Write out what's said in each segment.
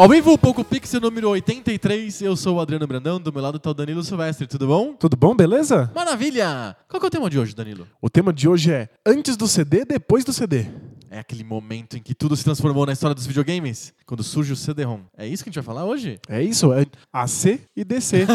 Ao vivo, Poco Pixel número 83, eu sou o Adriano Brandão, do meu lado tá o Danilo Silvestre, tudo bom? Tudo bom, beleza? Maravilha! Qual que é o tema de hoje, Danilo? O tema de hoje é antes do CD, depois do CD. É aquele momento em que tudo se transformou na história dos videogames, quando surge o CD-ROM. É isso que a gente vai falar hoje? É isso, é AC e DC.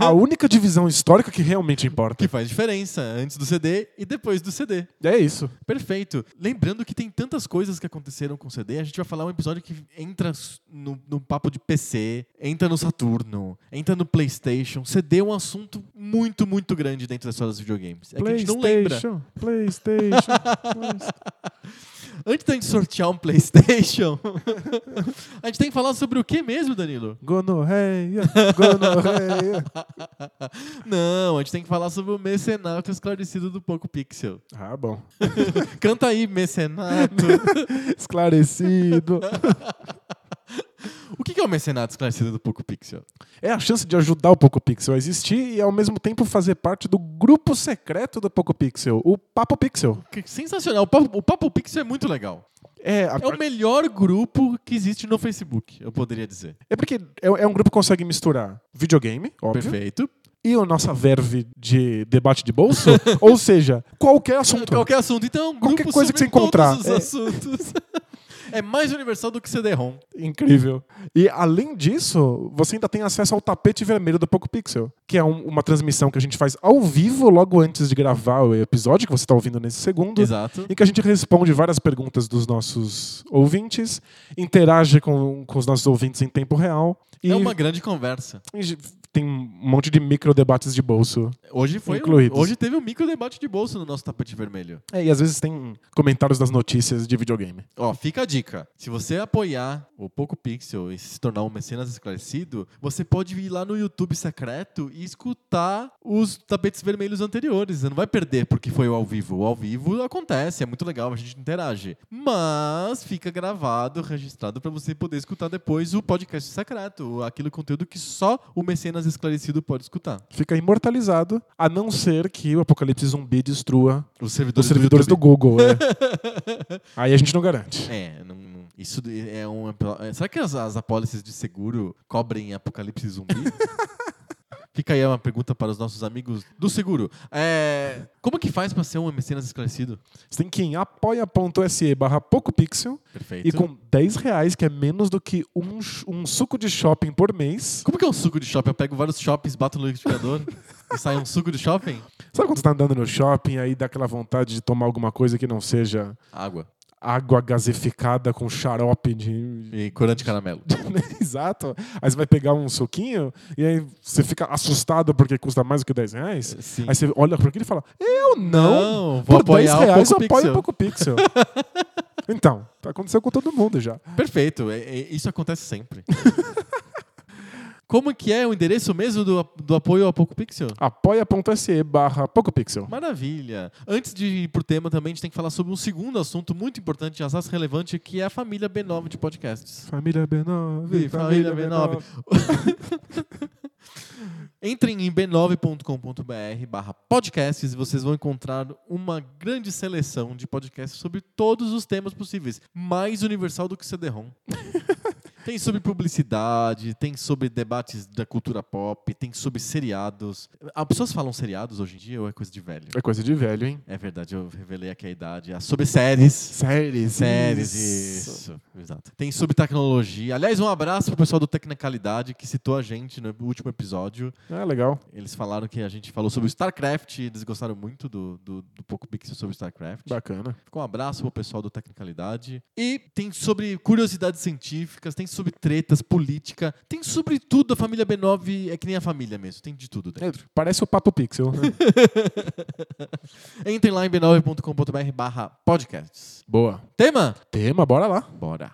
a única divisão histórica que realmente importa. Que faz diferença, antes do CD e depois do CD. É isso. Perfeito. Lembrando que tem tantas coisas que aconteceram com o CD, a gente vai falar um episódio que entra no, no papo de PC, entra no Saturno, entra no PlayStation. CD é um assunto muito, muito grande dentro da história dos videogames. É que a gente não lembra. PlayStation, PlayStation. Antes da gente sortear um PlayStation, a gente tem que falar sobre o que mesmo, Danilo? Gonorreia, gonorreia. Não, a gente tem que falar sobre o mecenato esclarecido do Poco Pixel. Ah, bom. Canta aí, mecenato. Esclarecido. O que é o mecenato esclarecido do Poco Pixel? É a chance de ajudar o Poco Pixel a existir e ao mesmo tempo fazer parte do grupo secreto do Poco Pixel, o Papo Pixel. Que sensacional. O Papo, o Papo Pixel é muito legal. É, a- É o melhor grupo que existe no Facebook, eu poderia dizer. é porque é, é um grupo que consegue misturar videogame, óbvio, Perfeito. e a nossa verve de debate de bolso, ou seja, qualquer assunto. Qualquer assunto. Então, é grupo Qualquer coisa que você encontrar. todos os assuntos. é mais universal do que CD-ROM. Incrível. E além disso, você ainda tem acesso ao tapete vermelho do Poco Pixel, que é um- uma transmissão que a gente faz ao vivo logo antes de gravar o episódio que você está ouvindo nesse segundo. Exato. Em que a gente responde várias perguntas dos nossos ouvintes, interage com, com os nossos ouvintes em tempo real. E, É uma grande conversa. Tem um monte de micro debates de bolso. Hoje foi. Incluídos. Hoje teve um micro debate de bolso no nosso tapete vermelho. É, e às vezes tem comentários das notícias de videogame. Ó, fica a dica. Se você apoiar o Poco Pixel e se tornar um mecenas esclarecido, você pode ir lá no YouTube secreto e escutar os tapetes vermelhos anteriores. Você não vai perder porque foi o ao vivo. O ao vivo acontece, é muito legal, a gente interage. Mas fica gravado, registrado para você poder escutar depois o podcast secreto, aquele conteúdo que só o mecenas esclarecido pode escutar. Fica imortalizado, a não ser que o apocalipse zumbi destrua Os os servidores, servidores do, YouTube. Google. é. Aí a gente não garante. É, não, não- isso é um. é, Será que as, as apólices de seguro cobrem apocalipse zumbi? Fica aí uma pergunta para os nossos amigos do seguro. É, como que faz para ser um mecenas esclarecido? Você tem que ir em apoia.se barra PocoPixel Perfeito. e com 10 reais, que é menos do que um, um suco de shopping por mês. Como que é um suco de shopping? Eu pego vários shoppings, bato no liquidificador e sai um suco de shopping? Sabe quando você tá andando no shopping aí dá aquela vontade de tomar alguma coisa que não seja Água água gasificada com xarope de... e corante de caramelo. Exato. Aí você vai pegar um suquinho e aí você fica assustado porque custa mais do que 10 reais. Sim. Aí você olha para aquilo e fala, eu não. Não, vou Por 10 apoiar reais eu apoio o Poco Pixel. então, acontecendo com todo mundo já. Perfeito, é- é- isso acontece sempre. Como que é o endereço mesmo do, do apoio ao Poco Pixel? apoia.se barra PocoPixel. Maravilha. Antes de ir pro tema também, a gente tem que falar sobre um segundo assunto muito importante, assunto relevante, que é a família B9 de podcasts. Família B9, Família B9. Entrem em b9.com.br barra podcasts e vocês vão encontrar uma grande seleção de podcasts sobre todos os temas possíveis. Mais universal do que CD-ROM. Tem sobre publicidade, tem sobre debates da cultura pop, tem sobre seriados. As pessoas falam seriados hoje em dia ou é coisa de velho? É coisa de velho, hein? É verdade, eu revelei aqui a idade. É sobre séries. Séries. Séries, isso. Exato. Tem sobre tecnologia. Aliás, um abraço pro pessoal do Tecnicalidade que citou a gente no último episódio. Ah, legal. Eles falaram que a gente falou sobre o StarCraft e eles gostaram muito do, do, do Poco Pixel sobre StarCraft. Bacana. Ficou um abraço pro pessoal do Tecnicalidade. E tem sobre curiosidades científicas, tem sobre tretas, política, tem sobre tudo. A família B9 é que nem a família mesmo, tem de tudo É, dentro. parece o Papo Pixel. né? Entrem lá em b9.com.br barra podcasts. Boa. Tema? Tema, bora lá. Bora.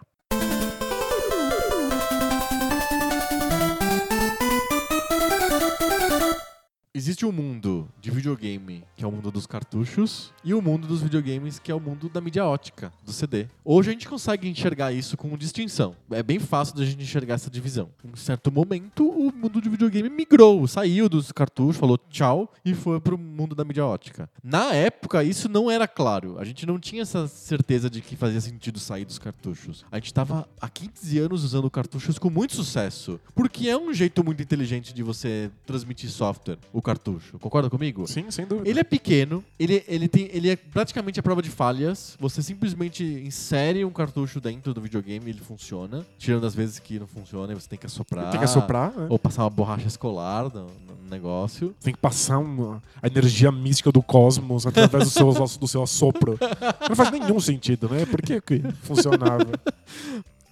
Existe um mundo de videogame, que é o mundo dos cartuchos, e o mundo dos videogames, que é o mundo da mídia ótica, do CD. Hoje a gente consegue enxergar isso com distinção. É bem fácil da gente enxergar essa divisão. Em certo momento, o mundo de videogame migrou, saiu dos cartuchos, falou tchau e foi pro mundo da mídia ótica. Na época, isso não era claro. A gente não tinha essa certeza de que fazia sentido sair dos cartuchos. A gente estava há 15 anos usando cartuchos com muito sucesso, porque é um jeito muito inteligente de você transmitir software, o cartucho. Concorda comigo? Sim, sem dúvida. Ele é pequeno, ele, ele, tem, ele é praticamente a prova de falhas. Você simplesmente insere um cartucho dentro do videogame e ele funciona. Tirando as vezes que não funciona, você tem que assoprar. Tem que assoprar, né? Ou passar uma borracha escolar no, no negócio. Tem que passar uma- a energia mística do cosmos através do seu, do seu assopro. Não faz nenhum sentido, né? Por que, que funcionava?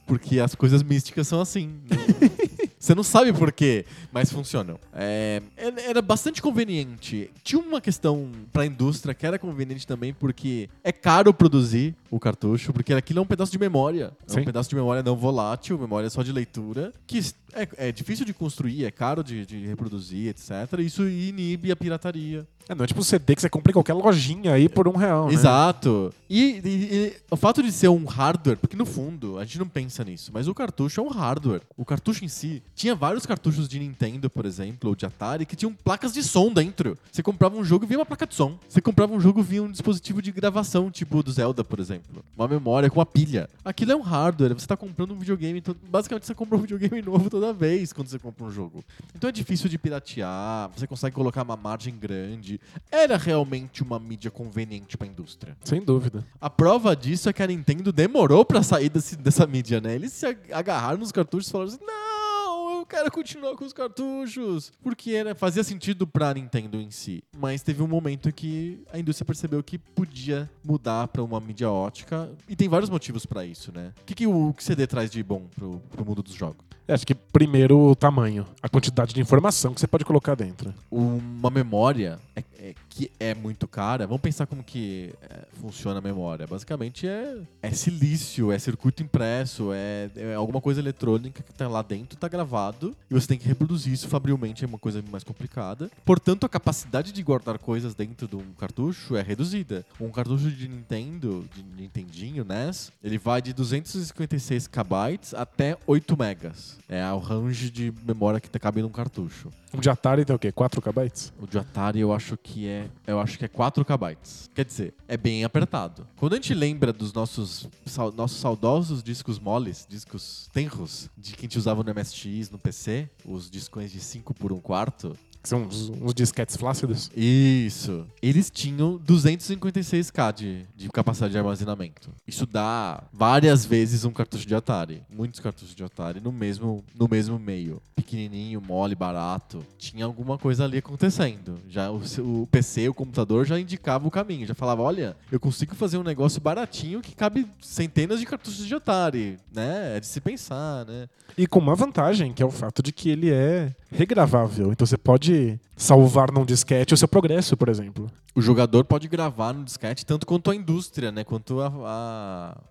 Porque as coisas místicas são assim. Você não sabe por quê, mas funcionam. É, era- bastante conveniente. Tinha uma questão pra indústria que era conveniente também, porque é caro produzir o cartucho, porque aquilo é um pedaço de memória. É Sim. um pedaço de memória não volátil, memória só de leitura, que é, é difícil de construir, é caro de, de reproduzir, etc. Isso inibe a pirataria. É, não é tipo um CD que você compra em qualquer lojinha aí por um real. né? Exato. E, e- e o fato de ser um hardware, porque no fundo a gente não pensa nisso, mas o cartucho é um hardware. O cartucho em si tinha vários cartuchos de Nintendo, por exemplo, ou de Atari, que tinham placas de som dentro. Você comprava um jogo e vinha uma placa de som. Você comprava um jogo e vinha um dispositivo de gravação, tipo do Zelda, por exemplo. Uma memória com uma pilha. Aquilo é um hardware. Você tá comprando um videogame. to- Basicamente, você compra um videogame novo toda vez quando você compra um jogo. Então é difícil de piratear. Você consegue colocar uma margem grande. Era realmente uma mídia conveniente pra indústria. Sem dúvida. A prova disso é que a Nintendo demorou pra sair desse- dessa mídia, né? Eles se ag- agarraram nos cartuchos e falaram assim: não, eu quero continuar com os cartuchos. Porque era, fazia sentido pra Nintendo em si. Mas teve um momento que a indústria percebeu que podia mudar pra uma mídia ótica. E tem vários motivos pra isso, né? O que, que o CD traz de bom pro, pro mundo dos jogos? É, acho que primeiro o tamanho, a quantidade de informação que você pode colocar dentro. uma memória é- é- que é muito cara. Vamos pensar como que é, funciona a memória. Basicamente é, é silício, é circuito impresso, é, é alguma coisa eletrônica que tá lá dentro, tá gravado, e você tem que reproduzir isso fabrilmente, é uma coisa mais complicada. Portanto, a capacidade de guardar coisas dentro de um cartucho é reduzida. Um cartucho de Nintendo, de Nintendinho, NES, ele vai de 256 KB até 8 megas. É o range de memória que tá cabe num cartucho. Um de Atari tem o quê? 4 KB? O de Atari eu acho que é, eu acho que é 4 KB. Quer dizer, é bem apertado. Quando a gente lembra dos nossos sau- nossos saudosos discos moles, discos tenros, de que a gente usava no MSX, no PC, os discões de 5 por 1 quarto, Que são uns, uns disquetes flácidos. isso. Eles tinham 256k de, de capacidade de armazenamento. Isso dá várias vezes um cartucho de Atari. Muitos cartuchos de Atari no mesmo, no mesmo meio. Pequenininho, mole, barato. Tinha alguma coisa ali acontecendo. Já o, o PC, o computador já indicava o caminho. Já falava, olha, eu consigo fazer um negócio baratinho que cabe centenas de cartuchos de Atari, né? É de se pensar, né? E com uma vantagem, que é o fato de que ele é regravável. Então você pode salvar num disquete o seu progresso, por exemplo. o jogador pode gravar no disquete tanto quanto a indústria, né? Quanto a,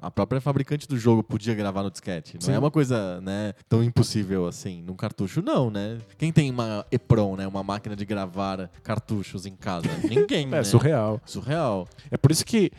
a, a própria fabricante do jogo podia gravar no disquete. Não Sim. é uma coisa, né, tão impossível assim. Num cartucho, não, né? Quem tem uma EPROM, né? Uma máquina de gravar cartuchos em casa? Ninguém, É né? surreal. Surreal. É por isso que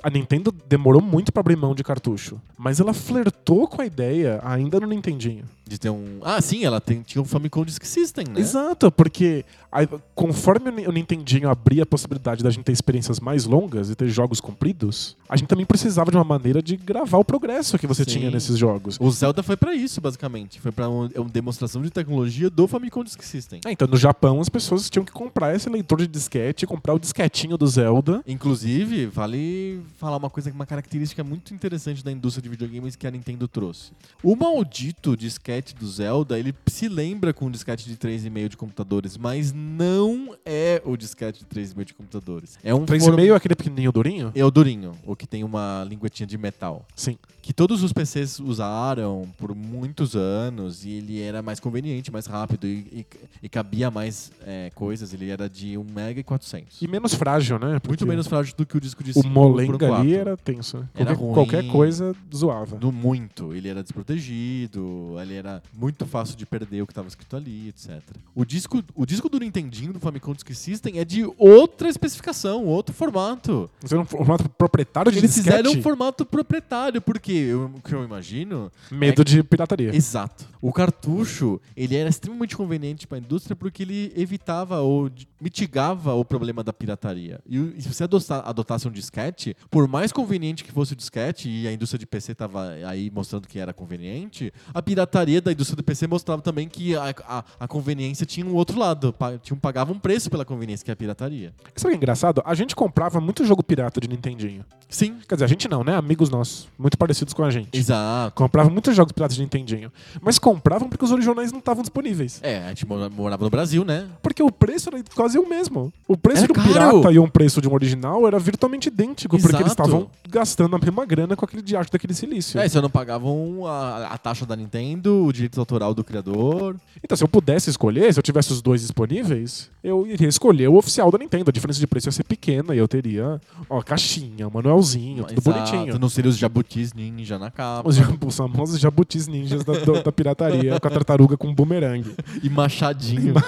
a Nintendo demorou muito pra abrir mão de cartucho. Mas ela flertou com a ideia ainda no Nintendinho. De ter um... Ah, sim, ela tem, tinha um Famicom Disk System, né? Exato, porque aí, conforme o Ni- o Nintendinho abria a possibilidade da gente ter experiências mais longas e ter jogos compridos, a gente também precisava de uma maneira de gravar o progresso que você Sim. tinha nesses jogos. O Zelda foi pra isso, basicamente. Foi pra um- uma demonstração de tecnologia do Famicom Disk System. É, então, no Japão, as pessoas tinham que comprar esse leitor de disquete, comprar o disquetinho do Zelda. Inclusive, vale falar uma coisa, uma característica muito interessante da indústria de videogames que a Nintendo trouxe. O maldito disquete do Zelda, ele se lembra com um disquete de 3,5 de computadores, mas não é o disquete de 3,5 de computadores. É um 3,5 é aquele pequenininho durinho? É o durinho, o que tem uma linguetinha de metal. Sim. Que todos os PCs usaram por muitos anos e ele era mais conveniente, mais rápido e, e, e cabia mais é, coisas. Ele era de 1 MB e 400. E menos frágil, né? Porque Muito menos frágil do que o disco de O 5 molenga ali era tenso. né? Era Qualquer, ruim. qualquer coisa zoava. No muito. Ele era desprotegido, ele era muito fácil de perder o que estava escrito ali, etc. O disco, o disco do Nintendinho, do Famicom Disk System, é de outra especificação, outro formato. Você era um formato proprietário de Eles disquete? fizeram um formato proprietário, porque eu- o que eu imagino Medo de pirataria. Exato. O cartucho, ele era extremamente conveniente para a indústria porque ele evitava ou mitigava o problema da pirataria. E, se você adotasse um disquete, por mais conveniente que fosse o disquete, e a indústria de PC estava aí mostrando que era conveniente, a pirataria da indústria do PC mostrava também que a, a- a conveniência tinha um outro lado. Tinha, um- pagava um preço pela conveniência, que é a pirataria. Sabe o que é engraçado? A gente comprava muito jogo pirata de Nintendinho. Sim. Quer dizer, a gente não, né? Amigos nossos, muito parecidos com a gente. Exato. Compravam muitos jogos piratas de Nintendinho. Mas compravam porque os originais não estavam disponíveis. É, a gente mora- morava no Brasil, né? Porque o preço era quase o mesmo. O preço Era de um caro. pirata e um preço de um original era virtualmente idêntico, porque eles Exato. estavam gastando a mesma grana com aquele diacho daquele silício. É, só não pagavam a, a taxa da Nintendo, o direito autoral do criador. Então, se eu pudesse escolher, se eu tivesse os dois disponíveis, eu iria escolher o oficial da Nintendo. A diferença de preço ia ser pequena e eu teria, ó, caixinha, manualzinho, tudo Exato, bonitinho. Não seria os jabutis ninja na capa. Os, os famosos jabutis ninjas da, do- da pirataria, com a tartaruga com um bumerangue. E machadinho.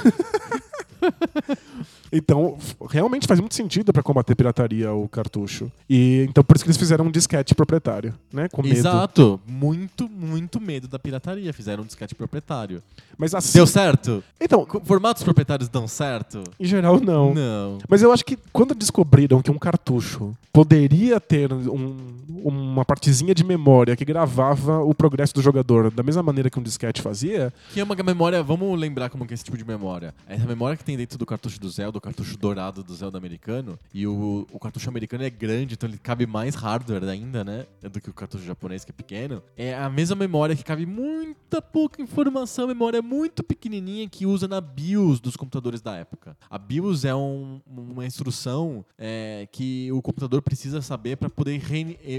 Então, realmente faz muito sentido pra combater pirataria o cartucho. E então por isso que eles fizeram um disquete proprietário, né? Com medo. Exato. Muito, muito medo da pirataria. Fizeram um disquete proprietário. Mas assim. Deu certo? Então, Formatos proprietários dão certo? em geral, não. Não. Mas eu acho que quando descobriram que um cartucho poderia ter um- uma partezinha de memória que gravava o progresso do jogador da mesma maneira que um disquete fazia, Que é uma memória, vamos lembrar como que é esse tipo de memória. Essa memória que tem dentro do cartucho do Zelda, o cartucho dourado do Zelda americano, e o, o cartucho americano é grande, então ele cabe mais hardware ainda, né? Do que o cartucho japonês, que é pequeno. É a mesma memória que cabe muita pouca informação, memória muito pequenininha que usa na BIOS dos computadores da época. A BIOS é um- uma instrução é, que o computador precisa saber para poder,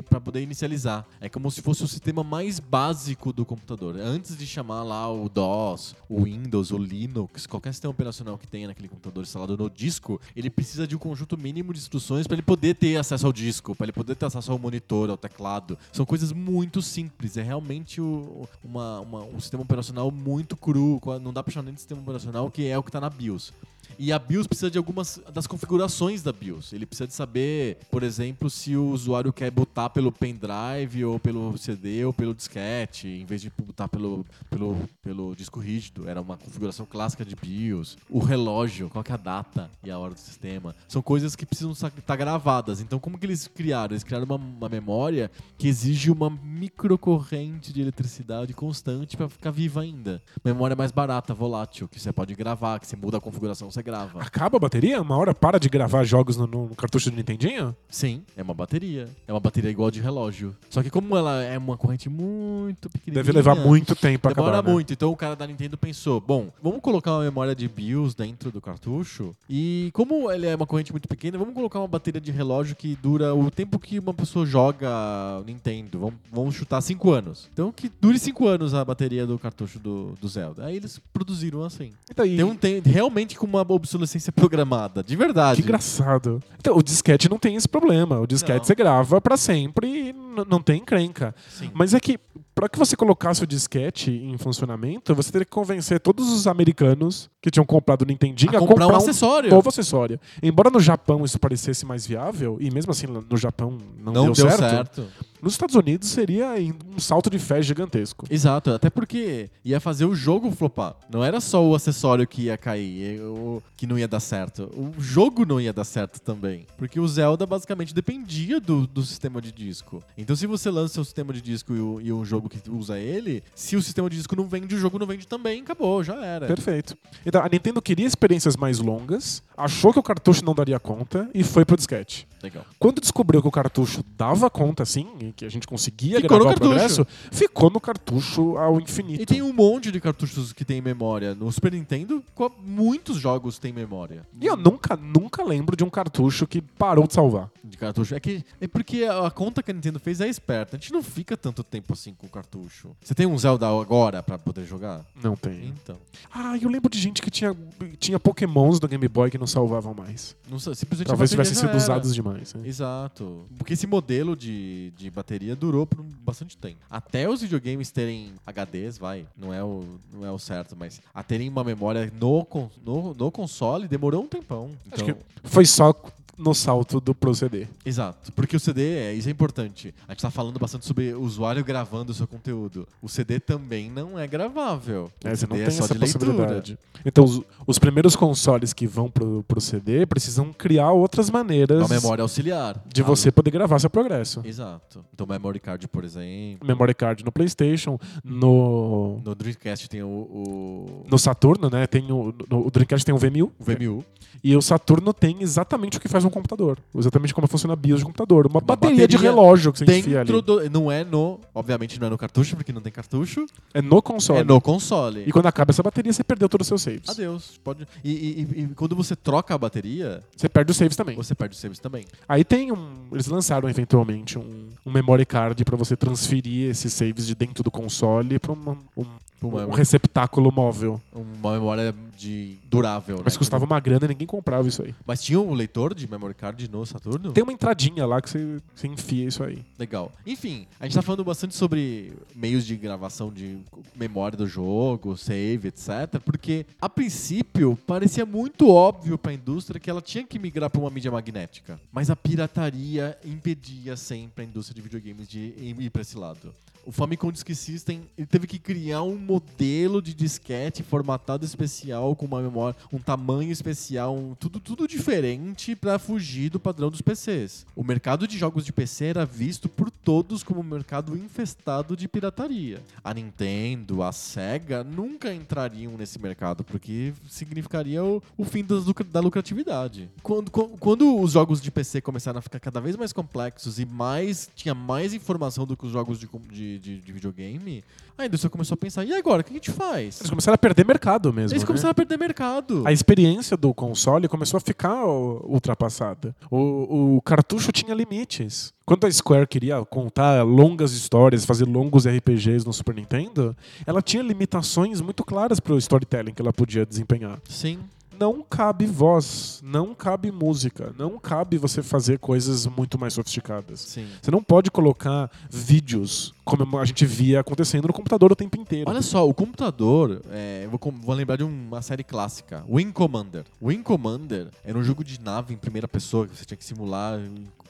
para poder inicializar. É como se fosse o sistema mais básico do computador. Antes de chamar lá o DOS, o Windows, o Linux, qualquer sistema operacional que tenha naquele computador instalado no disco, ele precisa de um conjunto mínimo de instruções para ele poder ter acesso ao disco, para ele poder ter acesso ao monitor, ao teclado. São coisas muito simples. É realmente o- uma- uma- um sistema operacional muito cru. Não dá para chamar nem de sistema operacional, que é o que está na BIOS. E a BIOS precisa de algumas das configurações da BIOS. Ele precisa de saber, por exemplo, se o usuário quer botar pelo pendrive ou pelo CD ou pelo disquete, em vez de botar pelo, pelo, pelo disco rígido. Era uma configuração clássica de BIOS. O relógio, qual que é a data e a hora do sistema. São coisas que precisam estar gravadas. Então, como que eles criaram? Eles criaram uma, uma memória que exige uma microcorrente de eletricidade constante para ficar viva ainda. Memória mais barata, volátil, que você pode gravar, que você muda a configuração, você grava. acaba a bateria? Uma hora para de gravar jogos no, no cartucho do Nintendinho? Sim, é uma bateria. É uma bateria igual de relógio. Só que como ela é uma corrente muito pequenininha... Deve levar muito tempo pra Demora acabar. né? muito. Então o cara da Nintendo pensou: bom, vamos colocar uma memória de BIOS dentro do cartucho. E como ele é uma corrente muito pequena, vamos colocar uma bateria de relógio que dura o tempo que uma pessoa joga Nintendo. Vamos, vamos chutar 5 anos. Então que dure 5 anos a bateria do cartucho do, do Zelda. Aí eles produziram assim. Então, e- Tem um tem, realmente com uma obsolescência programada. De verdade. Que engraçado. Então, o disquete não tem esse problema. O disquete Não. você grava pra sempre e não tem encrenca. Sim. Mas é que, pra que você colocasse o disquete em funcionamento, você teria que convencer todos os americanos que tinham comprado o Nintendinho A a, comprar um um acessório. novo acessório. Embora no Japão isso parecesse mais viável, e mesmo assim no Japão não, Não deu, deu certo, certo. nos Estados Unidos seria um salto de fé gigantesco. Exato, até porque ia fazer o jogo flopar. Não era só o acessório que ia cair, que não ia dar certo. O jogo não ia dar certo também. Porque o Zelda basicamente dependia do, do sistema de disco. Então, se você lança o sistema de disco e, o- e um jogo que usa ele, se o sistema de disco não vende, o jogo não vende também, acabou, já era. Perfeito. Então, a Nintendo queria experiências mais longas, achou que o cartucho não daria conta e foi pro disquete. Legal. Quando descobriu que o cartucho dava conta, sim, e que a gente conseguia Ficou gravar o progresso, ficou no cartucho ao infinito. E tem um monte de cartuchos que tem memória. No Super Nintendo, muitos jogos têm memória. E eu nunca, nunca lembro de um cartucho que parou de salvar. Cartucho. É que é porque a conta que a Nintendo fez é esperta. A gente não fica tanto tempo assim com o cartucho. Você tem um Zelda agora pra poder jogar? Não tem. Então. Ah, eu lembro de gente que tinha, tinha pokémons do Game Boy que não salvavam mais. Não simplesmente Talvez tivessem sido era. usados demais. né? Exato. Porque esse modelo de, de bateria durou por bastante tempo. Até os videogames terem HDs, vai, não é o, não é o certo, mas a terem uma memória no, no, no console demorou um tempão. Acho Então, que foi só no salto do proceder. Exato. Porque o CD, é, isso é importante. A gente tá falando bastante sobre o usuário gravando o seu conteúdo. O CD também não é gravável. É, você não CD tem é só essa de leitura. possibilidade. Então, os, os primeiros consoles que vão pro, pro CD precisam criar outras maneiras Uma memória auxiliar. de você poder gravar seu progresso. Exato. Então, memory card, por exemplo. Memory card no PlayStation, no, No Dreamcast tem o, o, no Saturno, né? Tem o, no, o Dreamcast tem o V1000 o VMU. e o Saturno tem exatamente o que faz um computador. Exatamente como funciona a BIOS de computador. Uma, bateria, de bateria relógio que você enfia ali. Do. Não é no. Obviamente não é no cartucho, porque não tem cartucho. É no console. É no console. E quando acaba essa bateria, você perdeu todos os seus saves. Adeus. Pode... E, e- e- quando você troca a bateria, Você perde os saves também. você perde os saves também. Aí tem um. Eles lançaram eventualmente um, um memory card pra você transferir esses saves de dentro do console pra uma- um, Uma- um receptáculo móvel. Uma memória de durável. Mas né? custava uma grana e ninguém comprava isso aí. Mas tinha um leitor de memory card no Saturno? Tem uma entradinha lá que você, você enfia isso aí. Legal. Enfim, a gente tá falando bastante sobre meios de gravação de memória do jogo, save, etc. Porque, a princípio, parecia muito óbvio pra indústria que ela tinha que migrar pra uma mídia magnética. Mas a pirataria impedia sempre a indústria de videogames de ir pra esse lado. O Famicom Disk System ele teve que criar um modelo de disquete formatado especial com uma memória, um tamanho especial, um- tudo, tudo diferente pra fugir do padrão dos PCs. O mercado de jogos de PC era visto por todos como um mercado infestado de pirataria. A Nintendo, a Sega nunca entrariam nesse mercado porque significaria o, o fim das da lucratividade. Quando, quando, os jogos de PC começaram a ficar cada vez mais complexos e mais tinha mais informação do que os jogos de, de, de- de videogame, a indústria começou a pensar: e agora? O que a gente faz? Eles começaram a perder mercado mesmo. Eles né? começaram a perder mercado. A experiência do console começou a ficar ultrapassada. O, o cartucho tinha limites. Quando a Square queria contar longas histórias, fazer longos RPGs no Super Nintendo, ela tinha limitações muito claras para o storytelling que ela podia desempenhar. Sim. Não cabe voz, não cabe música, não cabe você fazer coisas muito mais sofisticadas. Sim. Você não pode colocar vídeos como a gente via acontecendo no computador o tempo inteiro. Olha só, o computador, é, vou, vou lembrar de uma série clássica, Wing Commander. Wing Commander era um jogo de nave em primeira pessoa que você tinha que simular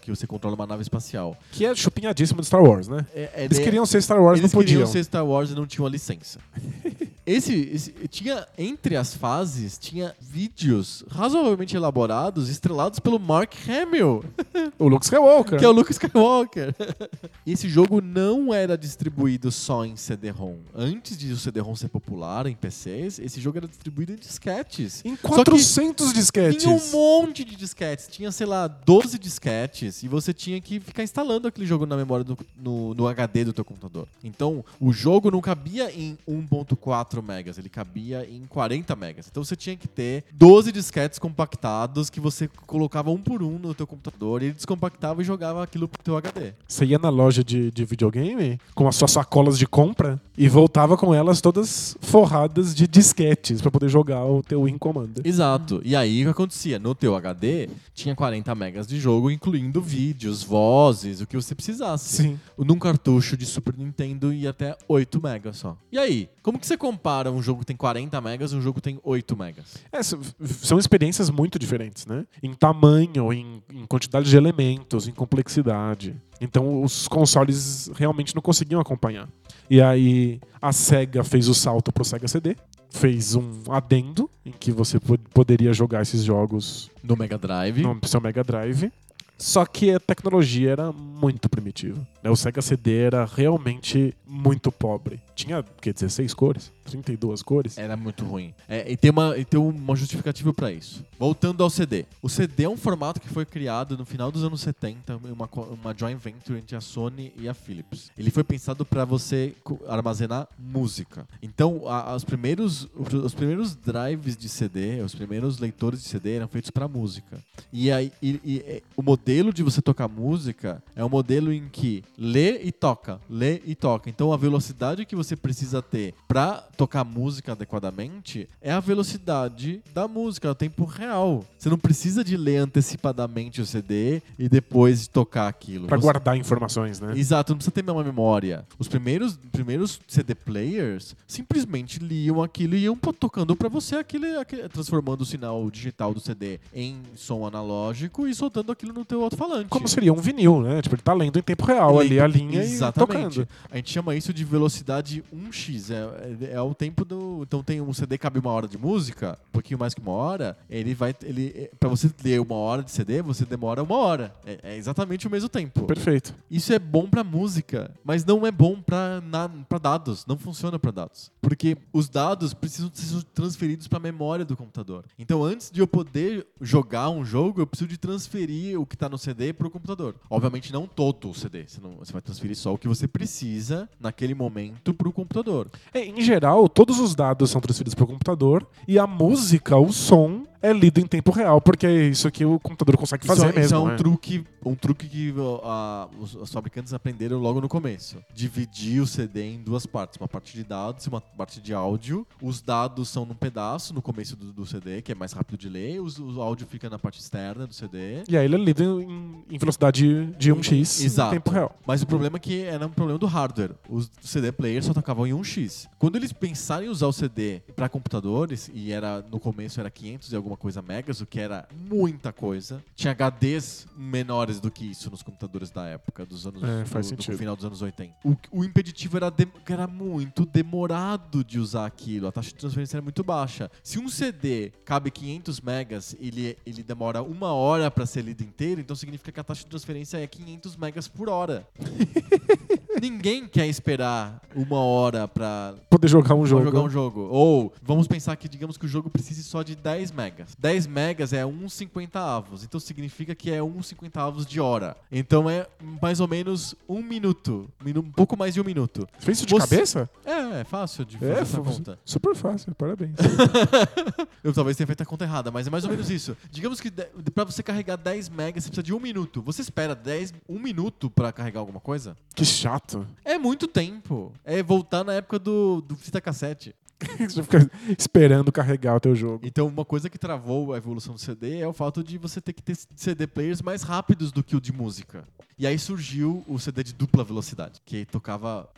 que você controla uma nave espacial. Que é chupinhadíssimo de Star Wars, né? É- é- Eles queriam ser Star Wars, eles não podiam. queriam ser Star Wars e não tinham a licença. Esse, esse- tinha entre as fases tinha vídeos razoavelmente elaborados, estrelados pelo Mark Hamill, O Luke Skywalker. que é o Luke Skywalker. Esse jogo não era distribuído só em CD-ROM. Antes de o CD-ROM ser popular em PCs, esse jogo era distribuído em disquetes. Em Só que 400 disquetes. Tinha um monte de disquetes. Tinha, sei lá, 12 disquetes. E você tinha que ficar instalando aquele jogo na memória do, no, no HD do teu computador. Então, o jogo não cabia em 1.4 megas. Ele cabia em 40 megas. Então, você tinha que ter 12 disquetes compactados que você colocava um por um no teu computador. E ele descompactava e jogava aquilo pro teu HD. Você ia na loja de, de videogame com as suas sacolas de compra e voltava com elas todas forradas de disquetes pra poder jogar o teu Win Commander. Exato. E aí o que acontecia? No teu HD tinha 40 megas de jogo, incluindo vídeos, vozes, o que você precisasse. Sim. Num cartucho de Super Nintendo ia até 8 megas só. E aí, como que você compara um jogo que tem 40 megas e um jogo que tem 8 megas? É, são experiências muito diferentes, né? Em tamanho, em, em quantidade de elementos, em complexidade. Então os consoles realmente não conseguiam acompanhar. E aí a SEGA fez o salto pro Sega CD, fez um adendo em que você po- poderia jogar esses jogos No Mega Drive. no seu Mega Drive. Só que a tecnologia era muito primitiva. Né? O Sega CD era realmente muito pobre. Tinha, o quê, 16 cores? 32 cores? Era muito ruim. É, e, tem uma, e tem uma justificativa pra isso. Voltando ao CD. O CD é um formato que foi criado no final dos anos 70, uma, uma joint venture entre a Sony e a Philips. Ele foi pensado pra você armazenar música. Então, a- os, primeiros, os primeiros drives de CD, os primeiros leitores de CD eram feitos pra música. E aí, e- e- e o modelo de você tocar música é um modelo em que lê e toca, lê e toca. Então a velocidade que você precisa ter pra tocar música adequadamente é a velocidade da música, é o tempo real. Você não precisa de ler antecipadamente o CD e depois tocar aquilo. Pra Você- guardar informações, né? Exato, não precisa ter uma memória. Os primeiros, primeiros CD players simplesmente liam aquilo e iam tocando pra você aquele, aquele- transformando o sinal digital do CD em som analógico e soltando aquilo no teu alto-falante. Como seria um vinil, né? Tipo, ele tá lendo em tempo real ali a linha Exatamente. e tocando. A gente chama isso de velocidade 1x. É, é, é o tempo do. Então tem um CD que cabe uma hora de música, um pouquinho mais que uma hora. Ele vai. Ele, é, pra você ler uma hora de CD, você demora uma hora. É, é exatamente o mesmo tempo. Perfeito. Isso é bom pra música, mas não é bom pra, na, pra dados. Não funciona pra dados. Porque os dados precisam ser transferidos pra memória do computador. Então, antes de eu poder jogar um jogo, eu preciso de transferir o que tá no CD pro computador. Obviamente, não todo o CD. Você, não- você vai transferir só o que você precisa naquele momento pro computador. É, em geral, todos os dados são transferidos para o computador e a música, o som, é lido em tempo real, porque é isso que o computador consegue fazer isso, é- mesmo. isso é um né? truque, um truque que a- os, os fabricantes aprenderam logo no começo. Dividir o CD em duas partes, uma parte de dados e uma parte de áudio. Os dados são num pedaço no começo do, do CD, que é mais rápido de ler. Os- o áudio fica na parte externa do CD. E aí ele é lido em, em velocidade de 1x Exato. em tempo real. Mas o problema é que era um problema do hardware. Os CD players só tocavam em 1x. Quando eles pensaram em usar o CD para computadores, e era no começo era 500 e alguma coisa megas, o que era muita coisa. Tinha HDs menores do que isso nos computadores da época, dos anos É, faz do, sentido. do final dos anos 80. O, o impeditivo era, de- era muito demorado de usar aquilo. A taxa de transferência era muito baixa. Se um CD cabe 500 megas, ele, ele demora uma hora para ser lido inteiro, então significa que a taxa de transferência é 500 megas por hora. Ninguém quer esperar uma hora para Poder jogar um jogo. jogar um jogo. Ou vamos pensar que digamos que o jogo precise só de 10 megas. 10 megas é 1 cinquentavos, então significa que é 1 cinquentavos de hora. Então é mais ou menos um minuto, minu- um pouco mais de um minuto. Fez isso de Você- cabeça? É, é fácil de fazer É, essa conta. super fácil, parabéns. Eu talvez tenha feito a conta errada, mas é mais ou menos isso. Digamos que de- pra você carregar 10 megas, você precisa de um minuto. Você espera 10, um minuto pra carregar alguma coisa? que chato. É muito tempo. É voltar na época do, do fita cassete. Você fica esperando carregar o teu jogo. Então, uma coisa que travou a evolução do CD é o fato de você ter que ter CD players mais rápidos do que o de música. E aí surgiu o CD de dupla velocidade, que tocava,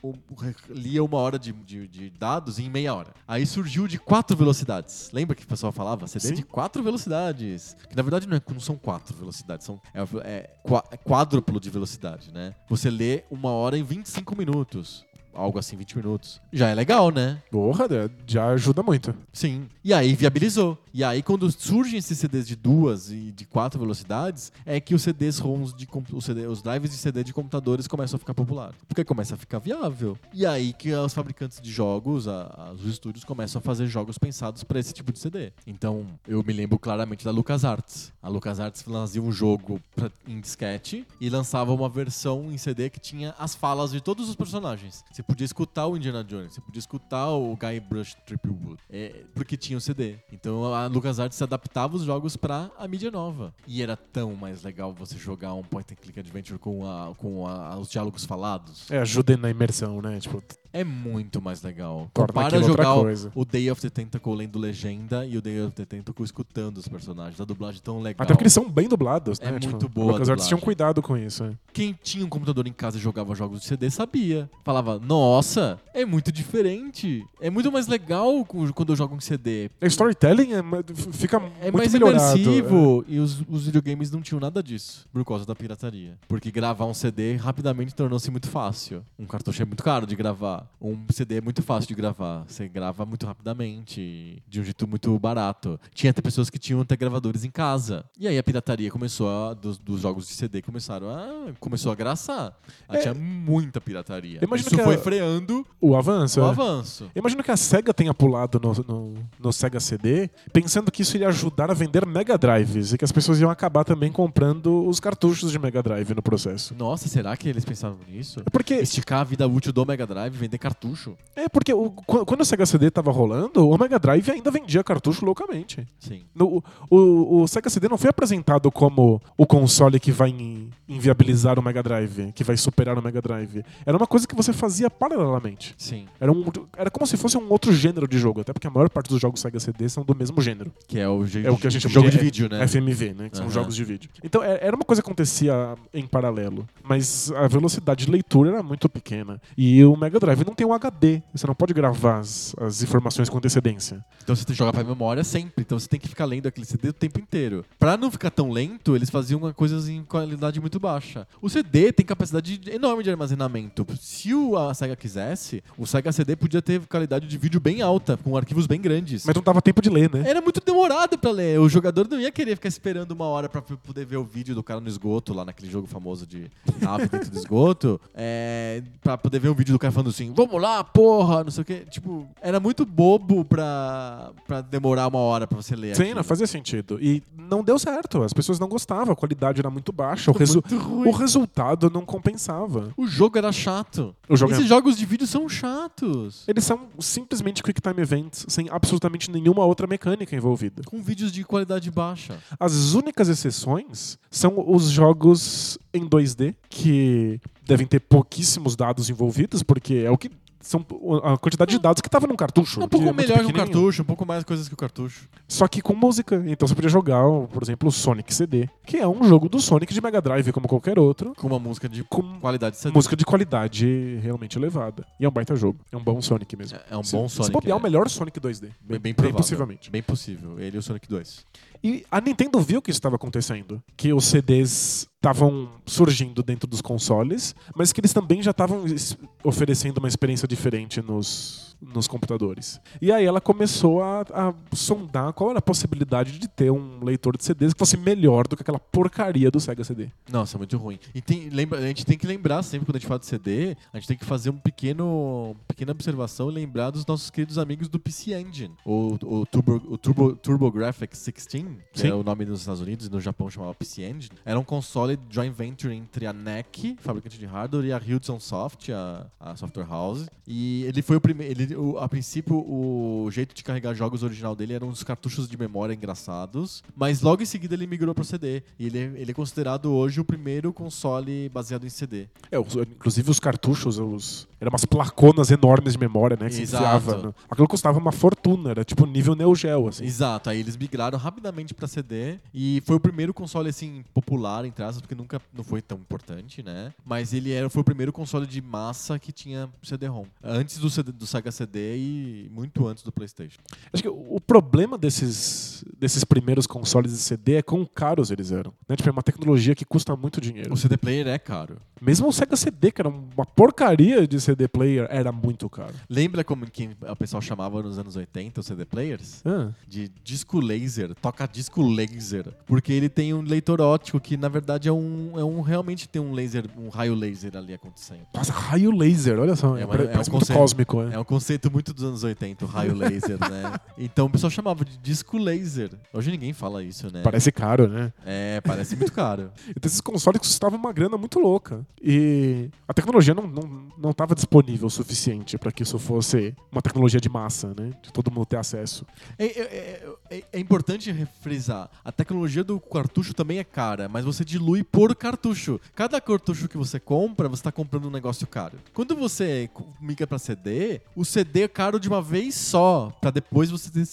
lia uma hora de, de- de dados em meia hora. Aí surgiu o de quatro velocidades. Lembra que o pessoal falava? CD Sim. de quatro velocidades. Que na verdade não, é- não são quatro velocidades, são, é, é qua- é quádruplo de velocidade, né? Você lê uma hora em 25 minutos. Algo assim, 20 minutos. Já é legal, né? Porra, né? já ajuda muito. Sim. E aí viabilizou. E aí, quando surgem esses CDs de duas e de quatro velocidades, é que os CDs ROMs de os, CD, os drives de CD de computadores começam a ficar populares. Porque começa a ficar viável. E aí que os fabricantes de jogos, a- a- os estúdios, começam a fazer jogos pensados para esse tipo de CD. Então, eu me lembro claramente da LucasArts. A LucasArts fazia um jogo pra, em disquete e lançava uma versão em CD que tinha as falas de todos os personagens. Você podia escutar o Indiana Jones, você podia escutar o Guy Brush Tripwood, é, porque tinha o CD. Então a LucasArts adaptava os jogos pra a mídia nova. E era tão mais legal você jogar um point and click adventure com, a, com a- os diálogos falados. É, ajuda na imersão, né? Tipo, É muito mais legal. Torna Compara aquilo outra jogar o, Day of the Tentacle lendo legenda e o Day of the Tentacle escutando os personagens. A dublagem tão legal. até porque eles são bem dublados, É né? Tipo, muito boa a Lucas Arts tinham cuidado com isso. né? Quem tinha um computador em casa e jogava jogos de CD sabia. Falava, nossa, é muito diferente. É muito mais legal quando eu jogo em CD. O storytelling é, ma- f- fica É muito mais melhorado. imersivo. E os, os videogames não tinham nada disso. Por causa da pirataria. Porque gravar um CD rapidamente tornou-se muito fácil. Um cartucho é muito caro de gravar. Gravar. Um CD é muito fácil de gravar. Você grava muito rapidamente, de um jeito muito barato. Tinha até pessoas que tinham até gravadores em casa. E aí a pirataria começou a, dos, dos jogos de CD começaram a começou a graçar. É. tinha muita pirataria. Imagino Isso que foi a- freando O avanço. o é. avanço. Imagino que a SEGA tenha pulado no, no, no Sega CD, pensando que isso iria ajudar a vender Mega Drives e que as pessoas iam acabar também comprando os cartuchos de Mega Drive no processo. Nossa, será que eles pensavam nisso? É porque, Esticar a vida útil do Mega Drive, vender cartucho. é porque o- qu- quando o Sega CD tava rolando, o Mega Drive ainda vendia cartucho loucamente. Sim. No- o, o Sega CD não foi apresentado como o console que vai in- inviabilizar o Mega Drive, que vai superar o Mega Drive. Era uma coisa que você fazia paralelamente. Sim. Era, um, era como se fosse um outro gênero de jogo, até porque a maior parte dos jogos Sega CD são do mesmo gênero. Que é o, É o que a gente chama jogo de de vídeo, né? FMV, né? Que são Aham. jogos de vídeo. Então é- era uma coisa que acontecia em paralelo, mas a velocidade de leitura era muito pequena. E o Mega Drive não tem um HD, você não pode gravar as, as informações com antecedência. Então você tem que jogar pra memória sempre. Então você tem que ficar lendo aquele CD o tempo inteiro. Pra não ficar tão lento, eles faziam coisas em qualidade muito baixa. O CD tem capacidade enorme de armazenamento. Se o, a SEGA quisesse, o Sega CD podia ter qualidade de vídeo bem alta, com arquivos bem grandes. Mas não dava tempo de ler, né? Era muito demorado pra ler. O jogador não ia querer ficar esperando uma hora pra poder ver o vídeo do cara no esgoto, lá naquele jogo famoso de nave dentro do esgoto. É, pra poder ver um vídeo do cara falando assim, vamos lá, porra, não sei o quê. Tipo, era muito bobo pra, pra demorar uma hora pra você ler Sim, aquilo. não fazia sentido. E não deu certo. As pessoas não gostavam, a qualidade era muito baixa. O, resu- Muito ruim. o resultado não compensava. O jogo era chato. Jogo Esses é- jogos de vídeo são chatos. Eles são simplesmente quick time events, sem absolutamente nenhuma outra mecânica envolvida. Com vídeos de qualidade baixa. As únicas exceções são os jogos em 2D, que devem ter pouquíssimos dados envolvidos, porque é o que são a quantidade de dados que estava num cartucho. É um pouco é melhor que pequenininho. cartucho, um pouco mais coisas que o cartucho. Só que com música. Então você podia jogar, por exemplo, o Sonic CD, que é um jogo do Sonic de Mega Drive como qualquer outro, Com uma música de com qualidade CD. música de qualidade realmente elevada. E é um baita jogo. É um bom Sonic mesmo. É- é um Se- bom Se Sonic, bobear, é. o melhor Sonic 2D. Bem, Bem, bem provável. possivelmente. Bem possível. Ele e o Sonic 2. E a Nintendo viu que isso estava acontecendo. Que os CDs estavam surgindo dentro dos consoles, mas que eles também já estavam es- oferecendo uma experiência diferente nos, nos computadores. E aí ela começou a, a sondar qual era a possibilidade de ter um leitor de CDs que fosse melhor do que aquela porcaria do Sega CD. Nossa, muito ruim. E tem, lembra, a gente tem que lembrar sempre, quando a gente fala de CD, a gente tem que fazer um pequeno, pequena observação e lembrar dos nossos queridos amigos do PC Engine. O, o, Turbo, o Turbo, TurboGrafx 16, que é o nome nos Estados Unidos e no Japão chamava PC Engine, era um console joint venture entre a NEC, fabricante de hardware, e a Hudson Soft, a, a software house. E ele foi o primeiro. O- a princípio, o jeito de carregar jogos original dele eram uns cartuchos de memória engraçados, mas logo em seguida ele migrou para CD. E ele, é- ele é considerado hoje o primeiro console baseado em CD. É, inclusive os cartuchos, os, eram umas placonas enormes de memória, né? Que Exato. enfiava. no- Aquilo custava uma fortuna, era tipo nível Neo Geo, assim. Exato, aí eles migraram rapidamente para CD e foi o primeiro console assim popular entre aspas, porque nunca não foi tão importante, né? Mas ele era foi o primeiro console de massa que tinha CD-ROM, antes do CD, do Sega CD e muito antes do PlayStation. Acho que o problema desses, desses primeiros consoles de CD é quão caros eles eram. Né? Tipo, é uma tecnologia que custa muito dinheiro. O CD player é caro. Mesmo o Sega CD, que era uma porcaria de CD player, era muito caro. Lembra como que o pessoal chamava nos anos 80 os CD players? Ah, De disco laser, toca disco laser. Porque ele tem um leitor óptico que, na verdade, é um, é um realmente tem um laser, um raio laser ali acontecendo. Nossa, raio laser, olha só. É É, uma- é um muito conceito. cósmico, né? É um conceito muito dos anos 80, o raio laser, né? Então o pessoal chamava de disco laser. Hoje ninguém fala isso, né? Parece caro, né? É, parece muito caro. Então esses consoles custavam uma grana muito louca. E a tecnologia não estava não, não tava disponível o suficiente para que isso fosse uma tecnologia de massa, né? De todo mundo ter acesso. É, é- é- é importante frisar, a tecnologia do cartucho também é cara, mas você dilui por cartucho. Cada cartucho que você compra, você está comprando um negócio caro. Quando você migra para CD, o CD é caro de uma vez só, para depois você ter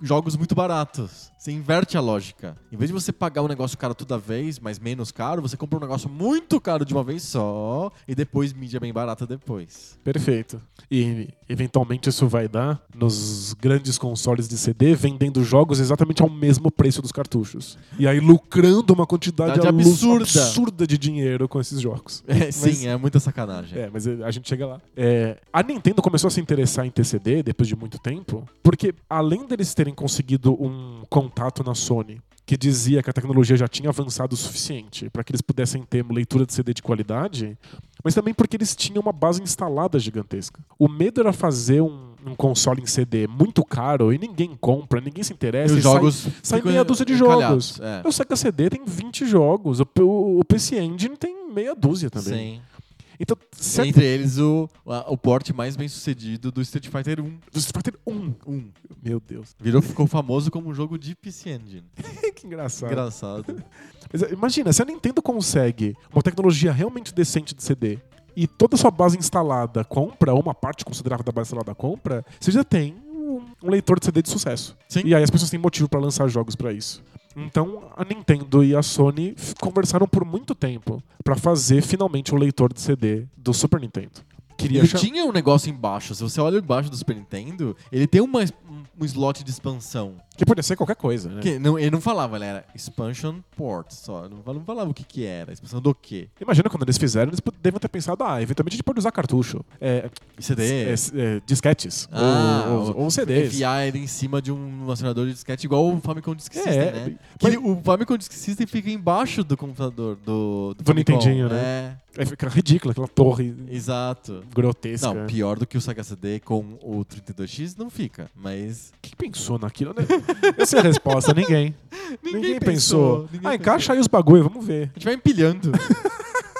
jogos muito baratos. Você inverte a lógica. Em vez de você pagar um negócio caro toda vez, mas menos caro, você compra um negócio muito caro de uma vez só e depois mídia bem barata depois. Perfeito. E eventualmente isso vai dar nos grandes consoles de CD vendendo jogos exatamente ao mesmo preço dos cartuchos. E aí lucrando uma quantidade absurda. absurda de dinheiro com esses jogos. É, Mas- sim, é muita sacanagem. É, mas a gente chega lá. É, a Nintendo começou a se interessar em TCD depois de muito tempo, porque além deles terem conseguido um contato na Sony que dizia que a tecnologia já tinha avançado o suficiente para que eles pudessem ter leitura de CD de qualidade, mas também porque eles tinham uma base instalada gigantesca. O medo era fazer um, um console em CD muito caro e ninguém compra, ninguém se E interessa. os e sai- jogos sai ficam meia dúzia de jogos. É. O Sega CD tem 20 jogos, o, o, o PC Engine tem meia dúzia também. Sim. Então, a Entre eles, o, o porte mais bem sucedido do Street Fighter 1. do Street Fighter 1. 1. Meu Deus. Virou, ficou famoso como um jogo de PC Engine. que engraçado. Engraçado. Mas, imagina, se a Nintendo consegue uma tecnologia realmente decente de CD e toda a sua base instalada compra, ou uma parte considerável da base instalada compra, você já tem um, leitor de CD de sucesso. Sim. E aí as pessoas têm motivo pra lançar jogos pra isso. Então a Nintendo e a Sony conversaram por muito tempo pra fazer finalmente o leitor de CD do Super Nintendo. Queria Ele cha- tinha um negócio embaixo. Se você olha embaixo do Super Nintendo, ele tem uma, um, um slot de expansão. Que podia ser qualquer coisa, né? Que não, ele não falava, ele era expansion port só. Não falava, não falava o que, que era. Expansão do quê? Imagina quando eles fizeram, eles devem ter pensado, ah, eventualmente a gente pode usar cartucho. É, CD. é, é, disquetes. Ah, ou, ou, ou CDs. Enfiar ele em cima de um acionador de disquete, igual o Famicom Disk System, É, né? mas- Que o Famicom Disk System fica embaixo do computador, do, Do Famicom. Nintendinho, né? É, fica ridículo, aquela torre É, exato. grotesca. Não, pior do que o Sega CD com o 32X não fica, mas... Quem pensou naquilo? né? Eu sei a resposta, ninguém. Ninguém, pensou. ninguém ah, pensou. encaixa aí os bagulho, vamos ver. A gente vai empilhando.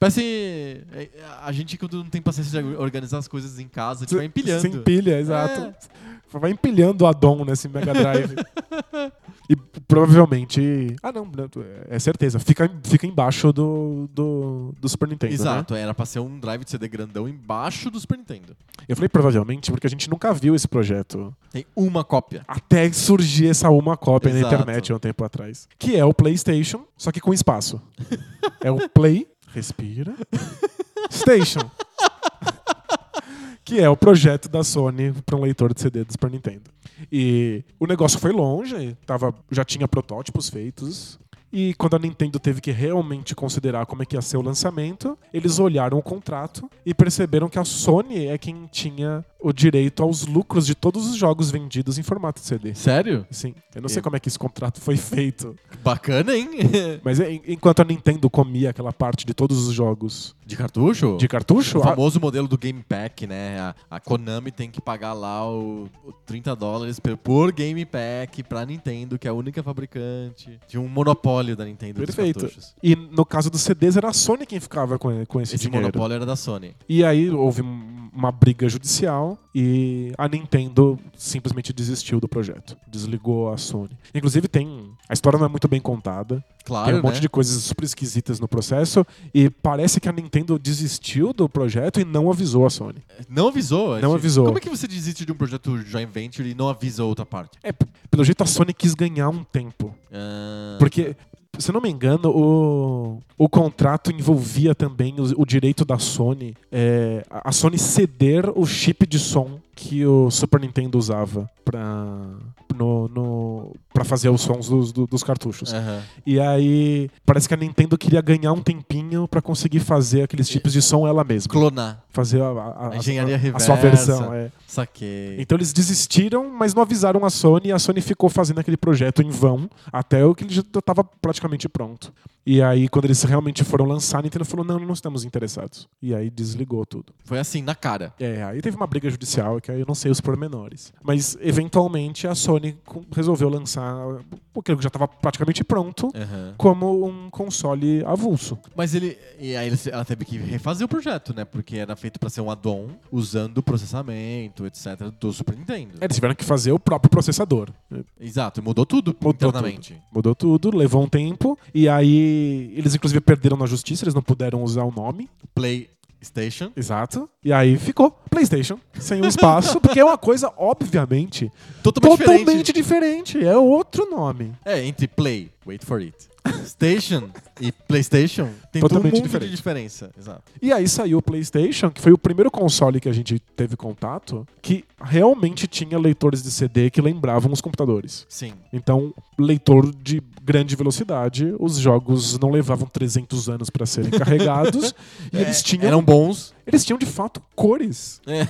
Parece é, a gente quando não tem paciência de organizar as coisas em casa, a gente vai empilhando. Você empilha, exato. Vai empilhando o addon nesse Mega Drive. e provavelmente. Ah, não, é certeza. Fica, fica embaixo do, do, do Super Nintendo. né? Exato, era pra ser um drive de CD grandão embaixo do Super Nintendo. Eu falei provavelmente porque a gente nunca viu esse projeto. Tem uma cópia. Até surgir essa uma cópia na Exato. internet há um tempo atrás. Que é o PlayStation, só que com espaço. é o Play. Respira. Station. que é o projeto da Sony para um leitor de CD do Super Nintendo. E o negócio foi longe, tava, já tinha protótipos feitos. E quando a Nintendo teve que realmente considerar como é que ia ser o lançamento, eles olharam o contrato e perceberam que a Sony é quem tinha o direito aos lucros de todos os jogos vendidos em formato CD. Sério? Sim, eu não sei como é que esse contrato foi feito, Bacana, hein? mas en- enquanto a Nintendo comia aquela parte de todos os jogos De cartucho? de cartucho, O a- famoso modelo do Game Pack, né? A, a Konami tem que pagar lá o, o 30 dólares por- por Game Pack pra Nintendo, que é a única fabricante. Tinha um monopólio da Nintendo Perfeito. dos cartuchos. E no caso dos CDs era a Sony quem ficava com, com esse, Esse dinheiro. monopólio era da Sony. E aí houve um- uma briga judicial e a Nintendo simplesmente desistiu do projeto. Desligou a Sony. Inclusive tem. A história não é muito bem contada. Claro, tem um né? monte de coisas super esquisitas no processo. E parece que a Nintendo desistiu do projeto e não avisou a Sony. Não avisou? Não Tipo, avisou. Como é que você desiste de um projeto joint venture e não avisa a outra parte? É, pelo jeito a Sony quis ganhar um tempo. Ah, Porque, se não me engano, o, o contrato envolvia também o, o direito da Sony, é, a Sony ceder o chip de som que o Super Nintendo usava pra, no, no, pra fazer os sons dos, do- dos cartuchos. aham. E aí, parece que a Nintendo queria ganhar um tempinho pra conseguir fazer aqueles chips de som ela mesma. Clonar. Fazer a, a- a- engenharia a- a sua reversa. versão. É. Saquei. Então eles desistiram, mas não avisaram a Sony e a Sony ficou fazendo aquele projeto em vão até o que ele já estava praticamente pronto. E aí, quando eles realmente foram lançar, a Nintendo falou: não, não estamos interessados. E aí desligou tudo. Foi assim, na cara. É, aí teve uma briga judicial que aí eu não sei os pormenores. Mas eventualmente a Sony resolveu lançar aquilo que já estava praticamente pronto Aham. como um console avulso. Mas ele. E aí eles- ela teve que refazer o projeto, né? Porque era feito pra ser um add-on usando o processamento, etc., do Super Nintendo. Eles tiveram que fazer o próprio processador. Exato, mudou tudo Mudou internamente. Mudou tudo, levou um tempo. E aí, eles inclusive perderam na justiça, eles não puderam usar o nome. Play Station. Exato. E aí ficou PlayStation, sem um espaço, porque é uma coisa, obviamente, Totalmente, totalmente diferente. diferente. É outro nome. É, entre Play, wait for it, Station e PlayStation, tem Totalmente mundo diferente. de diferença. Exato. E aí saiu o PlayStation, que foi o primeiro console que a gente teve contato, que realmente tinha leitores de CD que lembravam os computadores. Sim. Então, leitor de grande velocidade, os jogos não levavam 300 anos para serem carregados e É, eles tinham Eram bons. eles tinham de fato cores. É.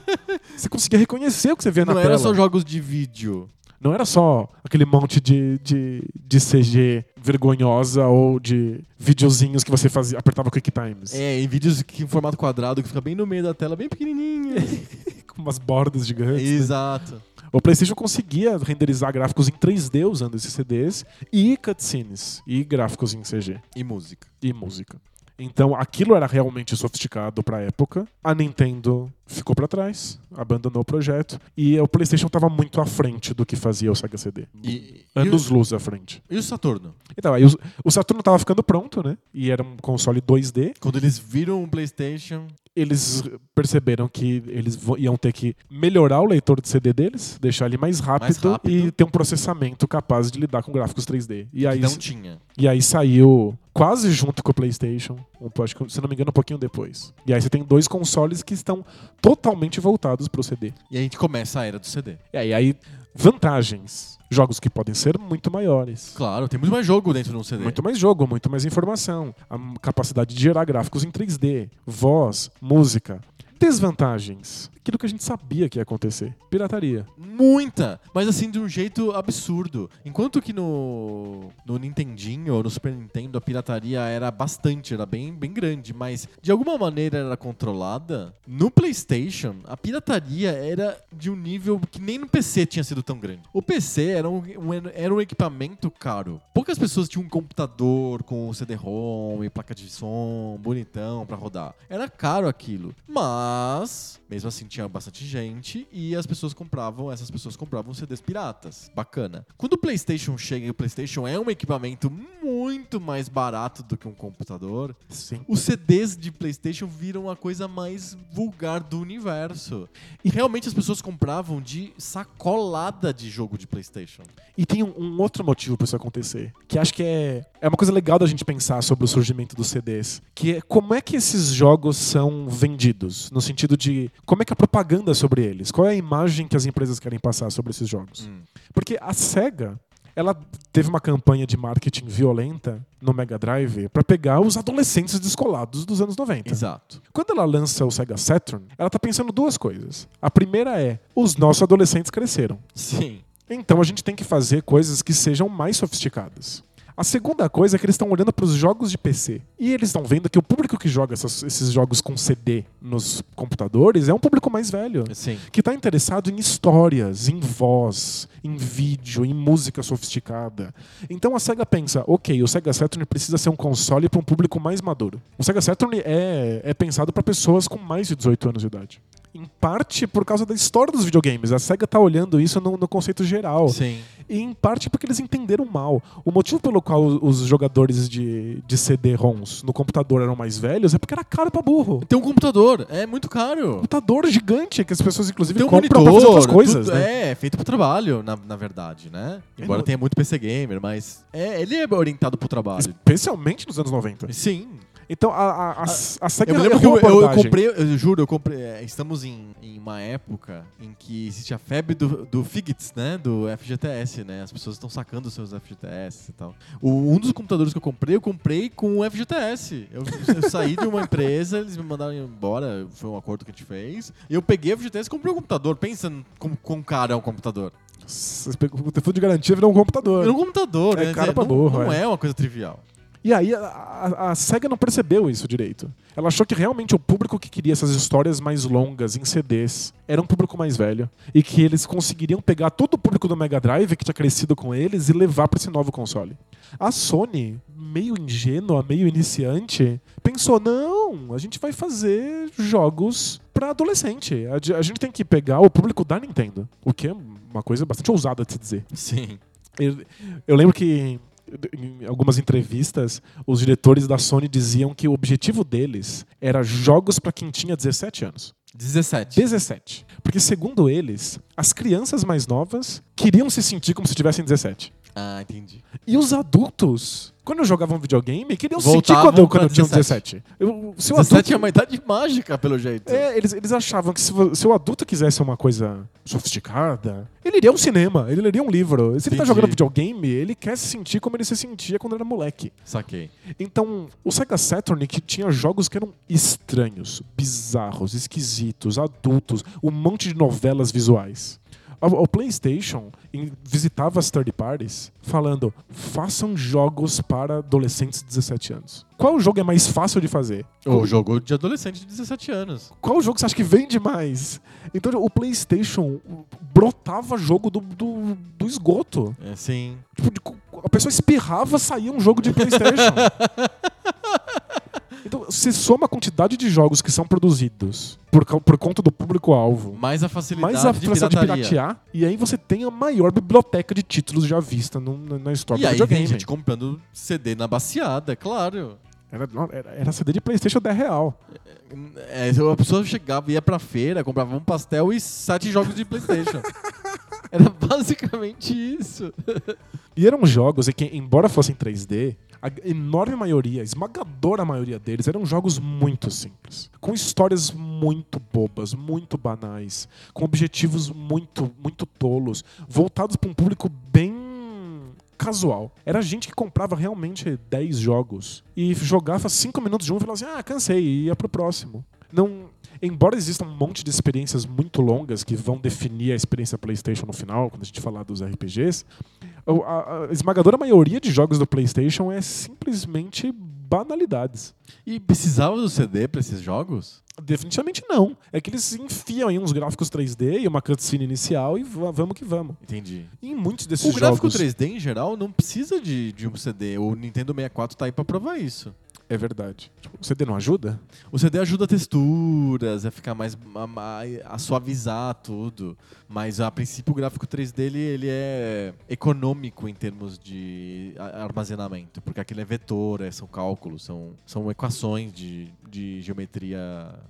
Você conseguia reconhecer o que você via na Não tela. eram só jogos de vídeo. Não era só aquele monte de, de, de CG vergonhosa ou de videozinhos que você fazia, apertava Quick Times. É, em vídeos que, em formato quadrado, que fica bem no meio da tela, bem pequenininho. Com umas bordas gigantes. né? Exato. O PlayStation conseguia renderizar gráficos em 3D usando esses CDs e cutscenes e gráficos em CG E música. e música. Então aquilo era realmente sofisticado pra época. A Nintendo ficou pra trás, abandonou o projeto e o PlayStation estava muito à frente do que fazia o Sega CD. E, e, Anos o, luz à frente. e o Saturno? Então, aí o, o Saturno tava ficando pronto, né? E era um console 2D. Quando eles viram o PlayStation. Eles perceberam que eles iam ter que melhorar o leitor de CD deles, deixar ele mais rápido, rápido. e ter um processamento capaz de lidar com gráficos 3D. E aí, não tinha. e aí saiu quase junto com o PlayStation, um, acho que, se não me engano, um pouquinho depois. E aí você tem dois consoles que estão totalmente voltados pro CD. E a gente começa a era do CD. E aí, aí vantagens. Jogos que podem ser muito maiores. Claro, tem muito mais jogo dentro de um CD. Muito mais jogo, muito mais informação, a capacidade de gerar gráficos em 3D, voz, música. Desvantagens. Aquilo que a gente sabia que ia acontecer. Pirataria. Muita, mas assim de um jeito absurdo. Enquanto que no no Nintendinho ou no Super Nintendo a pirataria era bastante, era bem, bem grande, mas de alguma maneira era controlada. No PlayStation, a pirataria era de um nível que nem no PC tinha sido tão grande. O PC era um, um- era um equipamento caro. Poucas pessoas tinham um computador com CD-ROM e placa de som bonitão pra rodar. Era caro aquilo, mas mesmo assim tinha bastante gente e as pessoas compravam, essas pessoas compravam CDs piratas. Bacana. Quando o PlayStation chega e o PlayStation é um equipamento muito mais barato do que um computador, Sim. os CDs de PlayStation viram a coisa mais vulgar do universo. E realmente as pessoas compravam de sacolada de jogo de PlayStation. E tem um, um outro motivo para isso acontecer, que acho que é, é uma coisa legal da gente pensar sobre o surgimento dos CDs, que é como é que esses jogos são vendidos, no sentido de como é que a propaganda sobre eles, qual é a imagem que as empresas querem passar sobre esses jogos. Hum. Porque a Sega, ela teve uma campanha de marketing violenta no Mega Drive para pegar os adolescentes descolados dos anos 90. Exato. Quando ela lança o Sega Saturn, ela tá pensando duas coisas. A primeira é: os nossos adolescentes cresceram. Sim. Então a gente tem que fazer coisas que sejam mais sofisticadas. A segunda coisa é que eles estão olhando para os jogos de PC. E eles estão vendo que o público que joga essas- esses jogos com CD nos computadores é um público mais velho. Sim. Que está interessado em histórias, em voz, em vídeo, em música sofisticada. Então a SEGA pensa, ok, o Sega Saturn precisa ser um console para um público mais maduro. O Sega Saturn é, é pensado para pessoas com mais de 18 anos de idade. Em parte por causa da história dos videogames. A SEGA tá olhando isso no, no conceito geral. Sim. E em parte porque eles entenderam mal. O motivo pelo qual os jogadores de, de CD-ROMs no computador eram mais velhos é porque era caro pra burro. Tem um computador, é muito caro. Computador gigante que as pessoas, inclusive, Tem um compram monitor, pra fazer outras coisas, tudo- né? É, feito pro trabalho, na, na verdade, né? Embora não- tenha muito PC gamer, mas é, ele é orientado pro trabalho. Especialmente nos anos 90. Sim. Então a, a, a, SEGA Eu me lembro que eu, eu- eu comprei, eu juro, eu comprei. é, Estamos em, em uma época em que existe a febre do, do Figits, né? Do FGTS, né? As pessoas estão sacando os seus FGTS e tal. O- um dos computadores que eu comprei, eu comprei com o FGTS. Eu, eu saí de uma empresa, eles me mandaram embora, foi um acordo que a gente fez. E eu peguei o FGTS e comprei um computador. Pensa como quão caro é um computador. O telefone de garantia virou um computador. É um computador, É né? caro pra não, burro, não é. é uma coisa trivial. E aí a, a, a SEGA não percebeu isso direito. Ela achou que realmente o público que queria essas histórias mais longas em CDs era um público mais velho. E que eles conseguiriam pegar todo o público do Mega Drive que tinha crescido com eles e levar para esse novo console. A Sony, meio ingênua, meio iniciante, pensou: não, a gente vai fazer jogos para adolescente. A, a gente tem que pegar o público da Nintendo. O que é uma coisa bastante ousada de se dizer. Sim. Eu, eu lembro que em algumas entrevistas, os diretores da Sony diziam que o objetivo deles era jogos para quem tinha 17 anos. 17. 17. Porque, segundo eles, as crianças mais novas queriam se sentir como se tivessem 17. Ah, entendi. E os adultos, quando jogavam videogame, queriam Voltavam sentir quando, pra quando tinham 17. 17. Eu, se o 17 adulto, é uma idade mágica, pelo jeito. é, eles, eles achavam que se, se o adulto quisesse uma coisa sofisticada, ele iria a um cinema, ele leria um livro. Se ele tá Entendi. jogando videogame, ele quer se sentir como ele se sentia quando era moleque. Saquei. Então, o Sega Saturn que tinha jogos que eram estranhos, bizarros, esquisitos, adultos, um monte de novelas visuais. O, PlayStation visitava as third parties falando: façam jogos para adolescentes de 17 anos. Qual jogo é mais fácil de fazer? O jogo de adolescente de 17 anos. Qual jogo você acha que vende mais? Então o PlayStation brotava jogo do, do, do esgoto. É, sim. Tipo, de- a pessoa espirrava, saía um jogo de PlayStation. então, você soma a quantidade de jogos que são produzidos por, por conta do público-alvo, Mais a facilidade mais a de facilidade de pirataria. piratear, e aí você tem a maior biblioteca de títulos já vista no- na, na história E do aí videogame. vem gente comprando CD na baciada, é claro. Era, era, era CD de PlayStation 10 real. É, a pessoa chegava, ia pra feira, comprava um pastel e sete jogos de Playstation. Era basicamente isso. E eram jogos e que, embora fossem 3D, a enorme maioria, a esmagadora maioria deles, eram jogos muito simples. Com histórias muito bobas, muito banais, com objetivos muito, muito tolos, voltados para um público bem casual. Era gente que comprava realmente 10 jogos e jogava 5 minutos de um e falava assim: ah, cansei, e ia pro próximo. Não. Embora exista um monte de experiências muito longas que vão definir a experiência PlayStation no final, quando a gente falar dos RPGs, a, a esmagadora maioria de jogos do PlayStation é simplesmente banalidades. E precisava do CD pra esses jogos? Definitivamente não. É que eles enfiam aí uns gráficos 3D e uma cutscene inicial e va- vamos que vamos. Entendi. E em muitos desses O gráfico jogos 3D em geral não precisa de, de um CD. O Nintendo 64 tá aí pra provar isso. É verdade. O CD não ajuda? O CD ajuda texturas, a ficar mais. a- a suavizar tudo. Mas a princípio o gráfico 3D ele, ele é econômico em termos de armazenamento. Porque aquilo é vetor, é- são cálculos, são, são equações de, de geometria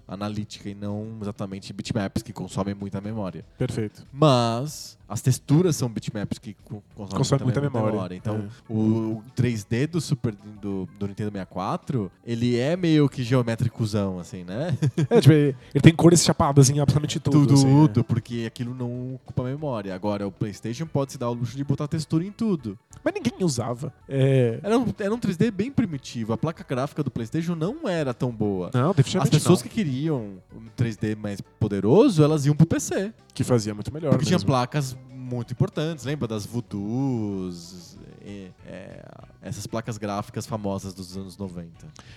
analítica e não exatamente bitmaps que consomem muita memória. Perfeito. Mas as texturas são bitmaps que co- consomem Consome muita, muita memória. memória. Então, É. o 3D do Super do, do Nintendo 64, ele é meio que geométricozão, assim, né? É, tipo, ele tem cores chapadas em absolutamente tudo. Tudo, assim, é. porque aquilo não ocupa memória. Agora, o PlayStation pode se dar o luxo de botar textura em tudo. Mas ninguém usava. É... Era um, era um 3D bem primitivo. A placa gráfica do PlayStation não era tão boa. Não, As definitivamente pessoas não. que queriam um 3D mais poderoso, elas iam pro PC. Que fazia muito melhor Porque tinha mesmo. placas muito importantes, lembra das Voodoos, e, é, essas placas gráficas famosas dos anos 90.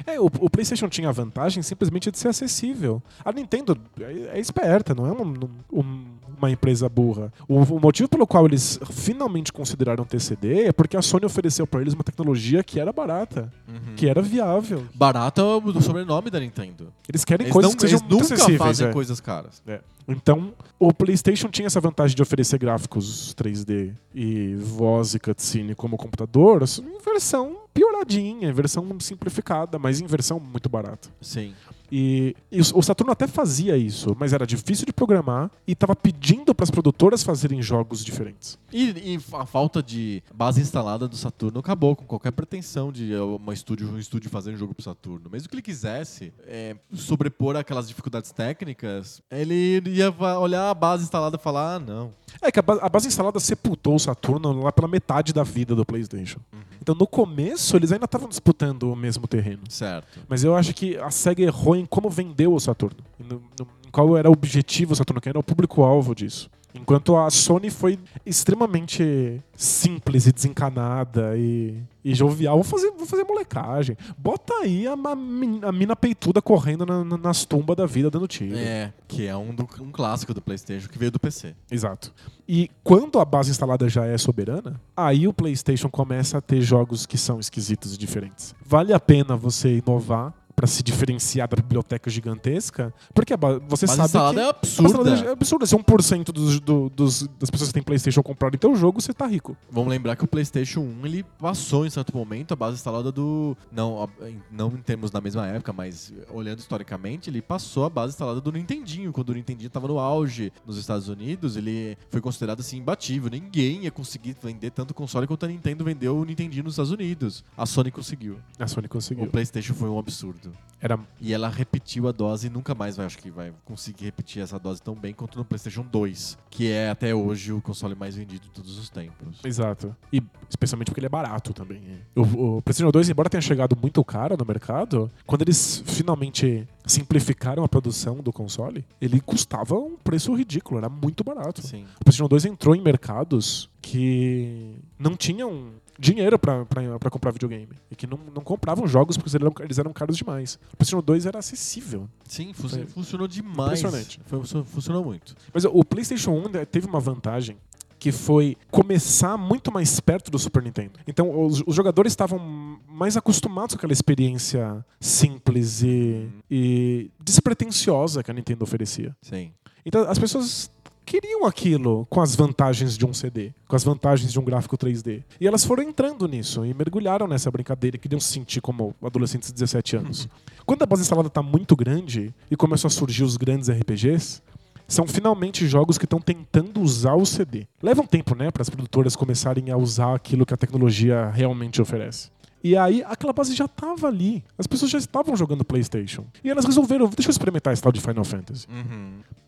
É, o, o PlayStation tinha a vantagem simplesmente de ser acessível. A Nintendo é, é esperta, não é um- um- uma empresa burra. O, o motivo pelo qual eles finalmente consideraram ter CD é porque a Sony ofereceu para eles uma tecnologia que era barata, que era viável. Barato é o sobrenome da Nintendo. Eles querem Eles, coisas não, que sejam eles muito nunca acessíveis. fazem é. coisas caras. Então, o PlayStation tinha essa vantagem de oferecer gráficos 3D e voz e cutscene como computador, assim, em versão pioradinha, em versão simplificada, mas em versão muito barata. Sim. E, e o Saturno até fazia isso, mas era difícil de programar e estava pedindo para as produtoras fazerem jogos diferentes. E, e a falta de base instalada do Saturno acabou com qualquer pretensão de uma estúdio, um estúdio fazer um jogo pro Saturno. Mesmo que ele quisesse é, sobrepor aquelas dificuldades técnicas, ele ia olhar a base instalada e falar: ah, não. É que a, ba- a base instalada sepultou o Saturno lá pela metade da vida do PlayStation. Então no começo eles ainda estavam disputando o mesmo terreno. Certo. Mas eu acho que a SEGA errou em como vendeu o Saturno. No- no- qual era o objetivo do Saturno, quem era o público-alvo disso. Enquanto a Sony foi extremamente simples e desencanada e, e jovial. Vou fazer, vou fazer molecagem. Bota aí a, a mina peituda correndo na- na- nas tumbas da vida dando tiro. É, que é um, do- um clássico do PlayStation que veio do PC. Exato. E quando a base instalada já é soberana, aí o PlayStation começa a ter jogos que são esquisitos e diferentes. Vale a pena você inovar pra se diferenciar da biblioteca gigantesca, porque você Base sabe instalada que é absurda. é absurda. Se 1% dos, do- dos, das pessoas que têm PlayStation comprarem teu jogo, você tá rico. Vamos lembrar que o PlayStation 1 ele passou em certo momento a base instalada do. Não, não em termos da mesma época, mas olhando historicamente, ele passou a base instalada do Nintendinho. Quando o Nintendinho estava no auge nos Estados Unidos, ele foi considerado assim imbatível. Ninguém ia conseguir vender tanto console quanto a Nintendo vendeu o Nintendinho nos Estados Unidos. A Sony conseguiu. A Sony O conseguiu. PlayStation foi um absurdo. Era E ela repetiu a dose e nunca mais vai, acho que vai conseguir repetir essa dose tão bem quanto no PlayStation 2, que é até hoje o console mais vendido de todos os tempos. Exato. E especialmente porque ele é barato também. O, o PlayStation 2, embora tenha chegado muito caro no mercado, quando eles finalmente simplificaram a produção do console, ele custava um preço ridículo, era muito barato. Sim. O PlayStation 2 entrou em mercados que não tinham dinheiro pra comprar videogame. E que não, não compravam jogos porque eles eram, eles eram caros demais. O PlayStation 2 era acessível. Sim, fun- Foi funcionou demais. impressionante. Foi- fu- funcionou muito. Mas o PlayStation 1 teve uma vantagem que foi começar muito mais perto do Super Nintendo. Então, os, os jogadores estavam mais acostumados com aquela experiência simples e, e despretensiosa que a Nintendo oferecia. Sim. Então, as pessoas queriam aquilo com as vantagens de um CD, com as vantagens de um gráfico 3D. E elas foram entrando nisso e mergulharam nessa brincadeira e queriam se sentir como adolescentes de 17 anos. Quando a base instalada está muito grande e começam a surgir os grandes RPGs, são finalmente jogos que estão tentando usar o CD. Leva um tempo, né, para as produtoras começarem a usar aquilo que a tecnologia realmente oferece. E aí, aquela base já estava ali. As pessoas já estavam jogando PlayStation. E elas resolveram, deixa eu experimentar esse tal de Final Fantasy.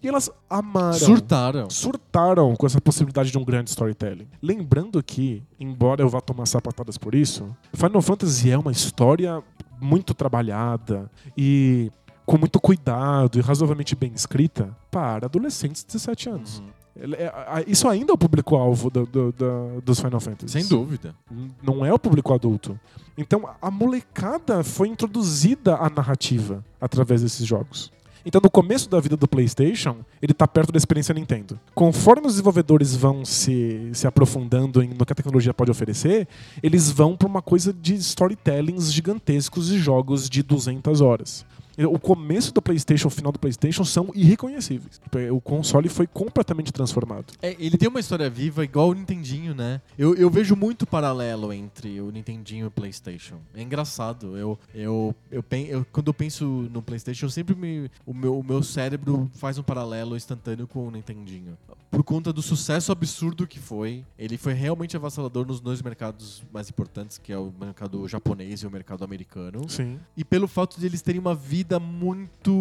E elas amaram. Surtaram. Surtaram com essa possibilidade de um grande storytelling. Lembrando que, embora eu vá tomar sapatadas por isso, Final Fantasy é uma história muito trabalhada e com muito cuidado e razoavelmente bem escrita para adolescentes de 17 anos. Uhum. É- Isso ainda é o público-alvo do- do- do- dos Final Fantasy. Sem dúvida. Não é o público adulto. Então a molecada foi introduzida à narrativa através desses jogos. Então, no começo da vida do PlayStation, ele tá perto da experiência Nintendo. Conforme os desenvolvedores vão se, se aprofundando em- no que a tecnologia pode oferecer, eles vão para uma coisa de storytellings gigantescos e jogos de 200 horas. O começo do PlayStation, o final do PlayStation são irreconhecíveis. O console foi completamente transformado. É, ele tem uma história viva igual o Nintendinho, né? Eu, eu vejo muito paralelo entre o Nintendinho e o PlayStation. É engraçado. Eu, eu, eu, pen- eu- quando eu penso no PlayStation, sempre me, o, meu, o meu cérebro faz um paralelo instantâneo com o Nintendinho. Por conta do sucesso absurdo que foi, ele foi realmente avassalador nos dois mercados mais importantes, que é o mercado japonês e o mercado americano. Sim. E pelo fato de eles terem uma vida muito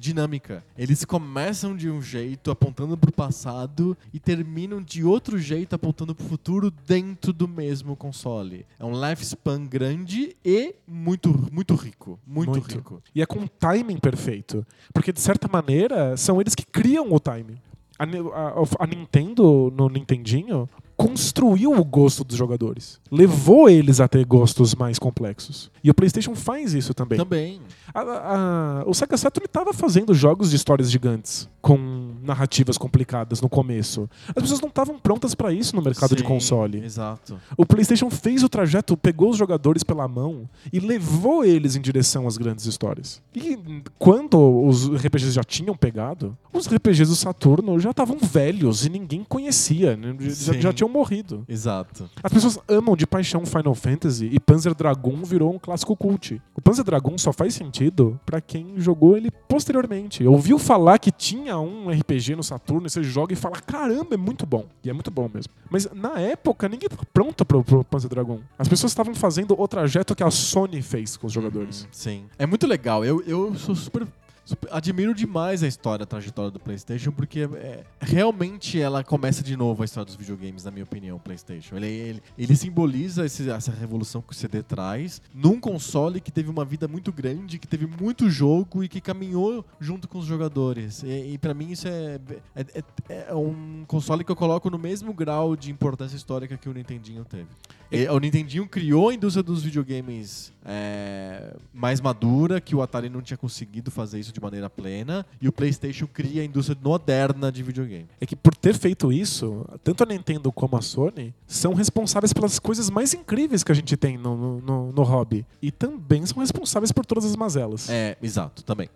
dinâmica. Eles começam de um jeito, apontando pro passado, e terminam de outro jeito, apontando pro futuro, dentro do mesmo console. É um lifespan grande e muito, muito rico. Muito, Muito. rico. E é com um timing perfeito. Porque, de certa maneira, são eles que criam o timing. A, a- a Nintendo, no Nintendinho, construiu o gosto dos jogadores. Levou eles a ter gostos mais complexos. E o PlayStation faz isso também. Também. A- a- o Sega Saturn estava fazendo jogos de histórias gigantes, com narrativas complicadas no começo. As pessoas não estavam prontas para isso no mercado de Sim, console. Exato. O PlayStation fez o trajeto, pegou os jogadores pela mão e levou eles em direção às grandes histórias. E quando os RPGs já tinham pegado, os RPGs do Saturno já estavam velhos e ninguém conhecia, né? já, já tinham morrido. Exato. As pessoas amam de paixão Final Fantasy e Panzer Dragoon virou um clássico cult. O Panzer Dragoon só faz sentido pra quem jogou ele posteriormente. Ouviu falar que tinha um RPG no Saturno você joga e fala: caramba, é muito bom. E é muito bom mesmo. Mas na época ninguém estava pronto pro, pro Panzer Dragoon. As pessoas estavam fazendo o trajeto que a Sony fez com os jogadores. Uhum, sim. É muito legal. Eu, eu sou super- Admiro demais a história, a trajetória do PlayStation, porque é, realmente ela começa de novo a história dos videogames, na minha opinião, o PlayStation. Ele, ele, ele simboliza esse- essa revolução que o CD traz num console que teve uma vida muito grande, que teve muito jogo e que caminhou junto com os jogadores. E, e para mim isso é, é, é- é um console que eu coloco no mesmo grau de importância histórica que o Nintendinho teve. E, o Nintendinho criou a indústria dos videogames é, mais madura, que o Atari não tinha conseguido fazer isso de de maneira plena e o PlayStation cria a indústria moderna de videogame. É que por ter feito isso, tanto a Nintendo como a Sony são responsáveis pelas coisas mais incríveis que a gente tem no, no, no, no hobby. E também são responsáveis por todas as mazelas. É, exato, também.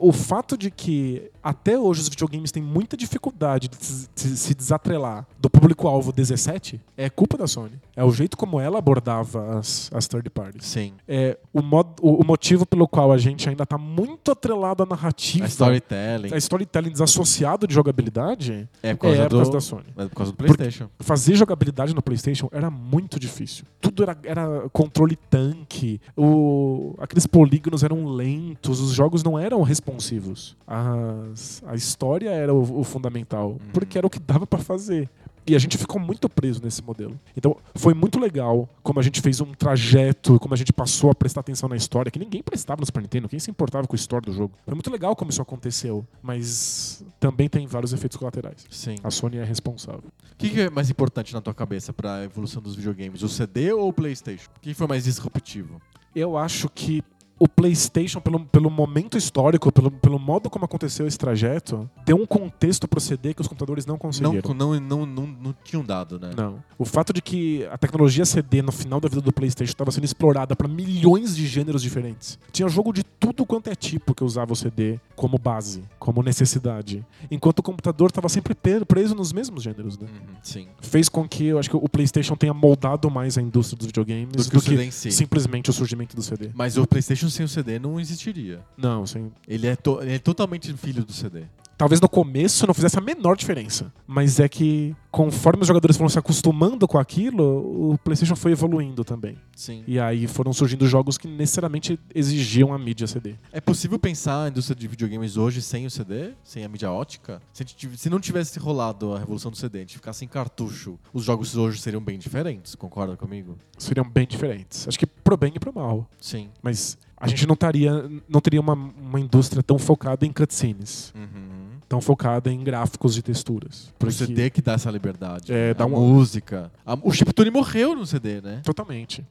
O fato de que até hoje os videogames têm muita dificuldade de se- de se desatrelar do público-alvo 17 é culpa da Sony. É o jeito como ela abordava as, as third parties. Sim. É o, mod- o- o motivo pelo qual a gente ainda está muito atrelado à narrativa, A storytelling a storytelling desassociado de jogabilidade, é por é causa, por causa do, da Sony. é por causa do PlayStation. Fazer jogabilidade no PlayStation era muito difícil. Tudo era, era controle tanque, o, aqueles polígonos eram lentos, os jogos não eram responsivos. As- a história era o, o fundamental, porque era o que dava pra fazer. E a gente ficou muito preso nesse modelo. Então, foi muito legal como a gente fez um trajeto, como a gente passou a prestar atenção na história, que ninguém prestava no Super Nintendo, quem se importava com a história do jogo. Foi muito legal como isso aconteceu, mas também tem vários efeitos colaterais. Sim. A Sony é responsável. O que, que é mais importante na tua cabeça pra evolução dos videogames? O CD ou o PlayStation? O que foi mais disruptivo? Eu acho que o PlayStation, pelo, pelo momento histórico, pelo, pelo modo como aconteceu esse trajeto, deu um contexto pro CD que os computadores não Não, conseguiram. não, não, não, não tinham dado, né? Não. O fato de que a tecnologia CD no final da vida do PlayStation estava sendo explorada para milhões de gêneros diferentes. Tinha jogo de tudo quanto é tipo que usava o CD como base, como necessidade. Enquanto o computador estava sempre preso nos mesmos gêneros, né? Uhum, sim. Fez com que eu acho que o PlayStation tenha moldado mais a indústria dos videogames Do que o CD em si. simplesmente o surgimento do CD. Mas o PlayStation sem o CD não existiria. Não, sem, Ele é, to- ele é totalmente filho do CD. talvez no começo não fizesse a menor diferença. Mas é que conforme os jogadores foram se acostumando com aquilo, o PlayStation foi evoluindo também. Sim. E aí foram surgindo jogos que necessariamente exigiam a mídia CD. É possível pensar a indústria de videogames hoje sem o CD? Sem a mídia ótica? Se, a gente tiv- se não tivesse rolado a revolução do CD, a gente ficasse em cartucho, os jogos hoje seriam bem diferentes, concorda comigo? Seriam bem diferentes. Acho que pro bem e pro mal. Sim. Mas a gente não, estaria, não teria uma, uma indústria tão focada em cutscenes. Uhum. Tão focada em gráficos de texturas. O Porque- CD que dá essa liberdade. É, né? dá a uma- música. A- o Chiptune morreu no CD, né? Totalmente.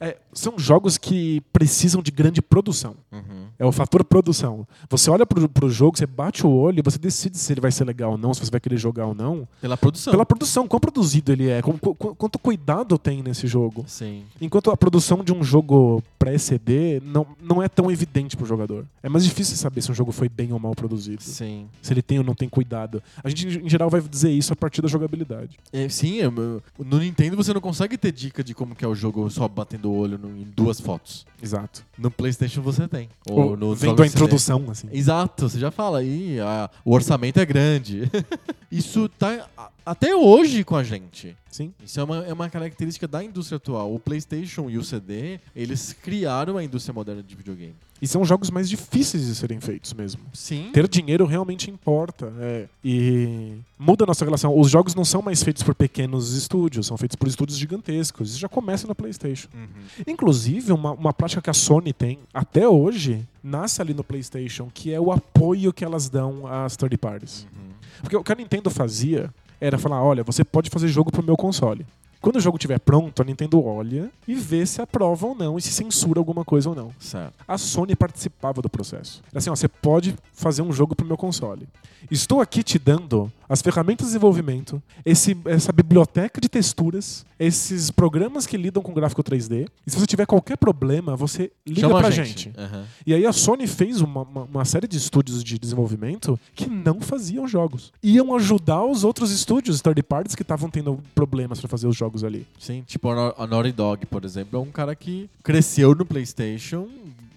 É, são jogos que precisam de grande produção. Uhum. É o fator produção. Você olha pro, pro jogo, você bate o olho e você decide se ele vai ser legal ou não, se você vai querer jogar ou não. Pela produção. Pela produção, quão produzido ele é, com- com- quanto cuidado tem nesse jogo. Sim. Enquanto a produção de um jogo pré-CD não, não é tão evidente pro jogador. É mais difícil saber se um jogo foi bem ou mal produzido. Sim. Se ele tem ou não tem cuidado. A gente, em geral, vai dizer isso a partir da jogabilidade. É, sim, é, no Nintendo você não consegue ter dica de como que é o jogo só batendo o olho no- em duas fotos. Exato. No PlayStation você tem. Ou Ou no vendo jogos a introdução, assim. Exato, você já fala aí, o orçamento é grande. Isso tá até hoje com a gente. Sim. Isso é uma, é uma característica da indústria atual. O PlayStation e o CD, eles criaram a indústria moderna de videogame. E são jogos mais difíceis de serem feitos mesmo. Sim. Ter dinheiro realmente importa. é. E muda a nossa relação. Os jogos não são mais feitos por pequenos estúdios, são feitos por estúdios gigantescos. Isso já começa no PlayStation. Uhum. Inclusive, uma, uma prática que a Sony tem até hoje nasce ali no PlayStation, que é o apoio que elas dão às third parties. Uhum. Porque o que a Nintendo fazia era falar: olha, você pode fazer jogo pro meu console. Quando o jogo estiver pronto, a Nintendo olha e vê se aprova ou não e se censura alguma coisa ou não. Certo. A Sony participava do processo. Era assim, ó, você pode fazer um jogo pro meu console. Estou aqui te dando as ferramentas de desenvolvimento, esse, essa biblioteca de texturas, esses programas que lidam com gráfico 3D. E se você tiver qualquer problema, você liga Chama pra a gente. gente. Uhum. E aí a Sony fez uma, uma- uma série de estúdios de desenvolvimento que não faziam jogos. Iam ajudar os outros estúdios third parties que estavam tendo problemas para fazer os jogos ali. Sim, tipo a Naughty Dog, por exemplo, é um cara que cresceu no PlayStation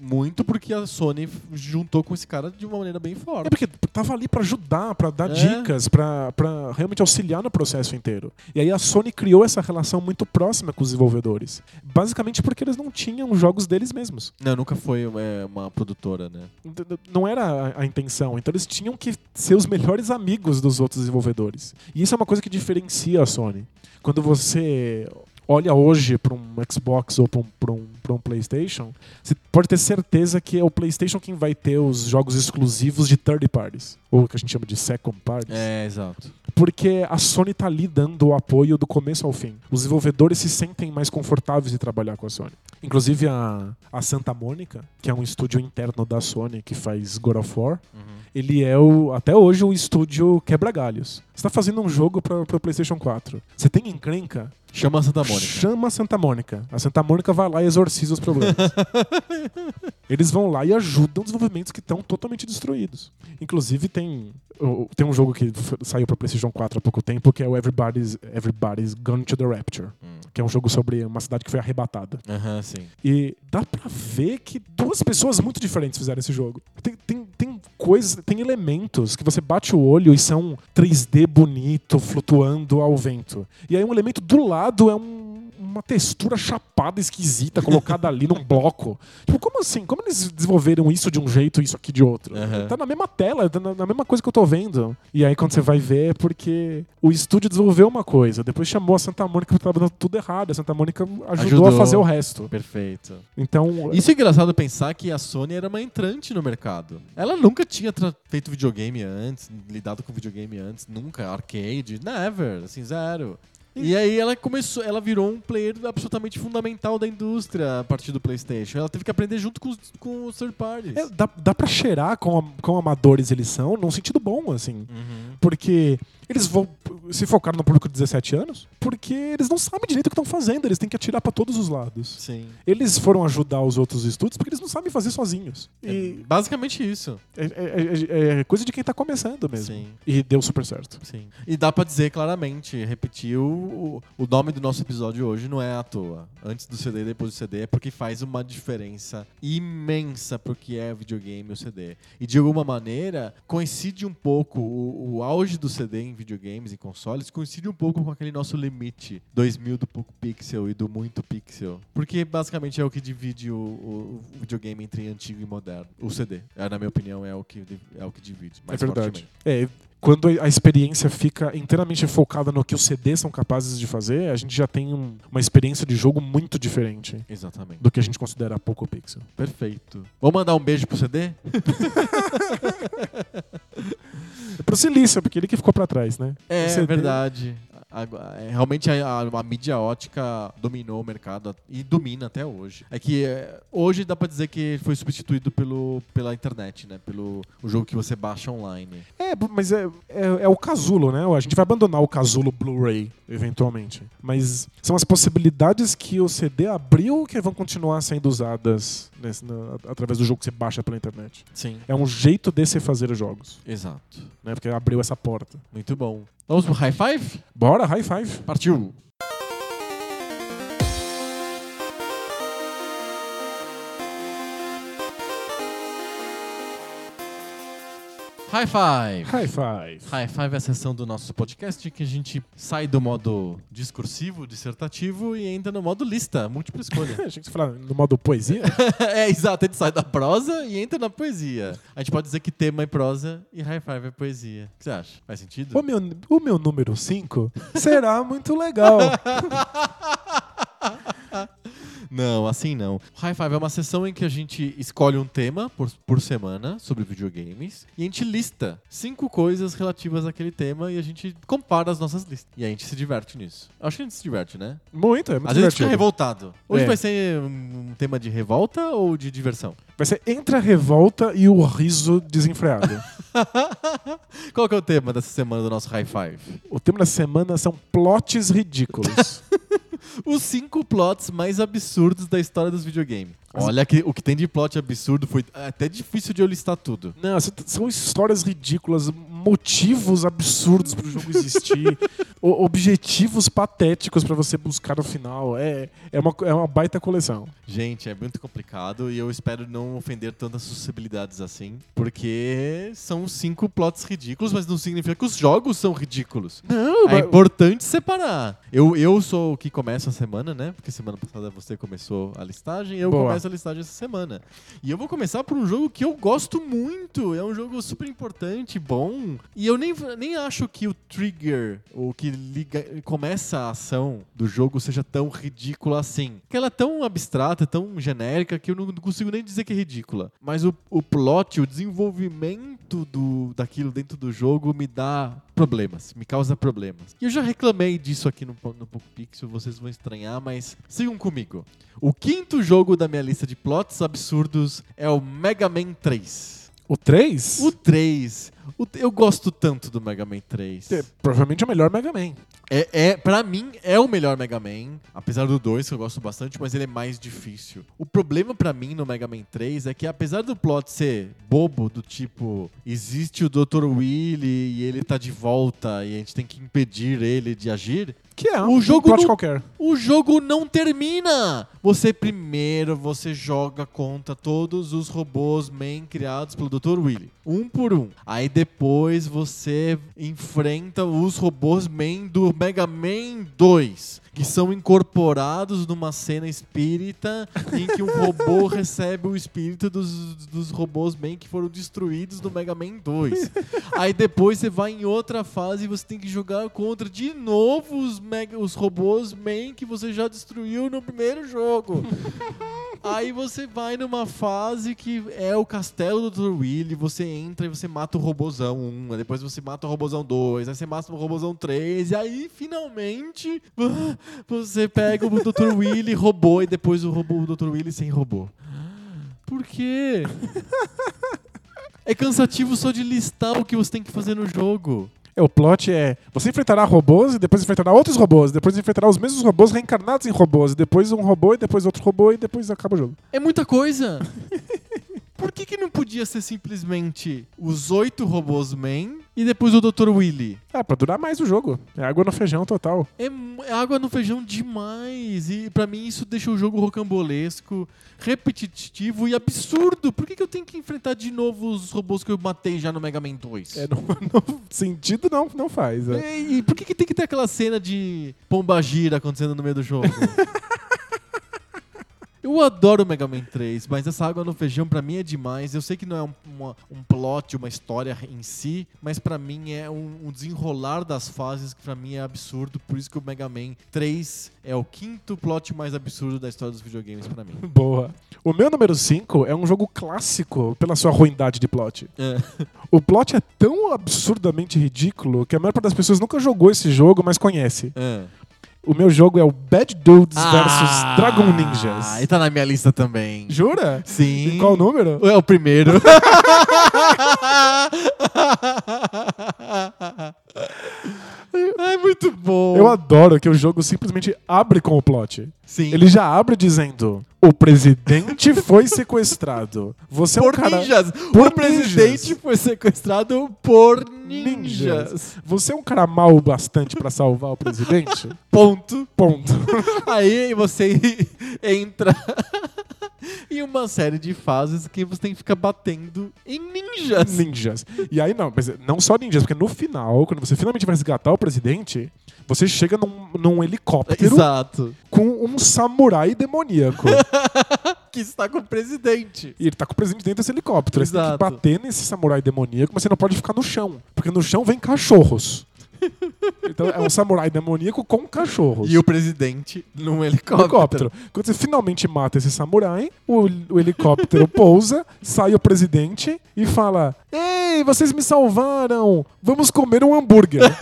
muito porque a Sony juntou com esse cara de uma maneira bem É forte. porque tava ali pra ajudar, pra dar É. dicas, pra realmente auxiliar no processo inteiro. E aí a Sony criou essa relação muito próxima com os desenvolvedores. Basicamente porque eles não tinham jogos deles mesmos. Não, nunca foi é, uma produtora, né? Não era a- a intenção. Então eles tinham que ser os melhores amigos dos outros desenvolvedores. E isso é uma coisa que diferencia a Sony. Quando você olha hoje para um Xbox ou para um, pra um, pra um PlayStation, você pode ter certeza que é o PlayStation quem vai ter os jogos exclusivos de third parties, ou que a gente chama de second parties. É, exato. Porque a Sony tá ali dando o apoio do começo ao fim. Os desenvolvedores se sentem mais confortáveis de trabalhar com a Sony. Inclusive a, a Santa Mônica, que é um estúdio interno da Sony que faz God of War, ele é o, até hoje o estúdio quebra-galhos. Você tá fazendo um jogo para o PlayStation 4. Você tem encrenca? Chama a Santa Mônica. Chama a Santa Mônica. A Santa Mônica vai lá e exorciza os problemas. Eles vão lá e ajudam desenvolvimentos que estão totalmente destruídos. Inclusive, tem, tem um jogo que saiu para PlayStation 4 há pouco tempo que é o Everybody's, Everybody's Gone to the Rapture. Hum. Que é um jogo sobre uma cidade que foi arrebatada. Aham, sim. E dá pra ver que duas pessoas muito diferentes fizeram esse jogo. Tem, tem, tem coisas, tem elementos que você bate o olho e são 3D bonito, flutuando ao vento. E aí um elemento do lado é um- uma textura chapada esquisita colocada ali num bloco. Tipo, como assim? Como eles desenvolveram isso de um jeito e isso aqui de outro? Aham. Tá na mesma tela, tá na, mesma coisa que eu tô vendo. E aí quando você vai ver é porque o estúdio desenvolveu uma coisa, depois chamou a Santa Mônica porque tava dando tudo errado. A Santa Mônica ajudou, Ajudou. a fazer o resto. Perfeito. Então, Isso é engraçado pensar que a Sony era uma entrante no mercado. Ela nunca tinha feito videogame antes, lidado com videogame antes, nunca, arcade, never, assim, zero. E aí ela começou, ela virou um player absolutamente fundamental da indústria a partir do PlayStation. Ela teve que aprender junto com os, com os third parties. é, dá, dá pra cheirar quão, quão amadores eles são num sentido bom, assim. Uhum. Porque eles vão se focar no público de 17 anos porque eles não sabem direito o que estão fazendo, eles têm que atirar pra todos os lados. Sim. Eles foram ajudar os outros estúdios porque eles não sabem fazer sozinhos. É E basicamente isso. é, é- é- é coisa de quem tá começando mesmo. Sim. E deu super certo. Sim. E dá pra dizer claramente, repetir, o, o nome do nosso episódio hoje não é à toa. Antes do CD e depois do CD, é porque faz uma diferença imensa pro que é videogame o CD. E de alguma maneira, coincide um pouco, o, o auge do CD em videogames e consoles coincide um pouco com aquele nosso limite 2000 do pouco pixel e do muito pixel. Porque basicamente é o que divide o, o- videogame entre antigo e moderno. O CD, é, na minha opinião, é o que, é o que divide. Mais é verdade. fortemente. É, quando a experiência fica inteiramente focada no que os CDs são capazes de fazer, a gente já tem um- uma experiência de jogo muito diferente Exatamente. do que a gente considera pouco pixel. Perfeito. Vamos mandar um beijo pro CD? É pro Silício, porque ele que ficou pra trás, né? É, CD verdade. É, realmente a, a- a mídia ótica dominou o mercado e domina até hoje. É que é, hoje dá pra dizer que foi substituído pelo, pela internet, né? Pelo o jogo que você baixa online. É, mas é, é, é o casulo, né? A gente vai abandonar o casulo Blu-ray, eventualmente. Mas são as possibilidades que o CD abriu que vão continuar sendo usadas nesse- na- através do jogo que você baixa pela internet. Sim. É um jeito de se fazer os jogos, Exato. né? Porque abriu essa porta. Muito bom. Vamos pro high five? Bora, high five. Partiu! High five! High five. High Five é a sessão do nosso podcast que a gente sai do modo discursivo, dissertativo e entra no modo lista, múltipla escolha. A gente fala no modo poesia. é, exato, a gente sai da prosa e entra na poesia. A gente pode dizer que tema é prosa e High Five é poesia. O que você acha? Faz sentido? o, meu, o meu número 5 será muito legal. Não, assim não. High Five é uma sessão em que a gente escolhe um tema por, por semana sobre videogames e a gente lista cinco coisas relativas àquele tema e a gente compara as nossas listas. E a gente se diverte nisso. Acho que a gente se diverte, né? Muito, é muito Às vezes fica divertido. revoltado. Hoje É. vai ser um tema de revolta ou de diversão? Vai ser entre a revolta e o riso desenfreado. Qual que é o tema dessa semana do nosso High Five? o tema da semana são plots ridículos. Os cinco plots mais absurdos da história dos videogames. Olha que o que tem de plot absurdo foi até difícil de eu listar tudo. Não, s- são histórias ridículas, motivos absurdos pro jogo existir, objetivos patéticos pra você buscar no final. É, é, uma, é uma baita coleção. Gente, é muito complicado e eu espero não ofender tantas suscetibilidades assim, porque são cinco plots ridículos, mas não significa que os jogos são ridículos. Não, É importante separar. Eu, eu sou o que começa a semana, né? Porque semana passada você começou a listagem, eu Boa. começo a listagem essa semana. E eu vou começar por um jogo que eu gosto muito. É um jogo super importante, bom. E eu nem, nem acho que o trigger, o que liga, começa a ação do jogo, seja tão ridícula assim. Porque ela é tão abstrata, tão genérica, que eu não consigo nem dizer que é ridícula. Mas o, o plot, o desenvolvimento do, daquilo dentro do jogo me dá problemas, me causa problemas. E eu já reclamei disso aqui no, no Poco Pixel, vocês vão estranhar, mas sigam comigo. O quinto jogo da minha lista de plots absurdos é o Mega Man 3. O 3? O 3. O- eu gosto tanto do Mega Man 3. É, provavelmente é o melhor Mega Man. É, é, pra mim, é o melhor Mega Man. Apesar do 2, que eu gosto bastante, mas ele é mais difícil. O problema pra mim no Mega Man 3 é que, apesar do plot ser bobo, do tipo, existe o Dr. Willy e ele tá de volta e a gente tem que impedir ele de agir, Que é O um jogo plot não- qualquer. o jogo não termina. Você primeiro você joga contra todos os robôs main criados pelo Dr. Willy, um por um. Aí depois você enfrenta os robôs main do Mega Man 2, que são incorporados numa cena espírita em que um robô recebe o espírito dos, dos robôs main que foram destruídos no Mega Man 2. Aí depois você vai em outra fase e você tem que jogar contra de novo os, mega, os robôs main que você já destruiu no primeiro jogo. Aí você vai numa fase que é o castelo do Dr. Willy, você entra e você mata o robôzão 1, aí depois você mata o robôzão 2, aí você mata o robôzão 3, e aí finalmente você pega o Dr. Willy robô e depois o, robô, o Dr. Willy sem robô. Por quê? É cansativo só de listar o que você tem que fazer no jogo. É, o plot é: você enfrentará robôs, e depois enfrentará outros robôs, depois enfrentará os mesmos robôs reencarnados em robôs, e depois um robô, e depois outro robô, e depois acaba o jogo. É muita coisa. Por que, que não podia ser simplesmente os oito robôs main e depois o Dr. Willy? Ah, pra durar mais o jogo. É água no feijão total. É, é água no feijão demais. E pra mim isso deixa o jogo rocambolesco, repetitivo e absurdo. Por que, que eu tenho que enfrentar de novo os robôs que eu matei já no Mega Man 2? É, no, no sentido não, não faz. é. É, E por que, que tem que ter aquela cena de pomba gira acontecendo no meio do jogo? Eu adoro o Mega Man 3, mas essa água no feijão pra mim é demais. Eu sei que não é um, uma- um plot, uma história em si, mas pra mim é um, um desenrolar das fases que pra mim é absurdo. Por isso que o Mega Man 3 é o quinto plot mais absurdo da história dos videogames pra mim. Boa. O meu número 5 é um jogo clássico pela sua ruindade de plot. É. O plot é tão absurdamente ridículo que a maior parte das pessoas nunca jogou esse jogo, mas conhece. É. O meu jogo é o Bad Dudes versus Dragon Ninjas. Ah, e tá na minha lista também. Jura? Sim. E qual o número? É o primeiro. Ai, muito bom. Eu adoro que o jogo simplesmente abre com o plot. Sim. Ele já abre dizendo: O presidente foi sequestrado. Você é um por cara. ninjas. por o presidente ninjas. foi sequestrado por ninjas. Ninjas. Você é um cara mal bastante pra salvar o presidente? Ponto. Ponto. Aí você entra em uma série de fases que você tem que ficar batendo em ninjas. ninjas. E aí, não, mas não só ninjas, porque no final, quando você finalmente vai resgatar o presidente, você chega num, num helicóptero Exato. com um samurai demoníaco. Que está com o presidente. e ele tá com o presidente dentro desse helicóptero. Aí Você tem que Exato. bater nesse samurai demoníaco, mas você não pode ficar no chão. Porque no chão vem cachorros. então é um samurai demoníaco com cachorros. E o presidente num helicóptero. helicóptero. Quando você finalmente mata esse samurai, o, o helicóptero pousa, sai o presidente e fala: Ei, vocês me salvaram! Vamos comer um hambúrguer.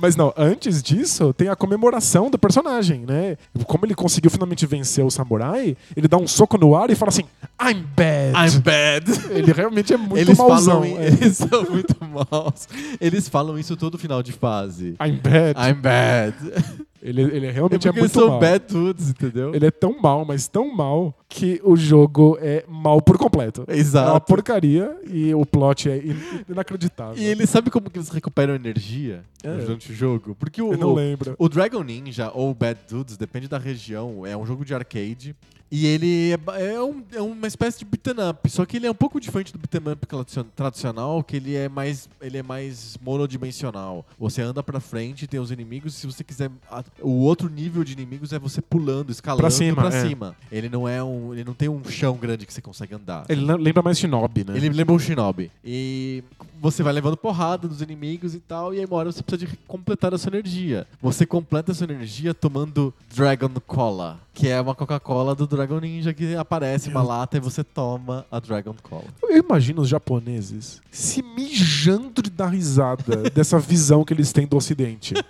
Mas não, antes disso, tem a comemoração do personagem, né? Como ele conseguiu finalmente vencer o samurai, ele dá um soco no ar e fala assim: I'm bad. I'm bad. Ele realmente é muito eles mauzão. falam, é. eles são muito maus. Eles falam isso todo final de fase. I'm bad. I'm bad. Ele, ele É realmente é eles muito mal. bad dudes, entendeu? Ele é tão mal, mas tão mal, que o jogo é mal por completo. É uma Exato. porcaria e o plot é in- inacreditável. E ele sabe como que eles recuperam energia É. durante o jogo? Porque o, Eu não lembro. o Dragon Ninja ou Bad Dudes, depende da região, é um jogo de arcade. E ele é, é, um- é uma espécie de beat'em up, só que ele é um pouco diferente do beat'em up tradicional, que ele é mais ele é mais monodimensional. Você anda pra frente, tem os inimigos, se você quiser O outro nível de inimigos é você pulando, escalando Pra cima, pra é. cima. Ele não é um. Ele não tem um chão grande que você consegue andar. Ele lem- lembra mais Shinobi, né? Ele lembra um Shinobi. E você vai levando porrada dos inimigos e tal, e aí uma hora você precisa de completar a sua energia. Você completa a sua energia tomando Dragon Cola, que é uma Coca-Cola do Dragon Ninja que aparece uma lata e você toma a Dragon Cola. Eu imagino os japoneses se mijando de dar risada dessa visão que eles têm do ocidente.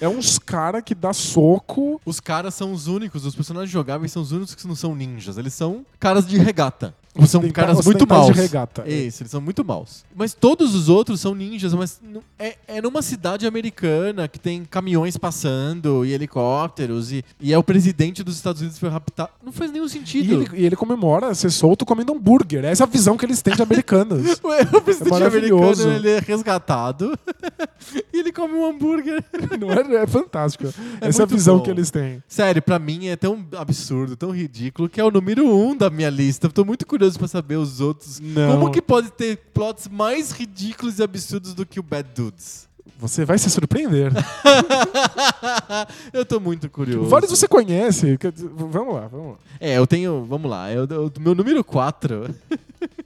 É uns cara que dá soco. Os caras são os únicos, os personagens jogáveis são os únicos que não são ninjas. Eles são caras de regata. São caras muito maus. de regata. Isso, eles são muito maus. Mas todos os outros são ninjas, mas é, é numa cidade americana que tem caminhões passando e helicópteros e, e é o presidente dos Estados Unidos que foi raptado. Não faz nenhum E sentido. ele, e ele comemora ser solto comendo hambúrguer. Essa é a visão que eles têm de americanos. O presidente É americano ele é resgatado e ele come um hambúrguer. Não é, é fantástico. É Essa é a visão bom. que eles têm. Sério, pra mim é tão absurdo, tão ridículo, que é o número um da minha lista. Tô muito curioso pra saber os outros. Não. Como que pode ter plots mais ridículos e absurdos do que o Bad Dudes? Você vai se surpreender. eu tô muito curioso. Vários você conhece. Vamos lá, vamos lá. É, eu tenho. Vamos lá. Eu, eu- meu número 4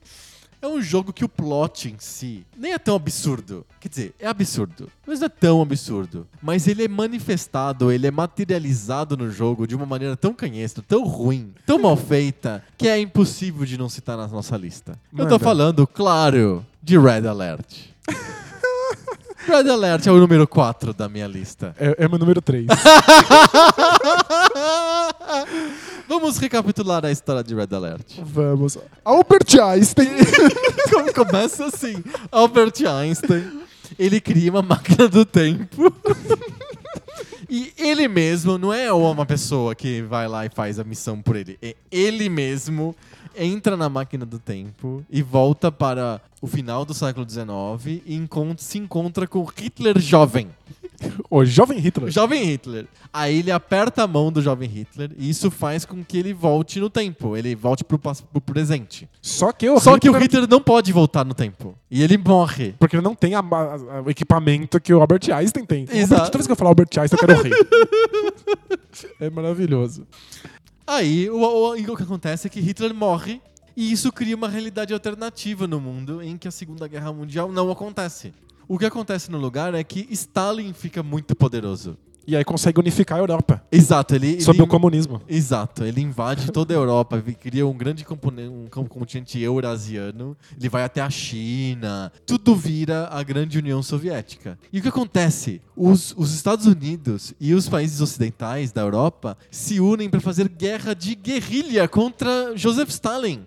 é um jogo que o plot em si nem é tão absurdo. Quer dizer, é absurdo, mas não é tão absurdo. Mas ele é manifestado, ele é materializado no jogo de uma maneira tão canhestra, tão ruim, tão mal feita, que é impossível de não citar na nossa lista. Eu tô Manda. falando, claro, de Red Alert. Red Alert é o número 4 da minha lista. É, é meu número 3. Vamos recapitular a história de Red Alert. Vamos. Albert Einstein. Como começa assim, Albert Einstein, ele cria uma máquina do tempo. E ele mesmo, não é uma pessoa que vai lá e faz a missão por ele. É ele mesmo entra na máquina do tempo e volta para o final do século XIX e se encontra com Hitler jovem. O jovem Hitler. O jovem Hitler. Aí ele aperta a mão do jovem Hitler e isso faz com que ele volte no tempo. Ele volte pro, pas- pro presente. Só que o Só que o Hitler- Hitler não pode voltar no tempo. E ele morre. Porque ele não tem a- a- o equipamento que o Albert Einstein tem. Exato. Toda vez que eu falar Albert Einstein, eu quero rir. é maravilhoso. Aí o, o- o que acontece é que Hitler morre e isso cria uma realidade alternativa no mundo em que a Segunda Guerra Mundial não acontece. O que acontece no lugar é que Stalin fica muito poderoso. E aí consegue unificar a Europa. Exato, ele. Sob ele- o comunismo. Exato, ele invade toda a Europa, cria um grande um continente eurasiano, ele vai até a China, tudo vira a grande União Soviética. E o que acontece? Os, os Estados Unidos e os países ocidentais da Europa se unem para fazer guerra de guerrilha contra Joseph Stalin,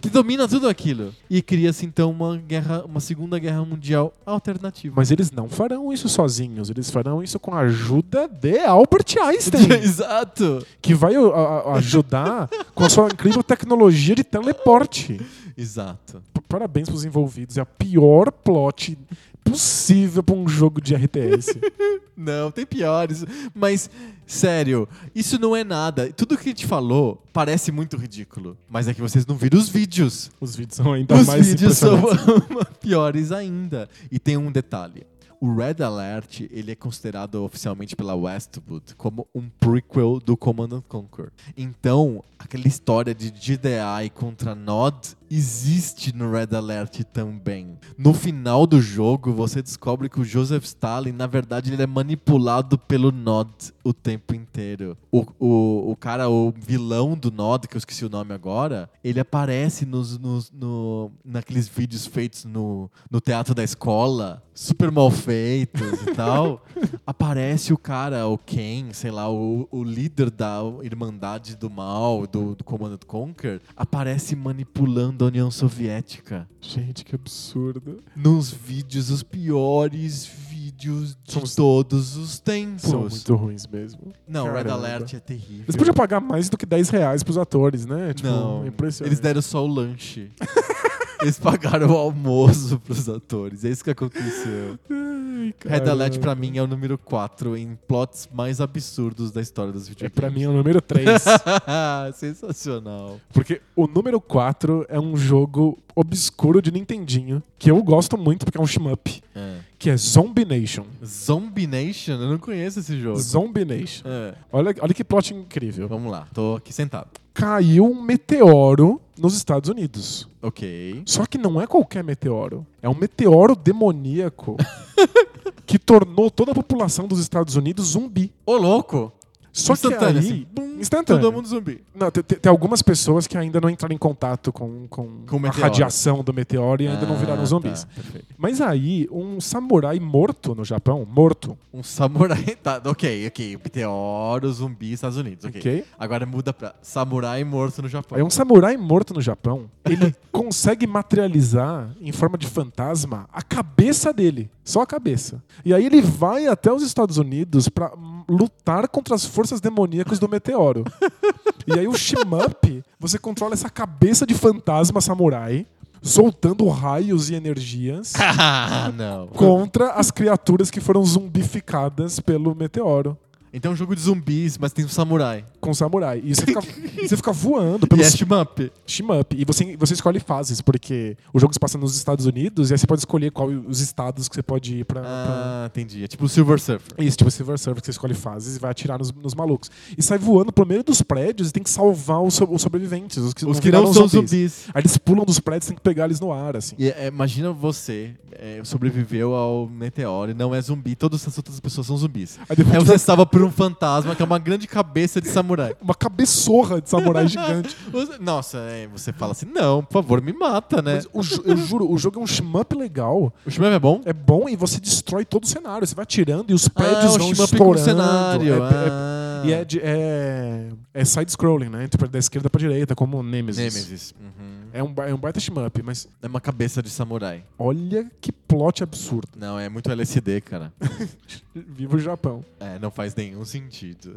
que domina tudo aquilo. E cria-se então uma guerra, uma segunda guerra mundial alternativa. Mas eles não farão isso sozinhos. Eles farão isso com a ajuda de Albert Einstein. Exato. que vai a- a- ajudar com a sua incrível tecnologia de teleporte. Exato. Parabéns pros envolvidos. É a pior plot possível pra um jogo de RTS. Não, tem piores. Mas, sério, isso não é nada. Tudo que a gente falou parece muito ridículo. Mas é que vocês não viram os vídeos. Os vídeos são ainda os mais vídeos são piores ainda. E tem um detalhe. O Red Alert, ele é considerado oficialmente pela Westwood como um prequel do Command and Conquer. Então, aquela história de GDI contra Nod existe no Red Alert também. No final do jogo, você descobre que o Joseph Stalin, na verdade, ele é manipulado pelo Nod o tempo inteiro. O, o, o cara, o vilão do Nod, que eu esqueci o nome agora, ele aparece nos, nos- no, naqueles vídeos feitos no, no teatro da escola, super mal feitos e tal. Aparece o cara, o Ken, sei lá, o, o líder da Irmandade do Mal, do, do Command and Conquer, aparece manipulando a União Soviética Gente, que absurdo. nos vídeos, os piores vídeos de todos os tempos. São muito ruins mesmo. Não, Red Caramba. Alert é terrível. Eles podiam pagar mais do que 10 reais pros atores, né? Tipo, Não, impressionante. eles deram só o lanche. eles pagaram o almoço pros atores. É isso que aconteceu. Ai, Red Alert pra mim é o número 4 em plots mais absurdos da história dos É, videogames. pra mim é o número 3. Sensacional. Porque o número 4 é um jogo obscuro de Nintendinho, que eu gosto muito porque é um shmup, É. que é Zombie Nation. Zombie Nation? Eu não conheço esse jogo. Zombie Nation. É. Olha, olha que plot incrível. Vamos lá, tô aqui sentado. Caiu um meteoro nos Estados Unidos. Ok. Só que não é qualquer meteoro. É um meteoro demoníaco que tornou toda a população dos Estados Unidos zumbi. Ô, louco! Só que aí, assim. Bum, instantâneo. Todo mundo zumbi. Não, tem, tem- algumas pessoas que ainda não entraram em contato com, com, Com a radiação do meteoro e ainda não Ah, viraram zumbis. tá. Mas aí, um samurai morto no Japão, morto, Um samurai. Tá, ok, ok. Meteoro, zumbi, Estados Unidos. Ok. ok? Agora muda pra samurai morto no Japão. Aí um samurai morto no Japão, ele consegue materializar em forma de fantasma a cabeça dele, só a cabeça. E aí ele vai até os Estados Unidos pra hum, lutar contra as forças demoníacas do meteoro. e aí o shmup, você controla essa cabeça de fantasma samurai, soltando raios e energias ah, contra as criaturas que foram zumbificadas pelo meteoro. Então é um jogo de zumbis, mas tem um samurai. Com samurai. E você fica, e você fica voando E pelos é shmup. shmup. E você, você escolhe fases, porque o jogo se passa nos Estados Unidos e aí você pode escolher qual os estados que você pode ir pra. pra... Ah, entendi. É tipo o Silver Surfer. Isso, tipo Silver Surfer, que você escolhe fases e vai atirar nos, nos malucos. E sai voando pro meio dos prédios e tem que salvar os, so- os sobreviventes, os que Os não que não são zumbis. zumbis. Aí eles pulam dos prédios, tem que pegar eles no ar, assim. E, é, imagina você é, sobreviveu ao meteoro e não é zumbi, todas as outras pessoas são zumbis. Aí depois Aí você estava por um fantasma que é uma grande cabeça de samurai. uma cabeçorra de samurai gigante. Nossa, é, você fala assim, não, por favor, me mata, né? O, eu juro, o jogo é um shmup legal. O shmup é bom? É bom e você destrói todo o cenário. Você vai tirando e os ah, prédios o vão shmup com estourando. cenário. É- é- ah. E é, de- é, é side-scrolling, né? Tipo, da esquerda pra direita, como Nemesis. Nemesis. Uhum. É um, é um baita shmup, mas É uma cabeça de samurai. olha que plot absurdo. Não, é muito LSD, cara. Viva o Japão. É, não faz nenhum sentido.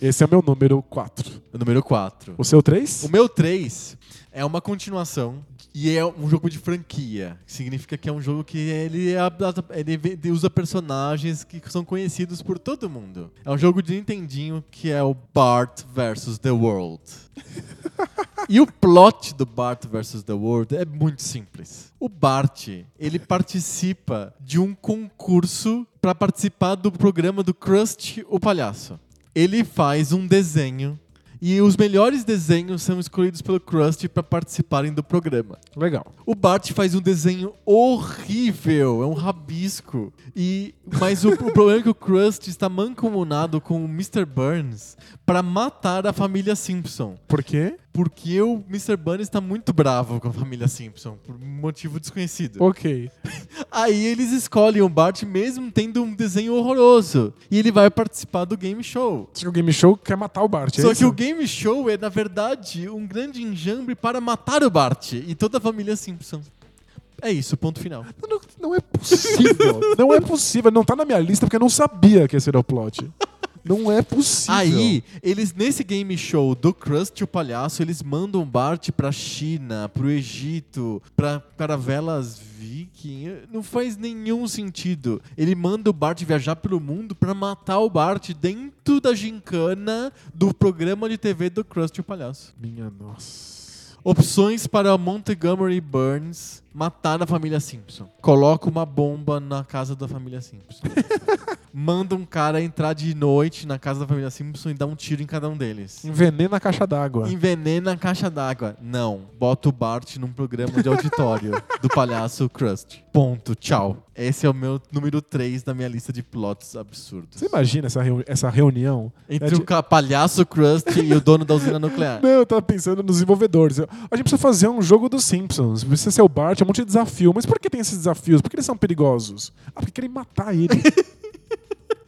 Esse é o meu número 4. O número 4. O seu 3? O meu 3 é uma continuação e é um jogo de franquia. Significa que é um jogo que ele, ele usa personagens que são conhecidos por todo mundo. É um jogo de Nintendinho que é o Bart vs. The World. E o plot do Bart vs. The World é muito simples. O Bart, ele participa de um concurso para participar do programa do Krusty o Palhaço. Ele faz um desenho e os melhores desenhos são escolhidos pelo Krusty para participarem do programa. Legal. O Bart faz um desenho horrível, é um rabisco. E mas o, o problema é que o Krusty está mancomunado com o Mr. Burns para matar a família Simpson. Por quê? Porque o Mr. Burns está muito bravo com a família Simpson, por um motivo desconhecido. Ok. Aí eles escolhem o Bart mesmo tendo um desenho horroroso. E ele vai participar do game show. Só que o Game Show quer matar o Bart. é Só isso? que o game show é, na verdade, um grande enjambre para matar o Bart e toda a família Simpson. É isso, ponto final. Não, não é possível. não é possível. Não tá na minha lista porque eu não sabia que esse era o plot. Não é possível. Aí, eles nesse game show do Krusty o Palhaço, eles mandam o Bart pra China, pro Egito, pra caravelas viking. Não faz nenhum sentido. Ele manda o Bart viajar pelo mundo pra matar o Bart dentro da gincana do programa de TV do Krusty o Palhaço. Minha nossa. Opções para Montgomery Burns matar a família Simpson. Coloca uma bomba na casa da família Simpson. Manda um cara entrar de noite na casa da família Simpson e dar um tiro em cada um deles. Envenena a caixa d'água. Envenena a caixa d'água. Não. Bota o Bart num programa de auditório do palhaço Krusty. Ponto. Tchau. Esse é o meu número 3 da minha lista de plots absurdos. Você imagina essa, reu- essa reunião? Entre É de- o palhaço Krusty e o dono da usina nuclear. Não, eu tava pensando nos desenvolvedores. A gente precisa fazer um jogo dos Simpsons. Precisa ser o Bart, um monte de desafio. Mas por que tem esses desafios? Por que eles são perigosos? Ah, porque querem matar ele.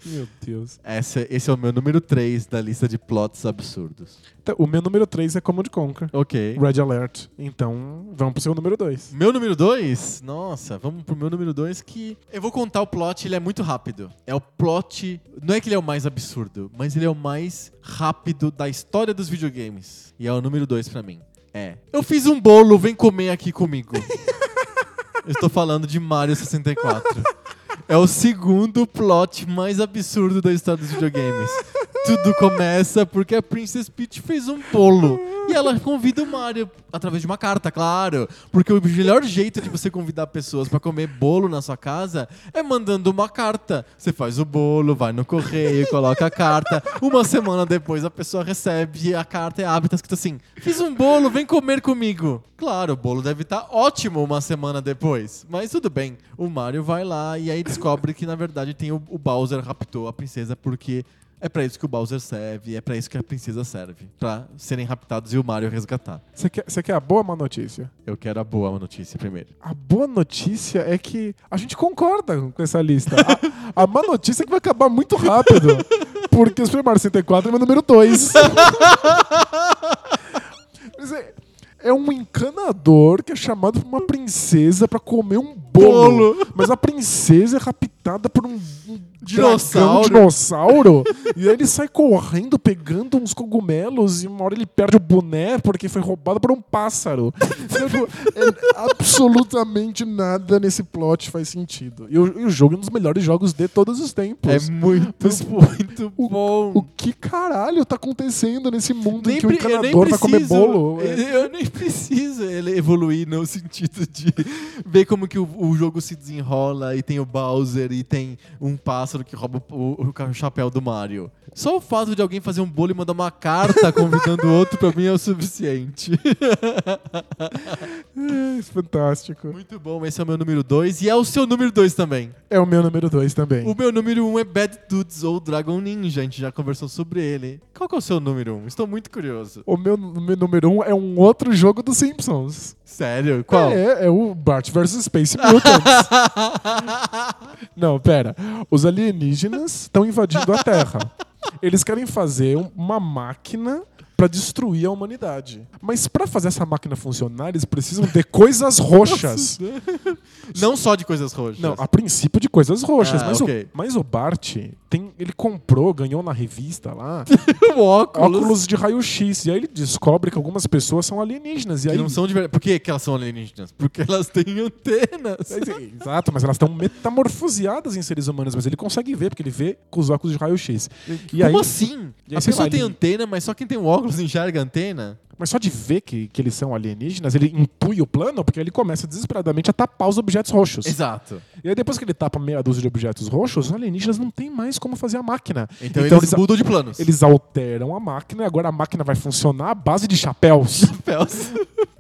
Meu Deus. Essa- esse é o meu número 3 da lista de plots absurdos. Então, o meu número 3 é Command Conquer. Ok. Red Alert. Então, vamos pro seu número 2. Meu número 2? Nossa, vamos pro meu número 2 que eu vou contar o plot, ele é muito rápido. É o plot, não é que ele é o mais absurdo, mas ele é o mais rápido da história dos videogames. E é o número 2 pra mim. É. Eu fiz um bolo, vem comer aqui comigo. eu estou falando de Mario 64. É o segundo plot mais absurdo da história dos videogames. Tudo começa porque a Princess Peach fez um bolo. E ela convida o Mario através de uma carta, claro. Porque o melhor jeito de você convidar pessoas pra comer bolo na sua casa é mandando uma carta. Você faz o bolo, vai no correio, coloca a carta. Uma semana depois a pessoa recebe a carta e abre, tá escrito assim: Fiz um bolo, vem comer comigo. Claro, o bolo deve estar ótimo uma semana depois. Mas tudo bem. O Mario vai lá e aí descobre que na verdade tem o, o Bowser raptou a princesa porque é pra isso que o Bowser serve, é pra isso que a princesa serve. Pra serem raptados e o Mario resgatar. Você quer, você quer a boa ou a má notícia? Eu quero a boa notícia primeiro. A boa notícia é que a gente concorda com essa lista. A, a má notícia é que vai acabar muito rápido. Porque o Super Mario 64 é meu número 2. É um encanador que é chamado por uma princesa pra comer um bolo. Bolo. Mas a princesa é raptada por um, um Dinossauro. dragão dinossauro. e aí ele sai correndo, pegando uns cogumelos, e uma hora ele perde o boné porque foi roubado por um pássaro. Tipo, é- absolutamente nada nesse plot faz sentido. E o, e o jogo é um dos melhores jogos de todos os tempos. É muito, Mas muito bom. O que caralho tá acontecendo nesse mundo em Nem que o encanador vai comer preciso- bolo? É. Eu, eu nem preciso ele evoluir no sentido de ver como que o, o jogo se desenrola e tem o Bowser e tem um pássaro que rouba o, o chapéu do Mario. Só o fato de alguém fazer um bolo e mandar uma carta convidando o outro pra mim é o suficiente. É, fantástico. Muito bom, esse é o meu número 2 e é o seu número 2 também. É o meu número 2 também. O meu número 1 um é Bad Dudes ou Dragon Ninja, a gente já conversou sobre ele. Qual que é o seu número 1? Um? Estou muito curioso. O meu, meu número 1 um é um outro jogo dos Simpsons. Sério? Qual? É, é o Bart vs Space Mutants. Não, pera. Os alienígenas estão invadindo a Terra. Eles querem fazer um- uma máquina pra destruir a humanidade. Mas pra fazer essa máquina funcionar, eles precisam de coisas roxas. Não só de coisas roxas. Não, a princípio de coisas roxas. Ah, mas, ok. o, mas o Bart, tem, ele comprou, ganhou na revista lá, óculos. óculos de raio-x. E aí ele descobre que algumas pessoas são alienígenas. E Que aí, não são de verdade. Por que, que elas são alienígenas? Porque elas têm antenas. É, Exato, mas elas estão metamorfoseadas em seres humanos, mas ele consegue ver, porque ele vê com os óculos de raio-x. Como aí, assim? aí, a pessoa lá, tem ele- antena, mas só quem tem o óculos enxerga antena? Mas só de ver que, que eles são alienígenas, ele intui o plano, porque ele começa desesperadamente a tapar os objetos roxos. Exato. E aí depois que ele tapa meia dúzia de objetos roxos, os alienígenas não tem mais como fazer a máquina. Então, Então eles, eles- mudam de planos. Eles alteram a máquina e agora a máquina vai funcionar à base de chapéus. Chapéus.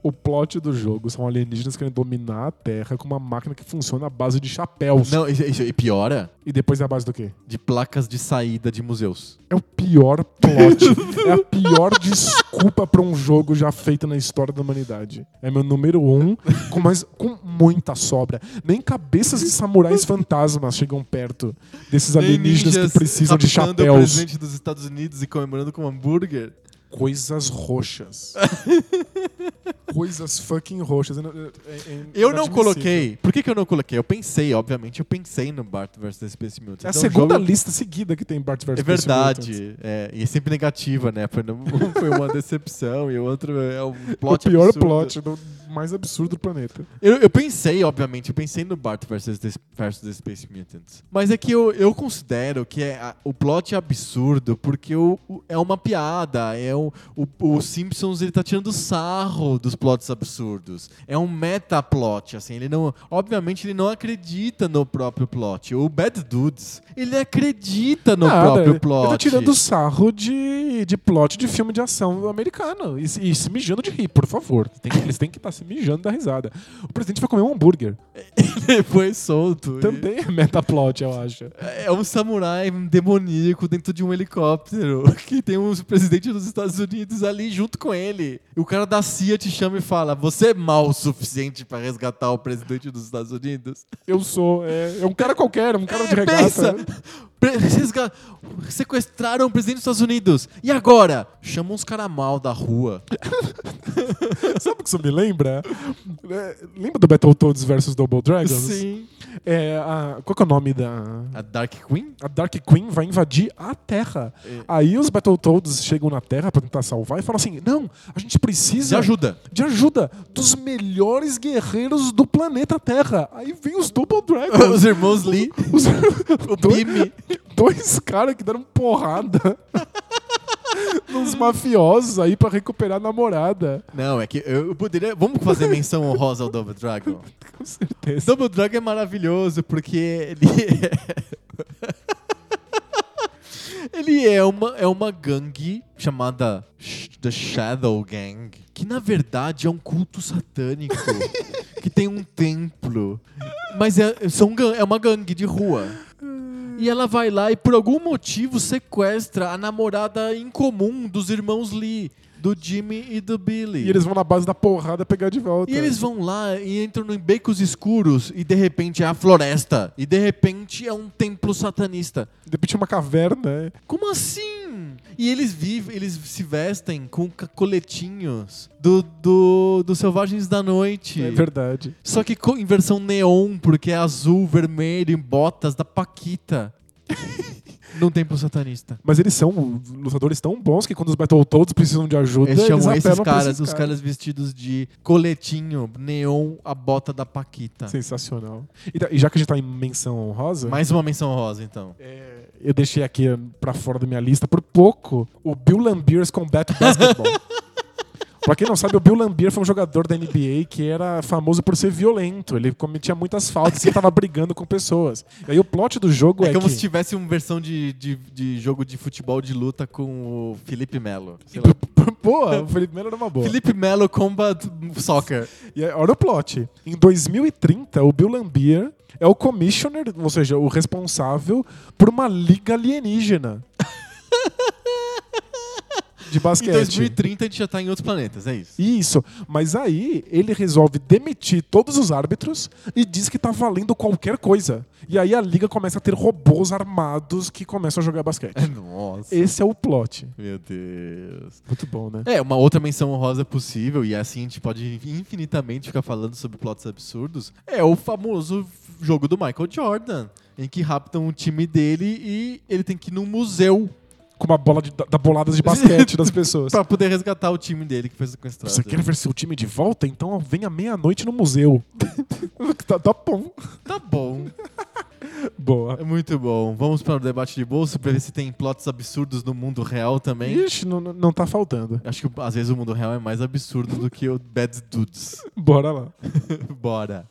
o plot do jogo são alienígenas querendo dominar a Terra com uma máquina que funciona à base de chapéus. Não, isso, isso- e piora E depois é a base do quê? de placas de saída de museus. É o pior plot. é a pior desculpa pra um jogo já feito na história da humanidade. É meu número um, com, mais, com muita sobra. Nem cabeças de samurais fantasmas chegam perto desses alienígenas que precisam de raptando o chapéus. presidente dos Estados Unidos e comemorando com hambúrguer. Coisas roxas. Coisas fucking roxas. É- é- Eu não coloquei. Por que, que eu não coloquei? Eu pensei, obviamente, eu pensei no Bart vs Space Mutants. É a Então, o segunda jogo- lista seguida que tem Bart vs É Space Mutants. verdade. É, e é sempre negativa, né? Foi, não- foi uma decepção e o outro é um O plot pior absurdo. plot do mais absurdo do planeta. Eu, eu pensei, obviamente, eu pensei no Bart vs. The, versus The Space Mutants. Mas é que eu, eu considero que é, a- o plot é absurdo porque o, o- é uma piada. É o, o, o Simpsons ele tá tirando sarro dos plots absurdos. É um metaplot, assim. Ele não. Obviamente, ele não acredita no próprio plot. O Bad Dudes, ele acredita no Nada, próprio plot. Ele tá tirando sarro de, de plot de filme de ação americano. E, se- e se mijando de rir, por favor. Tem eles têm que estar se mijando da risada. O presidente vai comer um hambúrguer. Ele foi solto. Também é metaplot, eu acho. É um samurai demoníaco dentro de um helicóptero que tem um presidente dos Estados Unidos ali junto com ele. E o cara da CIA te chama e fala: Você é mal o suficiente pra resgatar o presidente dos Estados Unidos? Eu sou. É, é um cara qualquer, um cara de É, regata. pensa! Pre- resga- Sequestraram o presidente dos Estados Unidos. E agora? Chama uns cara mal da rua. Sabe o que isso me lembra? É, lembra do Battletoads versus Double Dragons? Sim. É, a- qual que é o nome da. A Dark Queen? A Dark Queen vai invadir a Terra. É. Aí os Battletoads chegam na Terra pra tentar salvar e falam assim: não, a gente De precisa ajuda. de ajuda dos melhores guerreiros do planeta Terra. Aí vem os Double Dragons. Os irmãos Lee, os o dois, dois caras que deram porrada nos mafiosos aí pra recuperar a namorada. Não, é que eu poderia. Vamos fazer menção honrosa ao Double Dragon. Com certeza. Double Dragon é maravilhoso porque ele é... ele é uma, é uma gangue chamada The Shadow Gang, que na verdade é um culto satânico, que tem um templo, mas é, são, é uma gangue de rua. E ela vai lá e por algum motivo sequestra a namorada em comum dos irmãos Lee, do Jimmy e do Billy. E eles vão na base da porrada pegar de volta. E eles vão lá e entram em becos escuros e de repente é a floresta. E de repente é um templo satanista. De repente uma caverna. é. Como assim? E eles vivem, eles se vestem com coletinhos do, do, do Selvagens da Noite. É verdade. Só que em versão neon, porque é azul, vermelho, em botas da Paquita. Num templo satanista. Mas eles são lutadores tão bons que quando os Battletoads precisam de ajuda, Eles eles, chamam esses apelam pra caras, esses os caras vestidos de coletinho, neon, a bota da Paquita. Sensacional. E, já que a gente tá em menção honrosa, Mais uma menção rosa, então. é, eu deixei aqui pra fora da minha lista por pouco o Bill Lambiers Combat Basketball. Pra quem não sabe, o Bill Lambier foi um jogador da NBA que era famoso por ser violento. Ele cometia muitas faltas e tava brigando com pessoas. E aí o plot do jogo é, É como que... se tivesse uma versão de, de, de jogo de futebol de luta com o Felipe Melo. Boa, o Felipe Melo era uma boa. Felipe Melo Combat Soccer. E aí, olha o plot. Em 2030, o Bill Lambier é o commissioner, ou seja, o responsável por uma liga alienígena. De Em basquete. 2030 a gente já tá em outros planetas, é isso. Isso. Mas aí ele resolve demitir todos os árbitros e diz que tá valendo qualquer coisa. E aí a liga começa a ter robôs armados que começam a jogar basquete. Nossa. Esse é o plot. Meu Deus. Muito bom, né? É, uma outra menção honrosa possível, e assim a gente pode infinitamente ficar falando sobre plots absurdos, é o famoso jogo do Michael Jordan, em que raptam o time dele e ele tem que ir num museu Com uma bola de, da boladas de basquete das pessoas. pra poder resgatar o time dele que foi sequestrado. Você quer ver seu time de volta? Então venha meia-noite no museu. tá, tá bom. Tá bom. Boa. É muito bom. Vamos para o debate de bolso pra ver se tem plots absurdos no mundo real também. Ixi, não, não- não tá faltando. Acho que às vezes o mundo real é mais absurdo do que o Bad Dudes. Bora lá. Bora.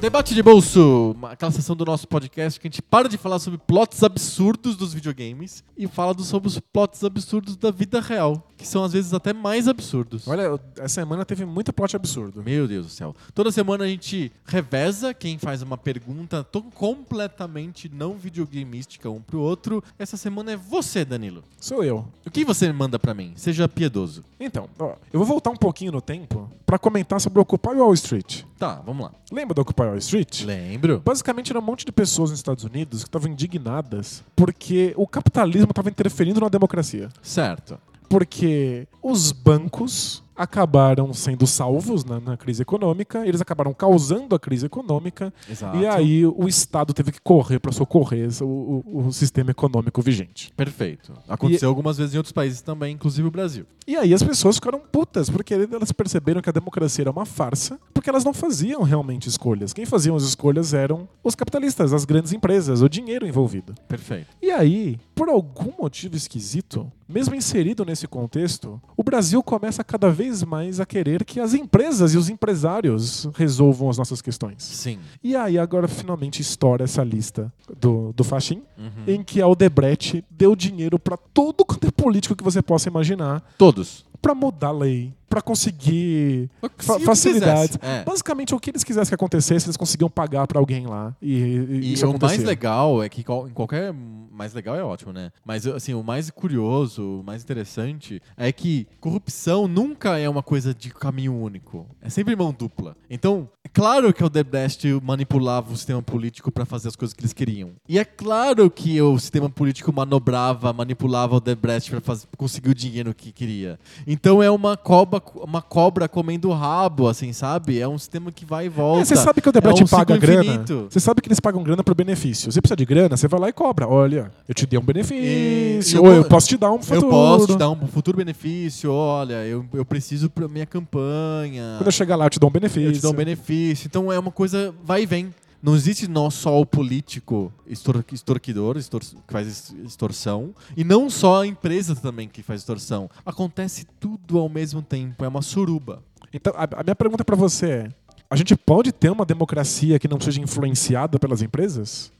Debate de bolso, aquela sessão do nosso podcast que a gente para de falar sobre plots absurdos dos videogames e fala sobre os plots absurdos da vida real, que são às vezes até mais absurdos. Olha, essa semana teve muito plot absurdo. Meu Deus do céu. Toda semana a gente reveza quem faz uma pergunta completamente não videogameística um pro outro. Essa semana é você, Danilo. Sou eu. O que você manda pra mim? Seja piedoso. Então, ó, eu vou voltar um pouquinho no tempo pra comentar sobre o Occupy Wall Street. Tá, vamos lá. Lembra do Occupy Wall Street? Lembro. Basicamente era um monte de pessoas nos Estados Unidos que estavam indignadas porque o capitalismo estava interferindo na democracia. Certo. Porque os bancos acabaram sendo salvos na, na crise econômica, eles acabaram causando a crise econômica, Exato. e aí o Estado teve que correr para socorrer o, o- o sistema econômico vigente. Perfeito. Aconteceu algumas vezes em outros países também, inclusive o Brasil. E aí as pessoas ficaram putas, porque elas perceberam que a democracia era uma farsa, porque elas não faziam realmente escolhas. Quem faziam as escolhas eram os capitalistas, as grandes empresas, o dinheiro envolvido. Perfeito. E aí, por algum motivo esquisito, mesmo inserido nesse contexto, o Brasil começa cada vez mais a querer que as empresas e os empresários resolvam as nossas questões. Sim. E aí agora finalmente estoura essa lista do, do Faxin, Uhum. em que a Odebrecht deu dinheiro pra todo quanto é político que você possa imaginar Todos. Pra mudar a lei, pra conseguir fa- facilidades. É. Basicamente, o que eles quisessem que acontecesse, eles conseguiam pagar pra alguém lá. E, e E o mais legal é que em qualquer. Mais legal é ótimo, né? Mas assim, o mais curioso, o mais interessante é que corrupção nunca é uma coisa de caminho único. É sempre mão dupla. Então, claro que o Odebrecht manipulava o sistema político para fazer as coisas que eles queriam. E é claro que o sistema político manobrava, manipulava o Odebrecht para conseguir o dinheiro que queria. Então é uma cobra, uma cobra comendo rabo, assim, sabe? É um sistema que vai e volta. É, você sabe que o Odebrecht é um paga grana. Você sabe que eles pagam grana por benefício. Você precisa de grana, você vai lá e cobra. Olha, eu te dei um benefício. E- ou eu- eu posso te dar um futuro. Eu posso te dar um futuro benefício, olha, eu, eu preciso pra minha campanha. Quando eu chegar lá, eu te dou um benefício. Eu te dou um benefício. Então é uma coisa vai e vem. Não existe não só o político extor extorquidor, extor que faz ex- extorsão, e não só a empresa também que faz extorsão. Acontece tudo ao mesmo tempo, é uma suruba. Então, a, a minha pergunta pra você é: a gente pode ter uma democracia que não seja influenciada pelas empresas?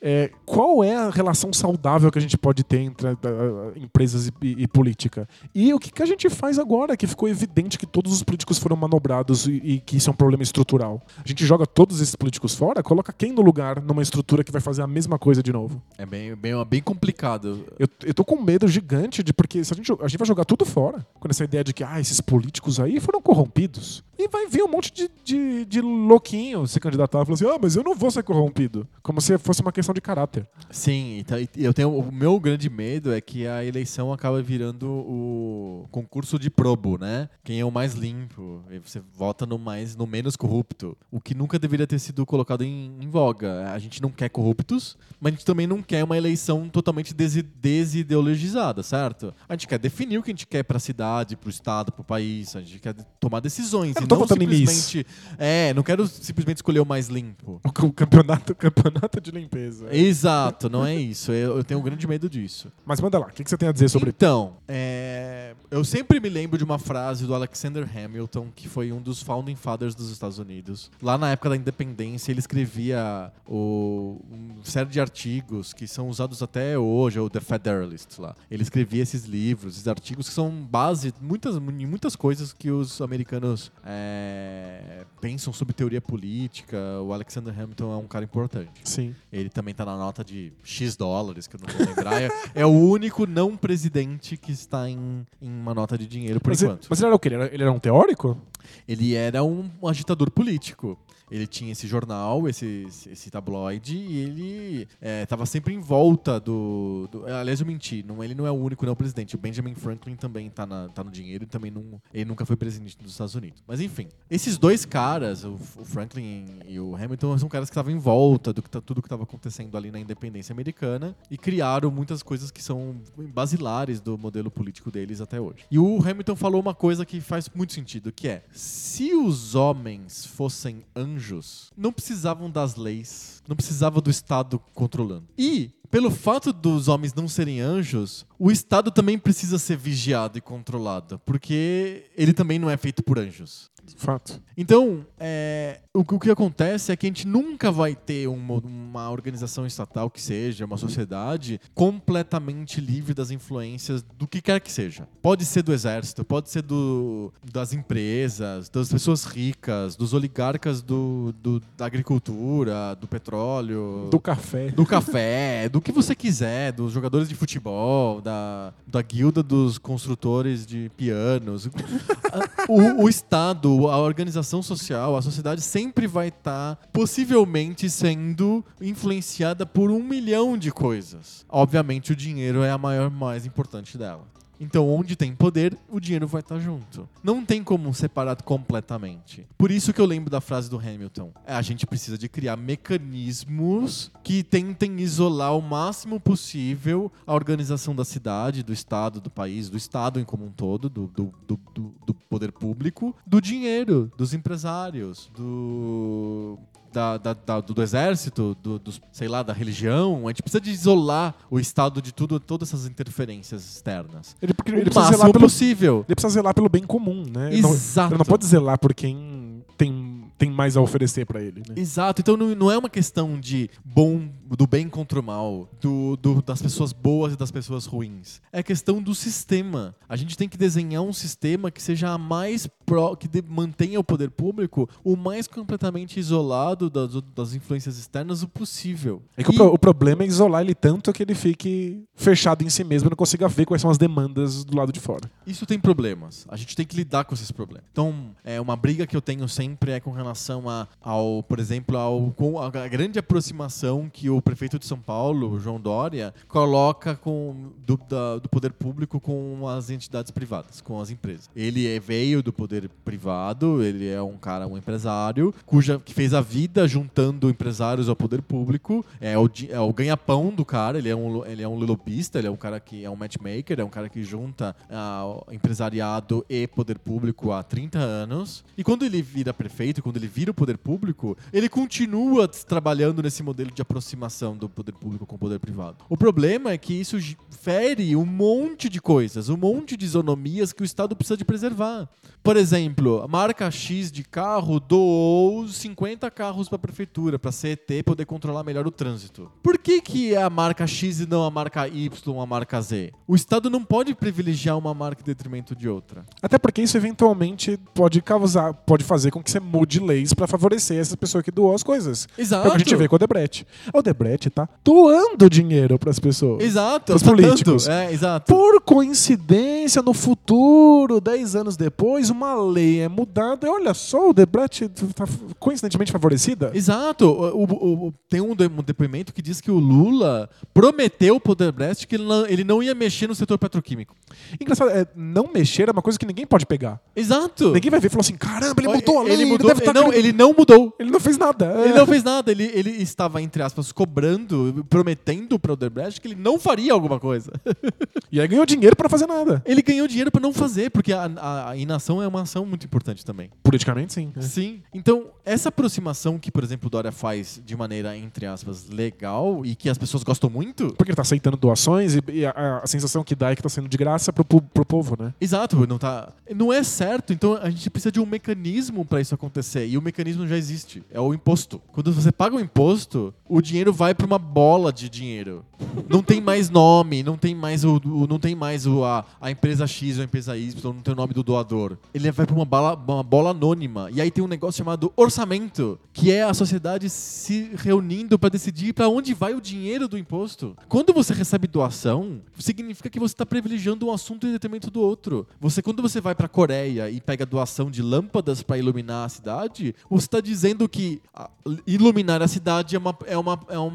É, qual é a relação saudável que a gente pode ter entre ah, ah, empresas e, e- e política? E o que, que a gente faz agora que ficou evidente que todos os políticos foram manobrados e, e que isso é um problema estrutural? A gente joga todos esses políticos fora, coloca quem no lugar numa estrutura que vai fazer a mesma coisa de novo? É bem, bem, bem complicado. Eu, eu tô com medo gigante de porque se a gente, a gente vai jogar tudo fora. Com essa ideia de que ah, esses políticos aí foram corrompidos. E vai vir um monte de, de, de louquinho se candidatar e falar assim: ah, mas eu não vou ser corrompido. Como se fosse uma questão de caráter. Sim, e tá- e eu tenho o meu grande medo é que a eleição acaba virando o concurso de probo, né? Quem é o mais limpo, você vota no mais no menos corrupto, o que nunca deveria ter sido colocado em, em voga. A gente não quer corruptos, mas a gente também não quer uma eleição totalmente desi desideologizada, certo? A gente quer definir o que a gente quer para a cidade, para o estado, para o país, a gente quer tomar decisões Eu e não simplesmente é, não quero simplesmente escolher o mais limpo. O campeonato, o campeonato de limpeza. Exato, não é isso. Eu, eu tenho um grande medo disso. Mas manda lá, o que, que você tem a dizer sobre Então, é, eu sempre me lembro de uma frase do Alexander Hamilton, que foi um dos founding fathers dos Estados Unidos. Lá na época da independência, ele escrevia o, uma série de artigos que são usados até hoje, o The Federalist lá. Ele escrevia esses livros, esses artigos que são base muitas, em muitas coisas que os americanos é, pensam sobre teoria política. O Alexander Hamilton é um cara importante. Sim. Ele também tá na nota de X dólares, que eu não vou lembrar. é, é o único não presidente que está em, em uma nota de dinheiro por Mas, ele- enquanto. mas ele era o quê? Ele era, ele era um teórico? Ele era um agitador político. Ele tinha esse jornal, esse, esse, tabloide, e ele estava sempre em volta do, do- Aliás, eu menti, não, ele não é o único não presidente. O Benjamin Franklin também tá, na- tá no dinheiro e também não, ele nunca foi presidente dos Estados Unidos. Mas enfim, esses dois caras, o, o Franklin e o Hamilton, são caras que estavam em volta do que tá, tudo que estava acontecendo ali na independência americana e criaram muitas coisas que são basilares do modelo político deles até hoje. E o Hamilton falou uma coisa que faz muito sentido, que é: se os homens fossem anjos, não precisavam das leis, não precisava do Estado controlando. E pelo fato dos homens não serem anjos, o Estado também precisa ser vigiado e controlado, porque ele também não é feito por anjos. Fato. Então, é, o, que- o que acontece é que a gente nunca vai ter uma, uma organização estatal que seja, uma sociedade, completamente livre das influências do que quer que seja. Pode ser do exército, pode ser do, das empresas, das pessoas ricas, dos oligarcas do, do- da agricultura, do petróleo, Do café. do café, do que você quiser, dos jogadores de futebol, da, da guilda dos construtores de pianos. o, o Estado, a organização social, a sociedade sempre vai estar possivelmente sendo influenciada por um milhão de coisas. Obviamente, o dinheiro é a maior, mais importante dela. Então, onde tem poder, o dinheiro vai estar junto. Não tem como separar completamente. Por isso que eu lembro da frase do Hamilton. É, A gente precisa de criar mecanismos que tentem isolar o máximo possível a organização da cidade, do estado, do país, do estado em como um todo, do, do, do, do- do poder público, do dinheiro, dos empresários, do da, da- da- do, do exército, do, dos, sei lá, da religião. A gente precisa de isolar o Estado de tudo, todas essas interferências externas. Ele, porque O ele precisa zelar pelo, possível. ele precisa zelar pelo bem comum, né? Ele não, Exato. ele não pode zelar por quem tem, tem mais a oferecer pra ele, né? Exato. Então não, não é uma questão de bom do bem contra o mal, do, do- das pessoas boas e das pessoas ruins. É questão do sistema. A gente tem que desenhar um sistema que seja a mais que de- mantenha o poder público o mais completamente isolado das, das influências externas o possível. É que o, E- pro- o problema é isolar ele tanto que ele fique fechado em si mesmo e não consiga ver quais são as demandas do lado de fora. Isso tem problemas. A gente tem que lidar com esses problemas. Então, é uma briga que eu tenho sempre é com relação a, ao, por exemplo, ao com a, a grande aproximação que o prefeito de São Paulo, João Dória, coloca com do, da- do poder público com as entidades privadas, com as empresas. Ele é- veio do poder privado, ele é um cara, um empresário, cuja que fez a vida juntando empresários ao poder público. É o, é o ganha-pão do cara. Ele é um ele é um lobista, ele é um cara que é um matchmaker, é um cara que junta ah, empresariado e poder público há 30 anos. E quando ele vira prefeito, quando ele vira o poder público, ele continua trabalhando nesse modelo de aproximação do poder público com o poder privado. O problema é que isso fere um monte de coisas, um monte de isonomias que o Estado precisa de preservar. Por exemplo, a marca X de carro doou 50 carros para a prefeitura, para a CET poder controlar melhor o trânsito. Por que, que é a marca X e não a marca Y, a marca Z? O Estado não pode privilegiar uma marca em detrimento de outra. Até porque isso eventualmente pode causar, pode fazer com que você mude leis pra favorecer essa pessoa que doou as coisas. Exato. É o que a gente vê com o Odebrecht. O Odebrecht tá doando dinheiro pras pessoas. Exato. Pros tá políticos. É, exato. Por coincidência, no futuro, 10 anos depois, uma lei é mudada e olha só, o Odebrecht tá coincidentemente favorecida. Exato. O- o- o- tem um, de- depoimento que diz que o Lula prometeu pro Odebrecht que ele não, ele não ia mexer no setor petroquímico. Engraçado, é, não mexer é uma coisa que ninguém pode pegar. Exato. Ninguém vai ver e falar assim, caramba, ele mudou a lei, ele mudou, deve tá não, ele não mudou. ele não fez nada. É. Ele não fez nada, ele, ele estava, entre aspas, cobrando, prometendo para o Odebrecht que ele não faria alguma coisa. E aí ganhou dinheiro pra fazer nada. Ele ganhou dinheiro para não fazer, porque a, a- a inação é uma ação muito importante também. Politicamente, sim. É. Sim. Então, essa aproximação que, por exemplo, o Dória faz de maneira, entre aspas, legal e que as pessoas gostam muito. Porque ele tá aceitando doações e, e a, a sensação que dá é que tá sendo de graça pro, pro povo, né? Exato, não tá. Não é certo, então a gente precisa de um mecanismo para isso acontecer. E o mecanismo já existe. É o imposto. Quando você paga o imposto, o dinheiro vai para uma bola de dinheiro. Não tem mais nome, não tem mais o, o- não tem mais o, a, a empresa X ou a empresa Y, não tem o nome do doador. Ele vai para uma bola, uma bola anônima. E aí tem um negócio chamado orçamento, que é a sociedade se reunindo para decidir para onde vai o dinheiro do imposto. Quando você recebe doação, significa que você está privilegiando um assunto em detrimento do outro. Você quando você vai para a Coreia e pega doação de lâmpadas para iluminar a cidade, você está dizendo que iluminar a cidade é uma, é uma é uma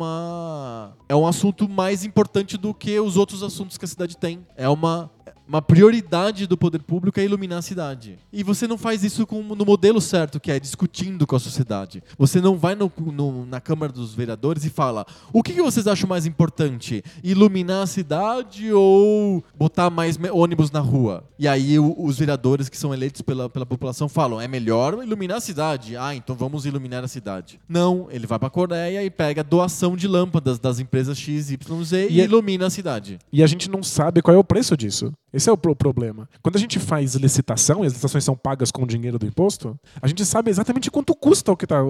é um assunto mais importante do que os outros assuntos que a cidade tem. É uma uma prioridade do poder público é iluminar a cidade. E você não faz isso com- no modelo certo, que é discutindo com a sociedade. Você não vai no- no- na Câmara dos Vereadores e fala: o que, que vocês acham mais importante? Iluminar a cidade ou botar mais ônibus na rua? E aí o- os vereadores que são eleitos pela, pela população falam: é melhor iluminar a cidade. Ah, então vamos iluminar a cidade. Não, ele vai pra Coreia e pega doação de lâmpadas das empresas XYZ e, E ilumina a cidade. E a gente não sabe qual é o preço disso. Esse é o pro- problema. Quando a gente faz licitação, e as licitações são pagas com o dinheiro do imposto, a gente sabe exatamente quanto custa o que está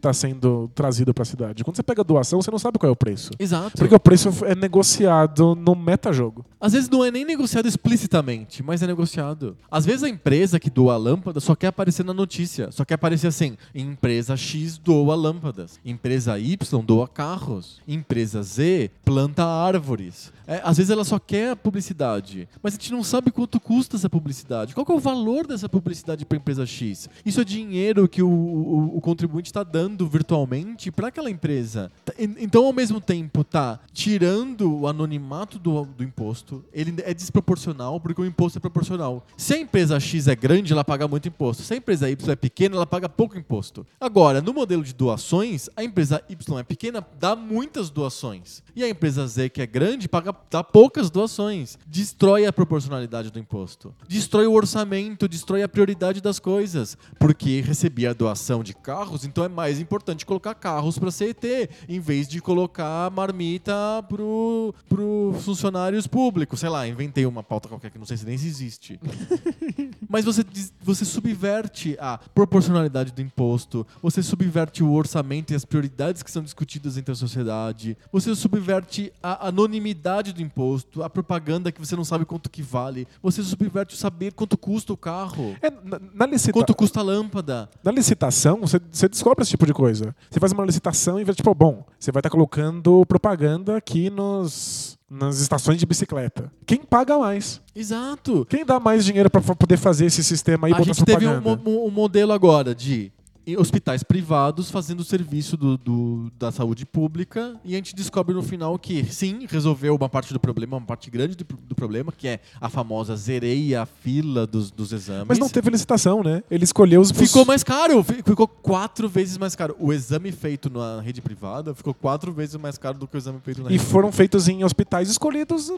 tá sendo trazido para a cidade. Quando você pega doação, você não sabe qual é o preço. Exato. Porque o preço é negociado no metajogo. Às vezes não é nem negociado explicitamente, mas é negociado. Às vezes a empresa que doa a lâmpada só quer aparecer na notícia. Só quer aparecer assim: empresa X doa lâmpadas. Empresa Y doa carros. Empresa Z planta árvores. É, às vezes ela só quer a publicidade. Mas a gente não sabe quanto custa essa publicidade. Qual é o valor dessa publicidade para a empresa X? Isso é dinheiro que o, o- o contribuinte está dando virtualmente para aquela empresa. Tá- en- Então, ao mesmo tempo, tá tirando o anonimato do, do imposto, ele é desproporcional porque o imposto é proporcional. Se a empresa X é grande, ela paga muito imposto. Se a empresa Y é pequena, ela paga pouco imposto. Agora, no modelo de doações, a empresa Y é pequena, dá muitas doações. E a empresa Z, que é grande, paga dá poucas doações. Destrói a proporcionalidade do imposto. Destrói o orçamento, destrói a prioridade das coisas. Porque recebia a doação de carros, então é mais importante colocar carros para CET, em vez de colocar marmita pro, pro funcionários públicos. Sei lá, inventei uma pauta qualquer que não sei se nem se existe. Mas você, você subverte a proporcionalidade do imposto, você subverte o orçamento e as prioridades que são discutidas entre a sociedade, você subverte a anonimidade do imposto, a propaganda que você não sabe quanto que vale, você subverte o saber quanto custa o carro, É, na, na licita- quanto custa a lâmpada. na licitação, você, você descobre esse tipo de coisa. Você faz uma licitação e vê, tipo, bom, você vai estar colocando propaganda aqui nos, nas estações de bicicleta. Quem paga mais? Exato. Quem dá mais dinheiro para poder fazer esse sistema aí e a botar gente teve um, mo- um modelo agora de hospitais privados fazendo o serviço do, do- da saúde pública e a gente descobre no final que sim, resolveu uma parte do problema, uma parte grande do, do problema, que é a famosa zerei a fila dos, dos exames. Mas não teve licitação, né? Ele escolheu os Ficou mais caro, fi- ficou quatro vezes mais caro. O exame feito na rede privada ficou quatro vezes mais caro do que o exame feito na E rede foram feitos em hospitais escolhidos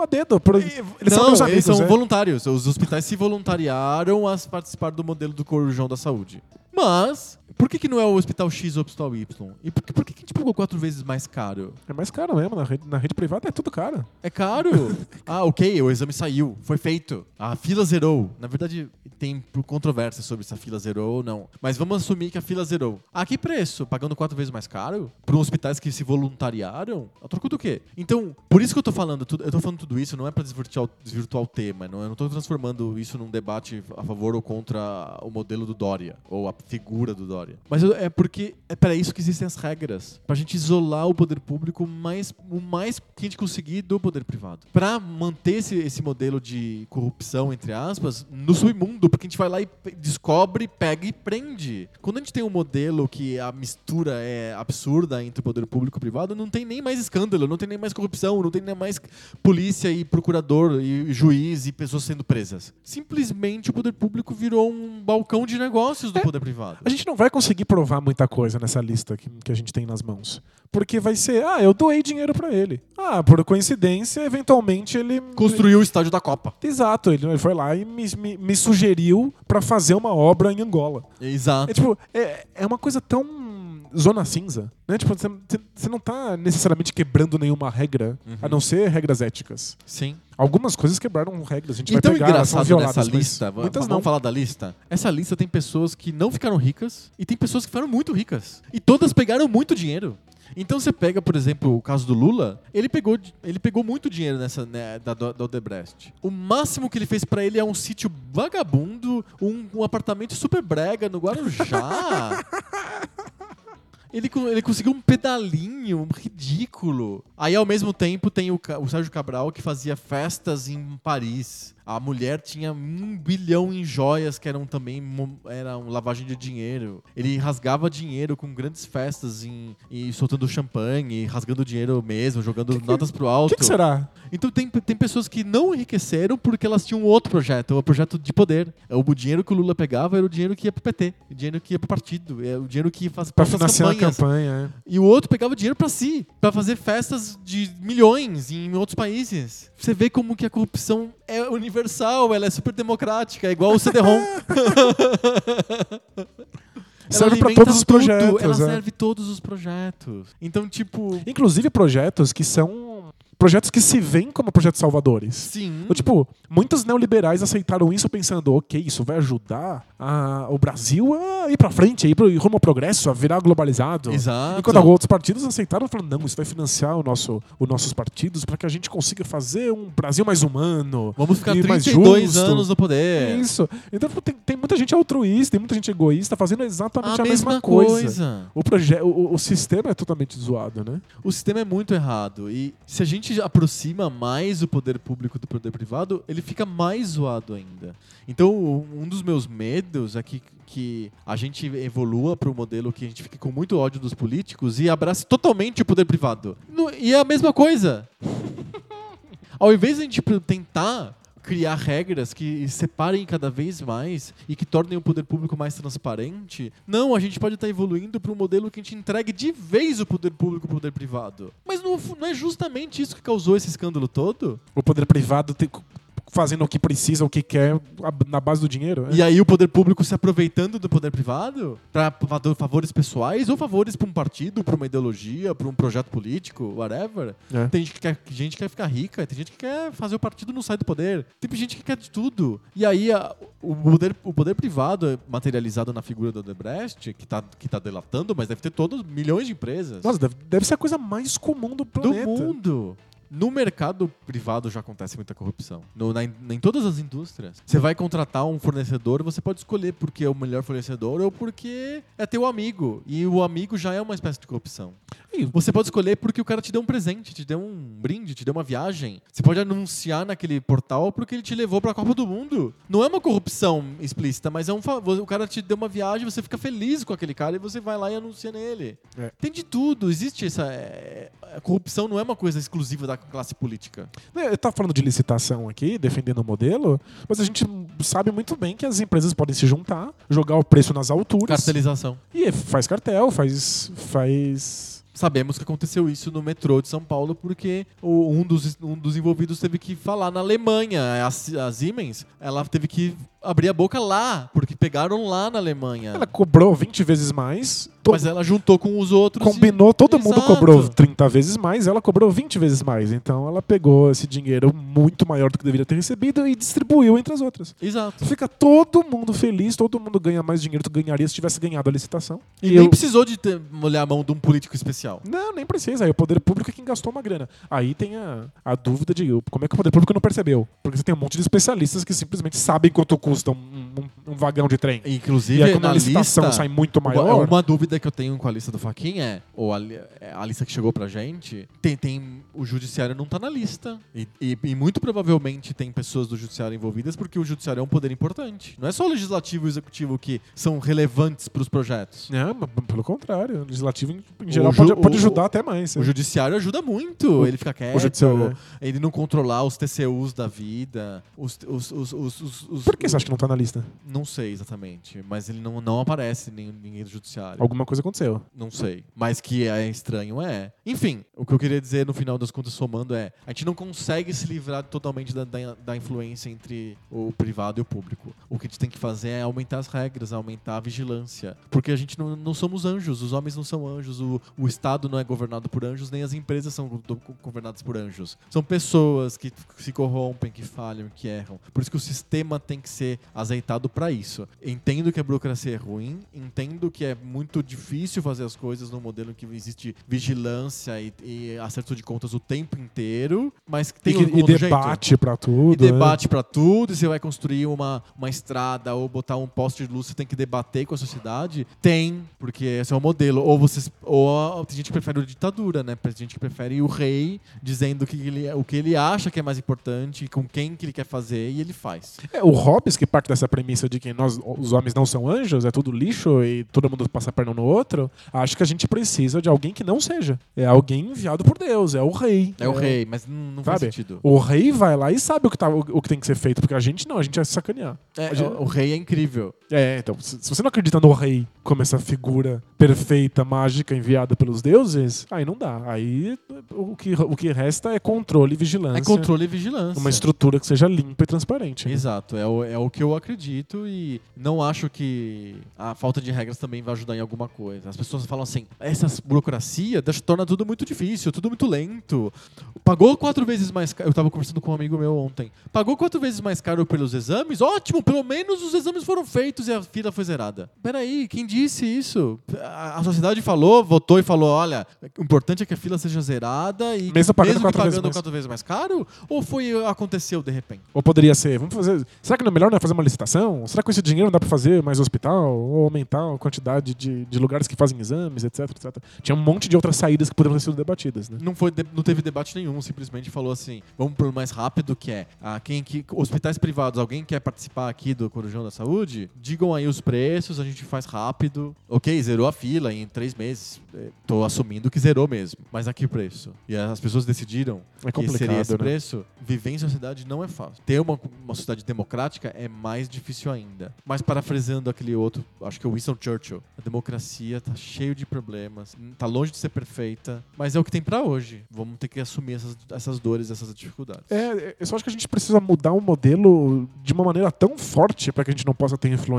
a dedo. Por... Eles são não, eles amigos, são né? voluntários. Os hospitais se voluntariaram a participar do modelo do Corujão da Saúde. Mas, por que, que não é o hospital X ou o hospital Y? E por, que- por que, que a gente pagou quatro vezes mais caro? É mais caro mesmo. Na rede, na rede privada é tudo caro. É caro. ah, ok, o exame saiu, foi feito. A fila zerou. Na verdade, tem controvérsia sobre se a fila zerou ou não. Mas vamos assumir que a fila zerou. A que preço? Pagando quatro vezes mais caro? Para hospitais que se voluntariaram? A troco do quê? Então, por isso que eu tô falando, tudo- eu tô falando tudo isso, não é para desvirtuar, o- desvirtuar o tema, não, é- eu não tô transformando isso num debate a favor ou contra o modelo do Dória, ou a figura do Dória. Mas é porque é para isso que existem as regras, pra gente isolar o poder público mais, o mais que a gente conseguir do poder privado. Pra manter esse, esse modelo de corrupção, entre aspas, no submundo, porque a gente vai lá e descobre, pega e prende. Quando a gente tem um modelo que a mistura é absurda entre o poder público e o privado, não tem nem mais escândalo, não tem nem mais corrupção, não tem nem mais polícia e procurador e juiz e pessoas sendo presas. Simplesmente o poder público virou um balcão de negócios do É. poder privado. A gente não vai conseguir provar muita coisa nessa lista que, que a gente tem nas mãos. Porque vai ser, ah, eu doei dinheiro pra ele. Ah, por coincidência, eventualmente ele. Construiu o estádio da Copa. Exato, ele foi lá e me, me, me sugeriu pra fazer uma obra em Angola. Exato. É tipo, é, é uma coisa tão zona cinza, né? Tipo, você- não tá necessariamente quebrando nenhuma regra, Uhum. a não ser regras éticas. Sim. Algumas coisas quebraram regras, a gente Então, vai pegar, engraçado violadas, nessa lista, muitas vamos não. falar da lista? Essa lista tem pessoas que não ficaram ricas e tem pessoas que ficaram muito ricas. E todas pegaram muito dinheiro. Então você pega, por exemplo, o caso do Lula, ele pegou, ele pegou muito dinheiro nessa né, da, da Odebrecht. O máximo que ele fez pra ele é um sítio vagabundo, um, um apartamento super brega no Guarujá. Ele, ele conseguiu um pedalinho ridículo. Aí, ao mesmo tempo, tem o, o Sérgio Cabral que fazia festas em Paris. A mulher tinha um bilhão em joias que eram também eram lavagem de dinheiro. Ele rasgava dinheiro com grandes festas em, e soltando champanhe, rasgando dinheiro mesmo, jogando notas pro O alto. que, que será? Então tem, tem pessoas que não enriqueceram porque elas tinham outro projeto, o projeto de poder. O dinheiro que o Lula pegava era o dinheiro que ia pro PT, o dinheiro que ia pro partido, é o dinheiro que ia fazer Pra para financiar a campanhas. campanha, é. E o outro pegava dinheiro pra si, pra fazer festas de milhões em outros países. Você vê como que a corrupção é universal, ela é super democrática, é igual o CD-ROM. Serve alimenta todos os tudo, projetos, Ela é. serve todos os projetos. Então, tipo, Inclusive projetos que são projetos que se veem como projetos salvadores. sim. Então, tipo, muitos neoliberais aceitaram isso pensando, ok, isso vai ajudar a- o Brasil a ir pra frente, a ir pro, rumo ao progresso, a virar globalizado. Exato. Enquanto outros partidos aceitaram falando, não, isso vai financiar o nosso, os nossos partidos para que a gente consiga fazer um Brasil mais humano. Vamos ficar e mais 32 justo. anos no poder. Isso. Então tipo, tem, tem muita gente altruísta, tem muita gente egoísta fazendo exatamente A a, mesma, mesma coisa. coisa. O, proje- o, o sistema é totalmente zoado, né? O sistema é muito errado. E se a gente aproxima mais o poder público do poder privado, ele fica mais zoado ainda. Então, um dos meus medos é que, que a gente evolua para um modelo que a gente fique com muito ódio dos políticos e abrace totalmente o poder privado. E é a mesma coisa. Ao invés de a gente tentar criar regras que separem cada vez mais e que tornem o poder público mais transparente, não, a gente pode estar evoluindo para um modelo que a gente entregue de vez o poder público para o poder privado. Mas não, não é justamente isso que causou esse escândalo todo? O poder privado tem- fazendo o que precisa, o que quer, na base do dinheiro. é. E aí o poder público se aproveitando do poder privado para favores pessoais ou favores para um partido, para uma ideologia, para um projeto político, whatever. É. Tem gente que, quer, gente que quer ficar rica, tem gente que quer fazer o partido não sair do poder. Tem gente que quer de tudo. E aí a- o, poder, o poder privado é materializado na figura do Odebrecht, que tá, que tá delatando, mas deve ter todos milhões de empresas Nossa, deve, deve ser a coisa mais comum do do planeta. mundo. No mercado privado já acontece muita corrupção. No- na- em todas as indústrias. Você vai contratar um fornecedor, você pode escolher porque é o melhor fornecedor ou porque é teu amigo. E o amigo já é uma espécie de corrupção. E Você pode escolher porque o cara te deu um presente, te deu um brinde, te deu uma viagem. Você pode anunciar naquele portal porque ele te levou pra Copa do Mundo. Não é uma corrupção explícita, mas é um favor. O cara te deu uma viagem, você fica feliz com aquele cara e você vai lá e anuncia nele. É. Tem de tudo. Existe essa. é, a corrupção não é uma coisa exclusiva da classe política. né, Eu tava falando de licitação aqui, defendendo o modelo, mas a gente sabe muito bem que as empresas podem se juntar, jogar o preço nas alturas Cartelização. e faz cartel, faz faz Sabemos que aconteceu isso no metrô de São Paulo porque o- um, dos, um dos envolvidos teve que falar na Alemanha. A, Si- a Siemens, ela teve que abrir a boca lá, porque pegaram lá na Alemanha. ela cobrou 20 vezes mais, to- Mas ela juntou com os outros. e- combinou, todo mundo Exato. cobrou 30 vezes mais, ela cobrou 20 vezes mais. Então ela pegou esse dinheiro muito maior do que deveria ter recebido e distribuiu entre as outras. Exato. Fica todo mundo feliz, todo mundo ganha mais dinheiro do que ganharia se tivesse ganhado a licitação. E, E nem eu- precisou de ter, molhar a mão de um político especial. Não, nem precisa. Aí o poder público é quem gastou uma grana. Aí tem a, a dúvida de como é que o poder público não percebeu. Porque você tem um monte de especialistas que simplesmente sabem quanto custa um, um- um vagão de trem. Inclusive, E aí quando a licitação lista, sai muito Uma, maior. uma dúvida que eu tenho com a lista do Faquin é, ou a, é, a lista que chegou pra gente, tem, tem o judiciário não tá na lista. E, e- e muito provavelmente tem pessoas do judiciário envolvidas porque o judiciário é um poder importante. Não é só o legislativo e o executivo que são relevantes pros projetos. Não, mas pelo contrário. O legislativo, em, geral, pode, pode o- ajudar até mais. O judiciário ajuda muito. O- ele fica quieto, judiciário, ele não controlar os TCUs da vida, os, os, os, os, Por que você acha que não tá na lista? Não sei exatamente, mas ele não, não aparece ninguém do judiciário. Alguma coisa aconteceu. Não sei. Mas que é estranho, é. Enfim, o que eu queria dizer no final das contas, somando, é: a gente não consegue se livrar totalmente da, da, da influência entre o privado e o público. O que a gente tem que fazer é aumentar as regras, aumentar a vigilância. Porque a gente não, não somos anjos, os homens não são anjos, o, o Estado não é governado por anjos, nem as empresas são go- go- governadas por anjos. São pessoas que se corrompem, que falham, que erram. Por isso que o sistema tem que ser azeitado para isso. Entendo que a burocracia é ruim, entendo que é muito difícil fazer as coisas num modelo em que existe vigilância e, e acerto de contas o tempo inteiro, mas tem e, que- um e debate pra tudo. E né? debate pra tudo, e você vai construir uma, uma estrada ou botar um poste de luz, você tem que debater com a sociedade? Tem, porque esse é o modelo. Ou vocês. Ou tem gente que prefere a ditadura, né? Tem gente que prefere o rei dizendo que ele, o que ele acha que é mais importante, com quem que ele quer fazer, e ele faz. É, o Hobbes, que parte dessa premissa de que nós, os homens não são anjos, é tudo lixo e todo mundo passa a perna no outro, acho que a gente precisa de alguém que não seja. É alguém enviado por Deus, é o rei. É o rei, mas não, não faz sentido. O rei vai lá e sabe o que, tá, o, o que tem que ser feito, porque a gente não, a gente vai se sacanear. É, gente- o, o rei é incrível. É, então, se, você não acredita no rei como essa figura perfeita, mágica, enviada pelos deuses, aí não dá. Aí o que, o que resta é controle e vigilância. É controle e vigilância. Uma estrutura que seja limpa e transparente. né? Exato, é o, é o que eu acredito e não acho que a falta de regras também vai ajudar em alguma coisa. As pessoas falam assim, essa burocracia deixa, torna tudo muito difícil, tudo muito lento. Pagou quatro vezes mais caro, eu tava conversando com um amigo meu ontem, pagou quatro vezes mais caro pelos exames? Ótimo, pelo menos os exames foram feitos e a fila foi zerada. Peraí, quem disse isso? A, a sociedade falou, votou e falou, olha, o importante é que a fila seja zerada e Mesmo pagando que quatro vezes pagando mais. quatro vezes mais caro? Ou foi aconteceu de repente? Ou poderia ser, vamos fazer. Será que não é melhor não é fazer uma licitação? Será que com esse dinheiro não dá pra fazer mais hospital? Ou aumentar a quantidade de, de lugares que fazem exames, etc, etc. Tinha um monte de outras saídas que poderiam ter sido debatidas, né? Não, foi, não teve debate nenhum, simplesmente falou assim: vamos pro mais rápido, que é ah, quem que, hospitais privados, alguém quer participar aqui do Corujão da Saúde? Digam aí os preços, a gente faz rápido. Ok, zerou a fila em três meses. É, Tô assumindo que zerou mesmo. Mas a que preço? E as pessoas decidiram É que seria esse né? preço. Viver em sociedade não é fácil. Ter uma, uma sociedade democrática é mais difícil ainda. Mas parafraseando aquele outro, acho que é o Winston Churchill, a democracia tá cheio de problemas, tá longe de ser perfeita, mas é o que tem pra hoje. Vamos ter que assumir essas, essas dores, essas dificuldades. É, eu só acho que a gente precisa mudar o modelo de uma maneira tão forte para que a gente não possa ter influência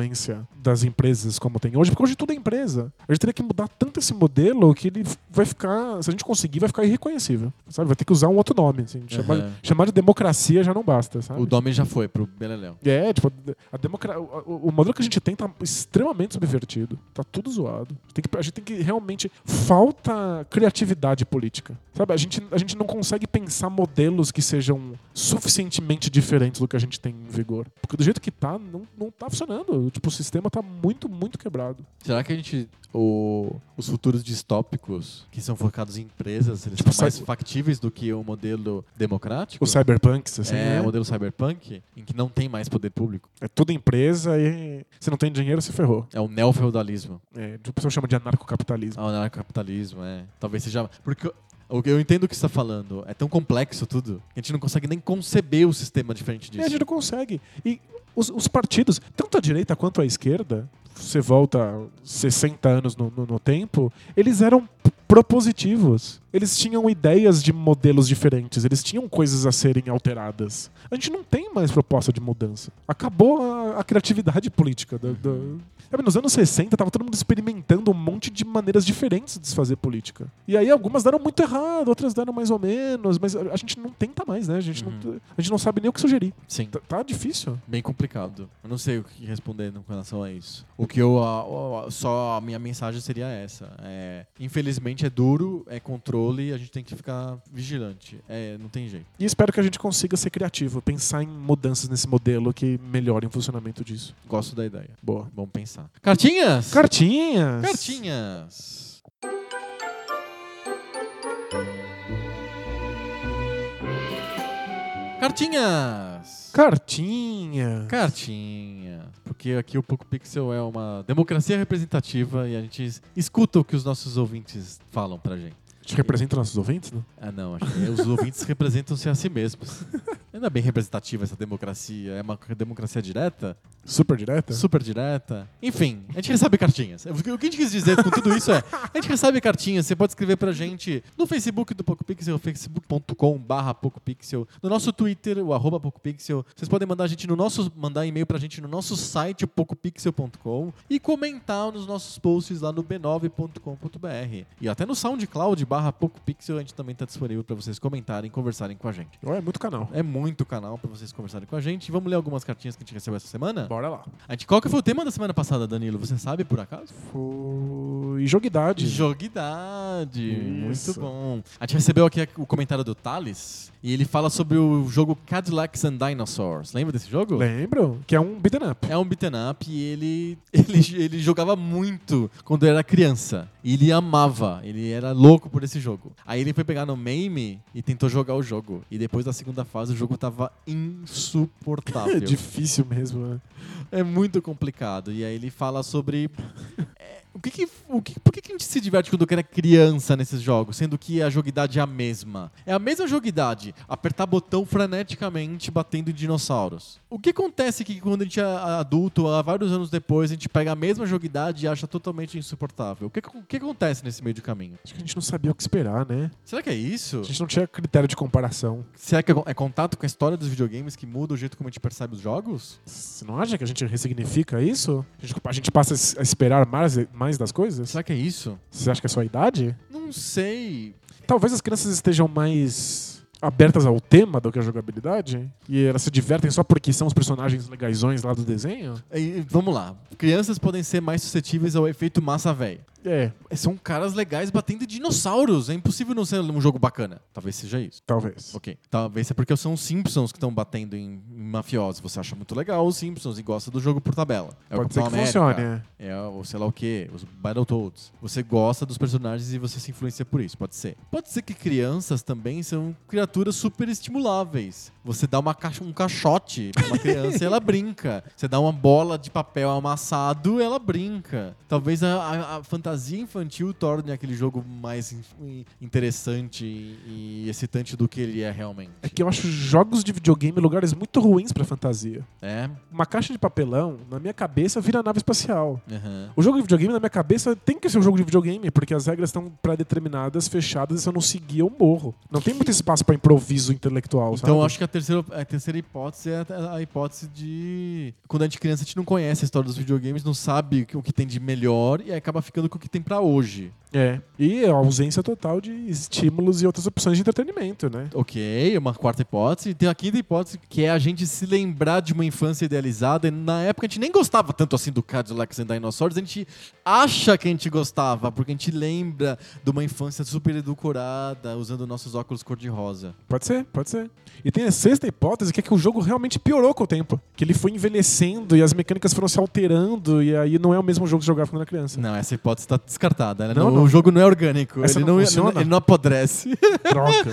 das empresas como tem hoje, porque hoje tudo é empresa. A gente teria que mudar tanto esse modelo que ele vai ficar, se a gente conseguir, vai ficar irreconhecível. Sabe? Vai ter que usar um outro nome. Assim. Chamar, Aham. chamar de democracia já não basta, sabe? O nome já foi pro Beleléu. É, tipo, a democra... o, o- modelo que a gente tem tá extremamente subvertido. Tá tudo zoado. Tem que, a gente tem que realmente. Falta criatividade política. Sabe? A gente, a gente não consegue pensar modelos que sejam suficientemente diferentes do que a gente tem em vigor. Porque do jeito que tá, não, não tá funcionando. Tipo, o sistema tá muito, muito quebrado. Será que a gente. o- os futuros distópicos que são focados em empresas, eles Tipo, são mais factíveis do que o modelo democrático? Os cyberpunks, assim, é, né? o modelo cyberpunk, em que não tem mais poder público. É tudo empresa e se não tem dinheiro, se ferrou. É o neofeudalismo. É, o pessoal chama de anarcocapitalismo. Ah, o anarcocapitalismo, é. Talvez seja. Porque o que eu entendo o que você está falando. É tão complexo tudo que a gente não consegue nem conceber o sistema diferente É, a disso. gente não consegue. E os, os partidos, tanto a direita quanto a esquerda, você volta 60 anos no, no- no tempo, eles eram propositivos. Eles tinham ideias de modelos diferentes, eles tinham coisas a serem alteradas. A gente não tem mais proposta de mudança. Acabou a, a criatividade política. do- do- Sabe, nos anos 60 tava todo mundo experimentando um monte de maneiras diferentes de se fazer política. E aí algumas deram muito errado, outras deram mais ou menos, mas a, a gente não tenta mais, né? A gente, Uhum. não, a gente não sabe nem o que sugerir. Sim. Tá, tá difícil. Bem complicado. Eu não sei o que responder com relação a isso. O que eu. a- a- só a minha mensagem seria essa. É, infelizmente é duro, é controle e a gente tem que ficar vigilante. É, não tem jeito. E espero que a gente consiga ser criativo, pensar em mudanças nesse modelo que melhorem o funcionamento disso. Gosto da ideia. Boa. Vamos pensar. Cartinhas! Cartinhas! Cartinhas! Cartinhas! Cartinha! Cartinha. Porque aqui o Poco Pixel é uma democracia representativa e a gente escuta o que os nossos ouvintes falam pra gente. A gente representa nossos ouvintes, né? Ah, não, acho que os ouvintes representam-se a si mesmos. Ainda bem representativa essa democracia. É uma democracia direta? Super direta? Super direta. Enfim, a gente recebe cartinhas. O que a gente quis dizer com tudo isso é: a gente recebe cartinhas. Você pode escrever pra gente no Facebook do PocoPixel, facebook.com/barra PocoPixel, no nosso Twitter, o arroba PocoPixel. Vocês podem mandar a gente no nosso, mandar e-mail pra gente no nosso site, PocoPixel.com, e comentar nos nossos posts lá no b9.com.br. E até no SoundCloud barra PocoPixel a gente também tá disponível pra vocês comentarem e conversarem com a gente. É muito canal. É muito canal pra vocês conversarem com a gente. Vamos ler algumas cartinhas que a gente recebeu essa semana? Bora lá. A gente, qual que foi o tema da semana passada, Danilo? Você sabe por acaso? Foi. Joguidade. Joguidade. Isso. Muito bom. A gente recebeu aqui o comentário do Thales e ele fala sobre o jogo Cadillacs and Dinosaurs. Lembra desse jogo? Lembro? Que é um beat'em up. É um beat'em up e ele, ele, ele jogava muito quando era criança. E ele amava, ele era louco por esse jogo. Aí ele foi pegar no MAME e tentou jogar o jogo. E depois da segunda fase o jogo tava insuportável. É difícil mesmo, né? É muito complicado. E aí ele fala sobre. é, o que que, o que, por que, que a gente se diverte quando era criança nesses jogos, sendo que a joguidade é a mesma? É a mesma joguidade, apertar botão freneticamente batendo em dinossauros. O que acontece que quando a gente é adulto, há vários anos depois, a gente pega a mesma joguidade e acha totalmente insuportável? O que, o que acontece nesse meio de caminho? Acho que a gente não sabia o que esperar, né? Será que é isso? A gente não tinha critério de comparação. Será que é, é contato com a história dos videogames que muda o jeito como a gente percebe os jogos? Você não acha que a gente ressignifica isso? A gente, a gente passa a esperar mais, mais das coisas? Será que é isso? Você acha que é só a idade? Não sei. Talvez as crianças estejam mais abertas ao tema do que a jogabilidade e elas se divertem só porque são os personagens legaisões lá do desenho. E, vamos lá. Crianças podem ser mais suscetíveis ao efeito massa velho. É, São caras legais batendo dinossauros. É impossível não ser um jogo bacana. Talvez seja isso. talvez. Ok. Talvez é porque são os Simpsons que estão batendo em, em mafiosos. Você acha muito legal os Simpsons e gosta do jogo por tabela. É o Pode ser Capitão que América, funcione, é. É o sei lá o que, os Battletoads. Você gosta dos personagens e você se influencia por isso. Pode ser. Pode ser que crianças também são criaturas super estimuláveis. Você dá uma caixa, um caixote pra uma criança e ela brinca. Você dá uma bola de papel amassado, ela brinca. Talvez a, a- a fantasia infantil torne aquele jogo mais in- interessante e excitante do que ele é realmente. É que eu acho jogos de videogame lugares muito ruins pra fantasia. É? Uma caixa de papelão, na minha cabeça, vira nave espacial. Aham. O jogo de videogame, na minha cabeça, tem que ser um jogo de videogame, porque as regras estão pré-determinadas, fechadas, e se eu não seguir, eu morro. Não tem muito espaço pra improviso intelectual, Então eu sabe? acho que a terceira, a terceira hipótese é a, a hipótese de. Quando a gente é criança, a gente não conhece a história dos videogames, não sabe o que, tem de melhor e aí acaba ficando com que tem pra hoje. É. E a ausência total de estímulos e outras opções de entretenimento, né? Ok, uma quarta hipótese. E tem a quinta hipótese, que é a gente se lembrar de uma infância idealizada. E na época a gente nem gostava tanto assim do Cadillacs and Dinosaurs, a gente acha que a gente gostava, porque a gente lembra de uma infância super edulcorada, usando nossos óculos cor-de-rosa. Pode ser, pode ser. E tem a sexta hipótese, que é que o jogo realmente piorou com o tempo. Que ele foi envelhecendo e as mecânicas foram se alterando, e aí não é o mesmo jogo que jogava quando era criança. Não, essa hipótese está descartada. né? Não, Não, não. O jogo não é orgânico, Essa ele não não, funciona? ele não apodrece. Droga.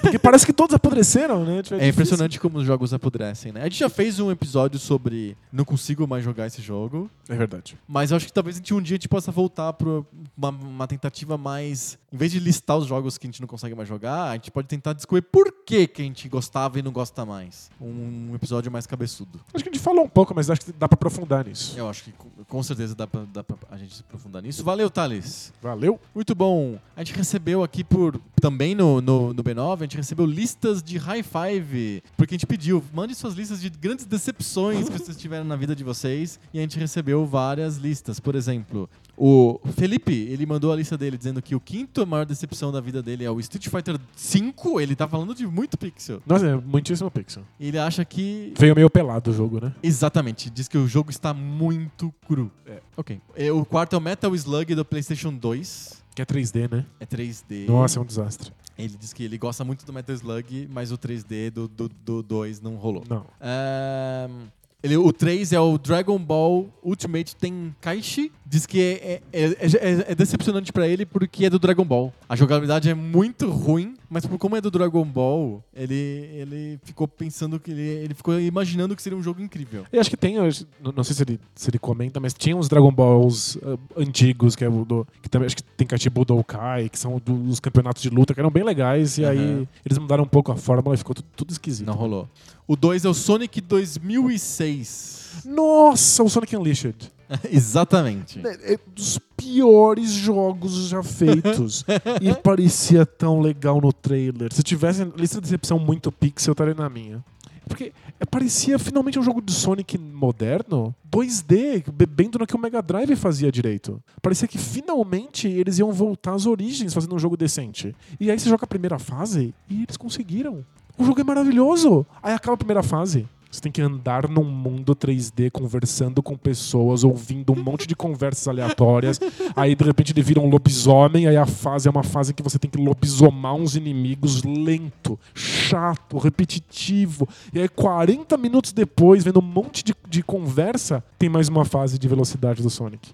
Porque parece que todos apodreceram, né? Tipo, É difícil. impressionante como os jogos apodrecem, né? A gente já fez um episódio sobre não consigo mais jogar esse jogo, É verdade. mas eu acho que talvez a gente um dia a gente possa voltar para uma, uma tentativa mais, em vez de listar os jogos que a gente não consegue mais jogar, a gente pode tentar descobrir por que que a gente gostava e não gosta mais. Um, episódio mais cabeçudo. Acho que a gente falou um pouco, mas acho que dá pra aprofundar nisso. Eu acho que com- certeza dá pra, dá pra a gente se aprofundar nisso. Valeu, Thales. Valeu. Muito bom. A gente recebeu aqui por. Também no, no, no B9, a gente recebeu listas de high five. Porque a gente pediu, mande suas listas de grandes decepções que vocês tiveram na vida de vocês. E a gente recebeu várias listas. Por exemplo, o Felipe, ele mandou a lista dele dizendo que o quinto maior decepção da vida dele é o Street Fighter V. Ele tá falando de muito pixel. Nossa, é muitíssimo pixel. Ele acha que. Veio meio pelado o jogo, né? Exatamente, diz que o jogo está muito cru. É. Ok. E O quarto é o Metal Slug do PlayStation 2. Que é 3D, né? É 3D. Nossa, é um desastre. Ele diz que ele gosta muito do Metal Slug, mas o 3D do 2 do, 2 não rolou. Não. Ahn, ele, o 3 é o Dragon Ball Ultimate Tenkaichi. Diz que é, é, é- é- é decepcionante pra ele porque é do Dragon Ball. A jogabilidade é muito ruim, mas por como é do Dragon Ball, ele, ele ficou pensando que ele, ele ficou imaginando que seria um jogo incrível. Eu acho que tem, acho- não sei se ele, se ele comenta, mas tinha uns Dragon Balls ah, antigos, que é o do. Que também acho que tem Kaichi Budokai, que são dos campeonatos de luta, que eram bem legais, e Aham. aí eles mudaram um pouco a fórmula e ficou tudo, tudo esquisito. Não rolou. O 2 é o Sonic 2006. Nossa, o Sonic Unleashed. Exatamente. É, é dos piores jogos já feitos. e parecia tão legal no trailer. Se tivesse lista de decepção muito pixel, eu estaria na minha. Porque é, parecia finalmente um jogo de Sonic moderno, 2D, bebendo no que o Mega Drive fazia direito. Parecia que finalmente eles iam voltar às origens fazendo um jogo decente. E aí você joga a primeira fase e eles conseguiram. O jogo é maravilhoso. Aí acaba a primeira fase. Você tem que andar num mundo 3D conversando com pessoas, ouvindo um monte de conversas aleatórias. Aí de repente ele vira um lobisomem, aí a fase é uma fase que você tem que lobisomar uns inimigos lento, chato, repetitivo. E aí 40 minutos depois, vendo um monte de, de conversa, tem mais uma fase de velocidade do Sonic.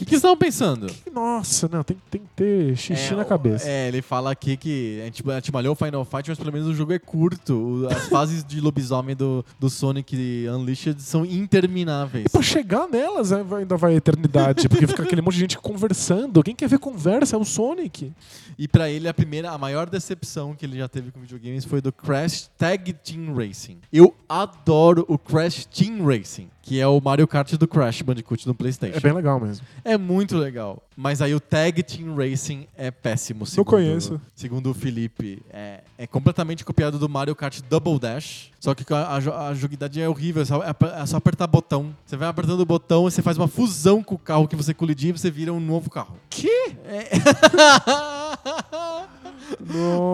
O que, que vocês estavam pensando? Nossa, não, tem, tem que ter xixi É, na cabeça. É, ele fala aqui que a gente, a gente malhou o Final Fight, mas pelo menos o jogo é curto. O- As fases de lobisomem do, do Sonic Unleashed são intermináveis. E pra chegar nelas é, vai- ainda vai a eternidade, porque fica aquele monte de gente conversando. Quem quer ver conversa é o Sonic. E pra ele, a primeira, a maior decepção que ele já teve com videogames foi do Crash Tag Team Racing. Eu adoro o Crash Team Racing, que é o Mario Kart do Crash Bandicoot no PlayStation. É bem legal mesmo. É muito legal. Mas aí o Tag Team Racing é péssimo. Segundo, conheço. Segundo o Felipe, é, é completamente copiado do Mario Kart Double Dash. Só que a, a, a jogabilidade é horrível. É só, é só apertar botão. Você vai apertando o botão e você faz uma fusão com o carro que você colidir e você vira um novo carro. Que? É.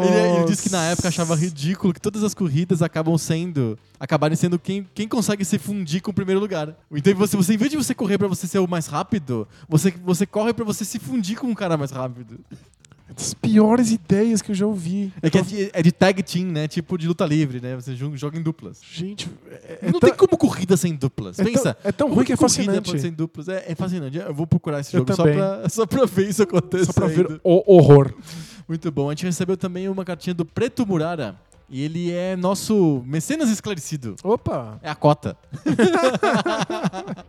Ele, ele disse que na época achava ridículo que todas as corridas acabam sendo. acabarem sendo quem, quem consegue se fundir com o primeiro lugar. Então, você, você, em vez de você correr pra você ser o mais rápido, você, você corre pra você se fundir com um cara mais rápido. Das piores ideias que eu já ouvi. É que é de, é de tag team, né? Tipo de luta livre, né? Você joga, em duplas. Gente, é, é Não tão- tem como corrida sem duplas. é tão- Pensa. é tão ruim que é fascinante. pode ser em duplas? É, é fascinante. Eu vou procurar esse Eu jogo só pra, só pra ver isso acontecer. Só pra ver o horror. Muito bom. A gente recebeu também uma cartinha do Preto Murara. E ele é nosso mecenas esclarecido. Opa! É a cota.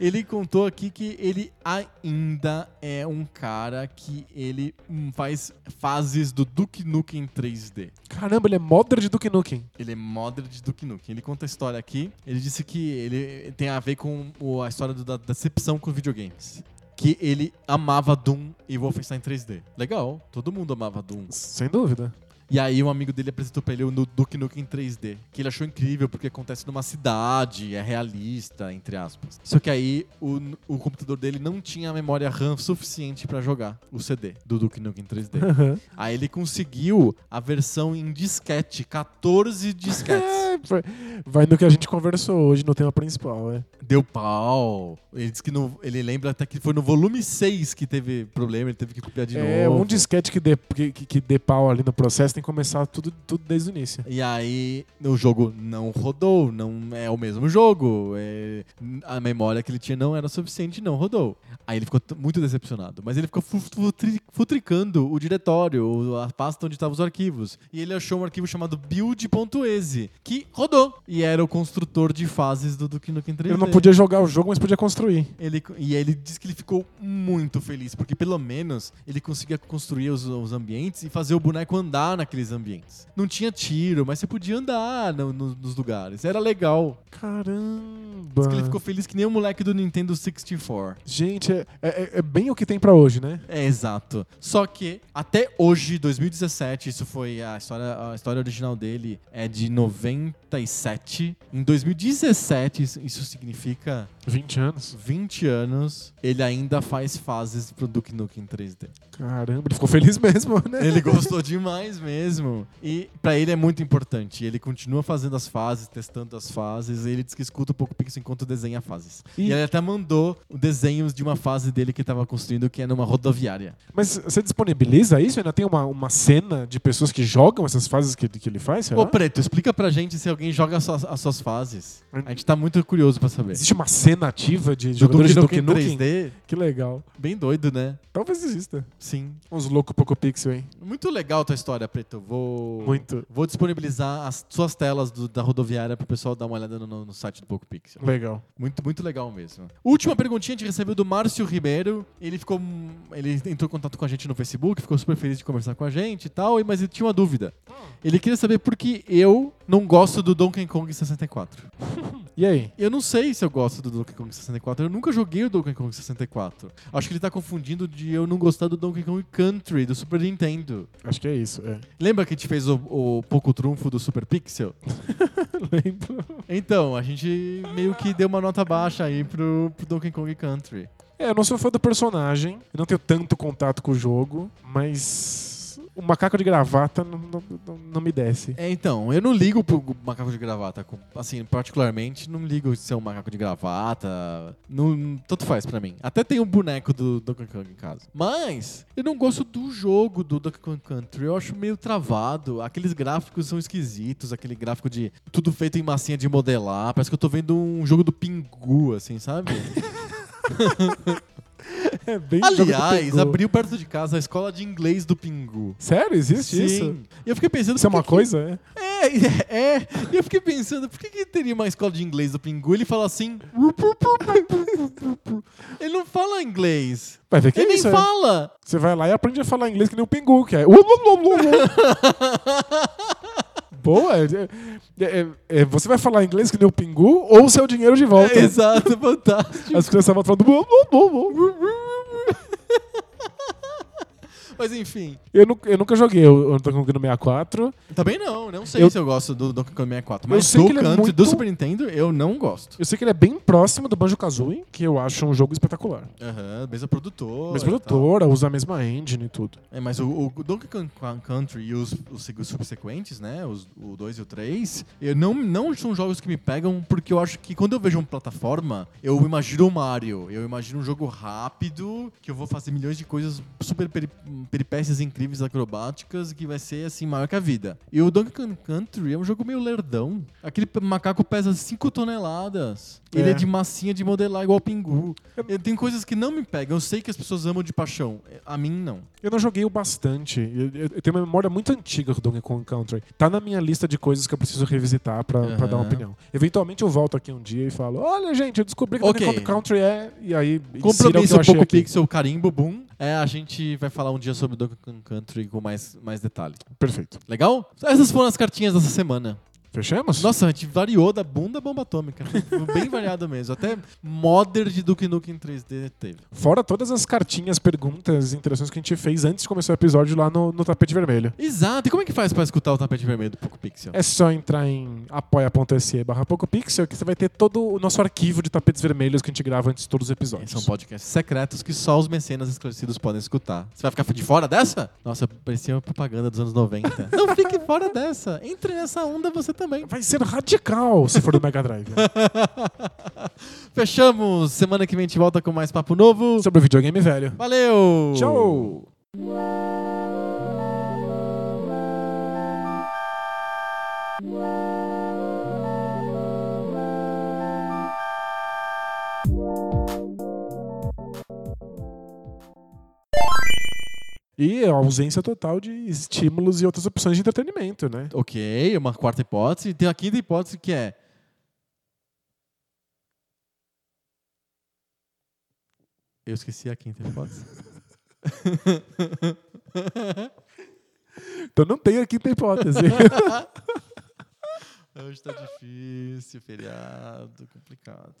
ele contou aqui que ele ainda é um cara que ele faz fases do Duke Nukem 3D. Caramba, ele é modder de Duke Nukem. Ele é modder de Duke Nukem. Ele conta a história aqui. Ele disse que ele tem a ver com a história da decepção com videogames. Que ele amava Doom e Wolfenstein 3D. Legal, todo mundo amava Doom. Sem dúvida. E aí um amigo dele apresentou pra ele o Duke Nukem 3D, que ele achou incrível porque acontece numa cidade, é realista, entre aspas. Só que aí o, o computador dele não tinha memória RAM suficiente pra jogar o CD do Duke Nukem 3D. aí ele conseguiu a versão em disquete, 14 disquetes. É, vai- no que a gente conversou hoje no tema principal, é. Deu pau. Ele disse que no- ele lembra até que foi no volume 6 que teve problema, ele teve que copiar de É, novo. um disquete que dê, que, que- que dê pau ali no processo tem que começar tudo, tudo desde o início. E aí o jogo não rodou, não é o mesmo jogo. é- a memória que ele tinha não era suficiente, não rodou. Aí ele ficou muito decepcionado. Mas ele ficou fu- futri- futricando o diretório, a pasta onde estavam os arquivos. E ele achou um arquivo chamado build.exe, que rodou. E era o construtor de fases do Duke Nukem 3D. Ele não podia jogar o jogo, mas podia construir. Ele, e aí ele disse que ele ficou muito feliz, porque pelo menos ele conseguia construir os, os ambientes e fazer o boneco andar naqueles ambientes. Não tinha tiro, mas você podia andar no- no- nos lugares. Era legal. Caramba! Diz que ele ficou feliz que nem o moleque do Nintendo 64. Gente, é, é- é bem o que tem pra hoje, né? É, exato. Só que até hoje, 2017, isso foi a história, a história original dele é de 97. Em 2017, isso, isso significa 20 anos. 20 anos, ele ainda faz fases pro Duke Nukem 3D. Caramba, ele ficou feliz mesmo, né? Ele gostou demais mesmo. E pra ele é muito importante. Ele continua fazendo as fases, testando as fases. E ele diz que escuta um pouco o Pixel enquanto desenha fases. E... E- ele até mandou desenhos de uma fase dele que tava construindo, que é numa rodoviária. Mas você disponibiliza isso? Ainda tem uma, uma cena de pessoas que jogam essas fases que, que ele faz? Será? Ô, Preto, explica pra gente se alguém joga as suas, as suas fases. A gente tá muito curioso pra saber. Existe uma cena ativa de Do jogadores de Duke Duke Nukem Nukem? 3D, Que legal. bem doido, né? Talvez exista. Sim. Uns loucos pouco pixel, hein? Muito legal a tua história, Preto. Vou... Muito. Vou disponibilizar as suas telas do- da rodoviária pro pessoal dar uma olhada no, no site do Poco Pixel. Legal. Muito, muito legal mesmo. Última perguntinha a gente recebeu do Márcio Ribeiro. Ele ficou. Ele entrou em contato com a gente no Facebook, ficou super feliz de conversar com a gente e tal, e- mas ele tinha uma dúvida. Ele queria saber por que eu não gosto do Donkey Kong 64. E aí? Eu não sei se eu gosto do Donkey Kong 64. Eu nunca joguei o Donkey Kong 64. Acho que ele tá confundindo de eu não gostar do Donkey Kong Country, do Super Nintendo. Acho que é isso, é. Lembra que a gente fez o, o pouco trunfo do Super Pixel? Lembro. Então, a gente meio que deu uma nota baixa aí pro, pro Donkey Kong Country. É, eu não sou fã do personagem, eu não tenho tanto contato com o jogo, mas o macaco de gravata não, não, não- me desce. É, então, eu não ligo pro macaco de gravata. com- Assim, particularmente, não ligo se é um macaco de gravata. Não, tanto faz pra mim. Até tem um boneco do Donkey Kong em casa. Mas, eu não gosto do jogo do Donkey Kong Country. Eu acho meio travado. Aqueles gráficos são esquisitos. Aquele gráfico de tudo feito em massinha de modelar. Parece que eu tô vendo um jogo do Pingu, assim, sabe? É bem Aliás, abriu perto de casa a escola de inglês do Pingu. Sério? Existe isso? Sim. E eu fiquei pensando. Isso é uma que coisa? É? É, é. E eu fiquei pensando, por que, que teria uma escola de inglês do Pingu? Ele fala assim. Ele não fala inglês. Vai ver que Ele é nem isso. é. fala. Você vai lá e aprende a falar inglês que nem o Pingu, que é. Boa! é- é- é- você vai falar inglês que nem o Pingu ou seu dinheiro de volta? É, exato, fantástico. As crianças vão falando. Mas enfim. Eu, nu- eu nunca joguei o Donkey Kong no 64. Também não, não sei Eu- se eu gosto do Donkey Kong 64. Eu Mas do ele é Country muito- do Super Nintendo eu não gosto. Eu sei que ele é bem próximo do Banjo-Kazooie, que eu acho um jogo espetacular. Aham, mesma produtora. Tal. produtora, usa a mesma engine e tudo. É, mas o, o Donkey Kong Country e os, os segu- subsequentes, né? Os, o 2 e o 3, eu não, não são jogos que me pegam porque eu acho que quando eu vejo uma plataforma, eu imagino o Mario. Eu imagino um jogo rápido, que eu vou fazer milhões de coisas super peripécias incríveis, acrobáticas, que vai ser assim, maior que a vida. E o Donkey Kong Country é um jogo meio lerdão. Aquele macaco pesa 5 toneladas. Ele É. é de massinha de modelar igual pingu. Eu- Tem coisas que não me pegam. Eu sei que as pessoas amam de paixão. A mim, não. Eu não joguei o bastante. Eu, eu- eu tenho uma memória muito antiga do Donkey Kong Country. Tá na minha lista de coisas que eu preciso revisitar pra, pra dar uma opinião. Eventualmente eu volto aqui um dia e falo: Olha, gente, eu descobri que Ok. Donkey Kong Country é. E aí, eu um pouco aqui. pixel, carimbo, boom. É, a gente vai falar um dia sobre Donkey Kong Country com mais, mais detalhe. Perfeito. Legal? Essas foram as cartinhas dessa semana. Fechamos? Nossa, a gente variou da bunda à bomba atômica. Foi bem variado mesmo. Até modder de Duke Nukem 3D teve. Fora todas as cartinhas, perguntas, interações que a gente fez antes de começar o episódio lá no, no tapete vermelho. Exato. E como é que faz pra escutar o tapete vermelho do Poco Pixel? É só entrar em apoia.se barra PocoPixel que você vai ter todo o nosso arquivo de tapetes vermelhos que a gente grava antes de todos os episódios. São podcasts secretos que só os mecenas esclarecidos podem escutar. Você vai ficar de fora dessa? Nossa, parecia uma propaganda dos anos 90. Não fique fora dessa. Entre nessa onda você também. Vai ser radical se for do Mega Drive. Fechamos. Semana que vem a gente volta com mais papo novo. Sobre o videogame velho. Valeu! Tchau! E a ausência total de estímulos e outras opções de entretenimento, né? Ok, uma quarta hipótese. Tem a quinta hipótese que é. Eu esqueci a quinta hipótese. Então não tem a quinta hipótese. Hoje tá difícil, feriado, complicado.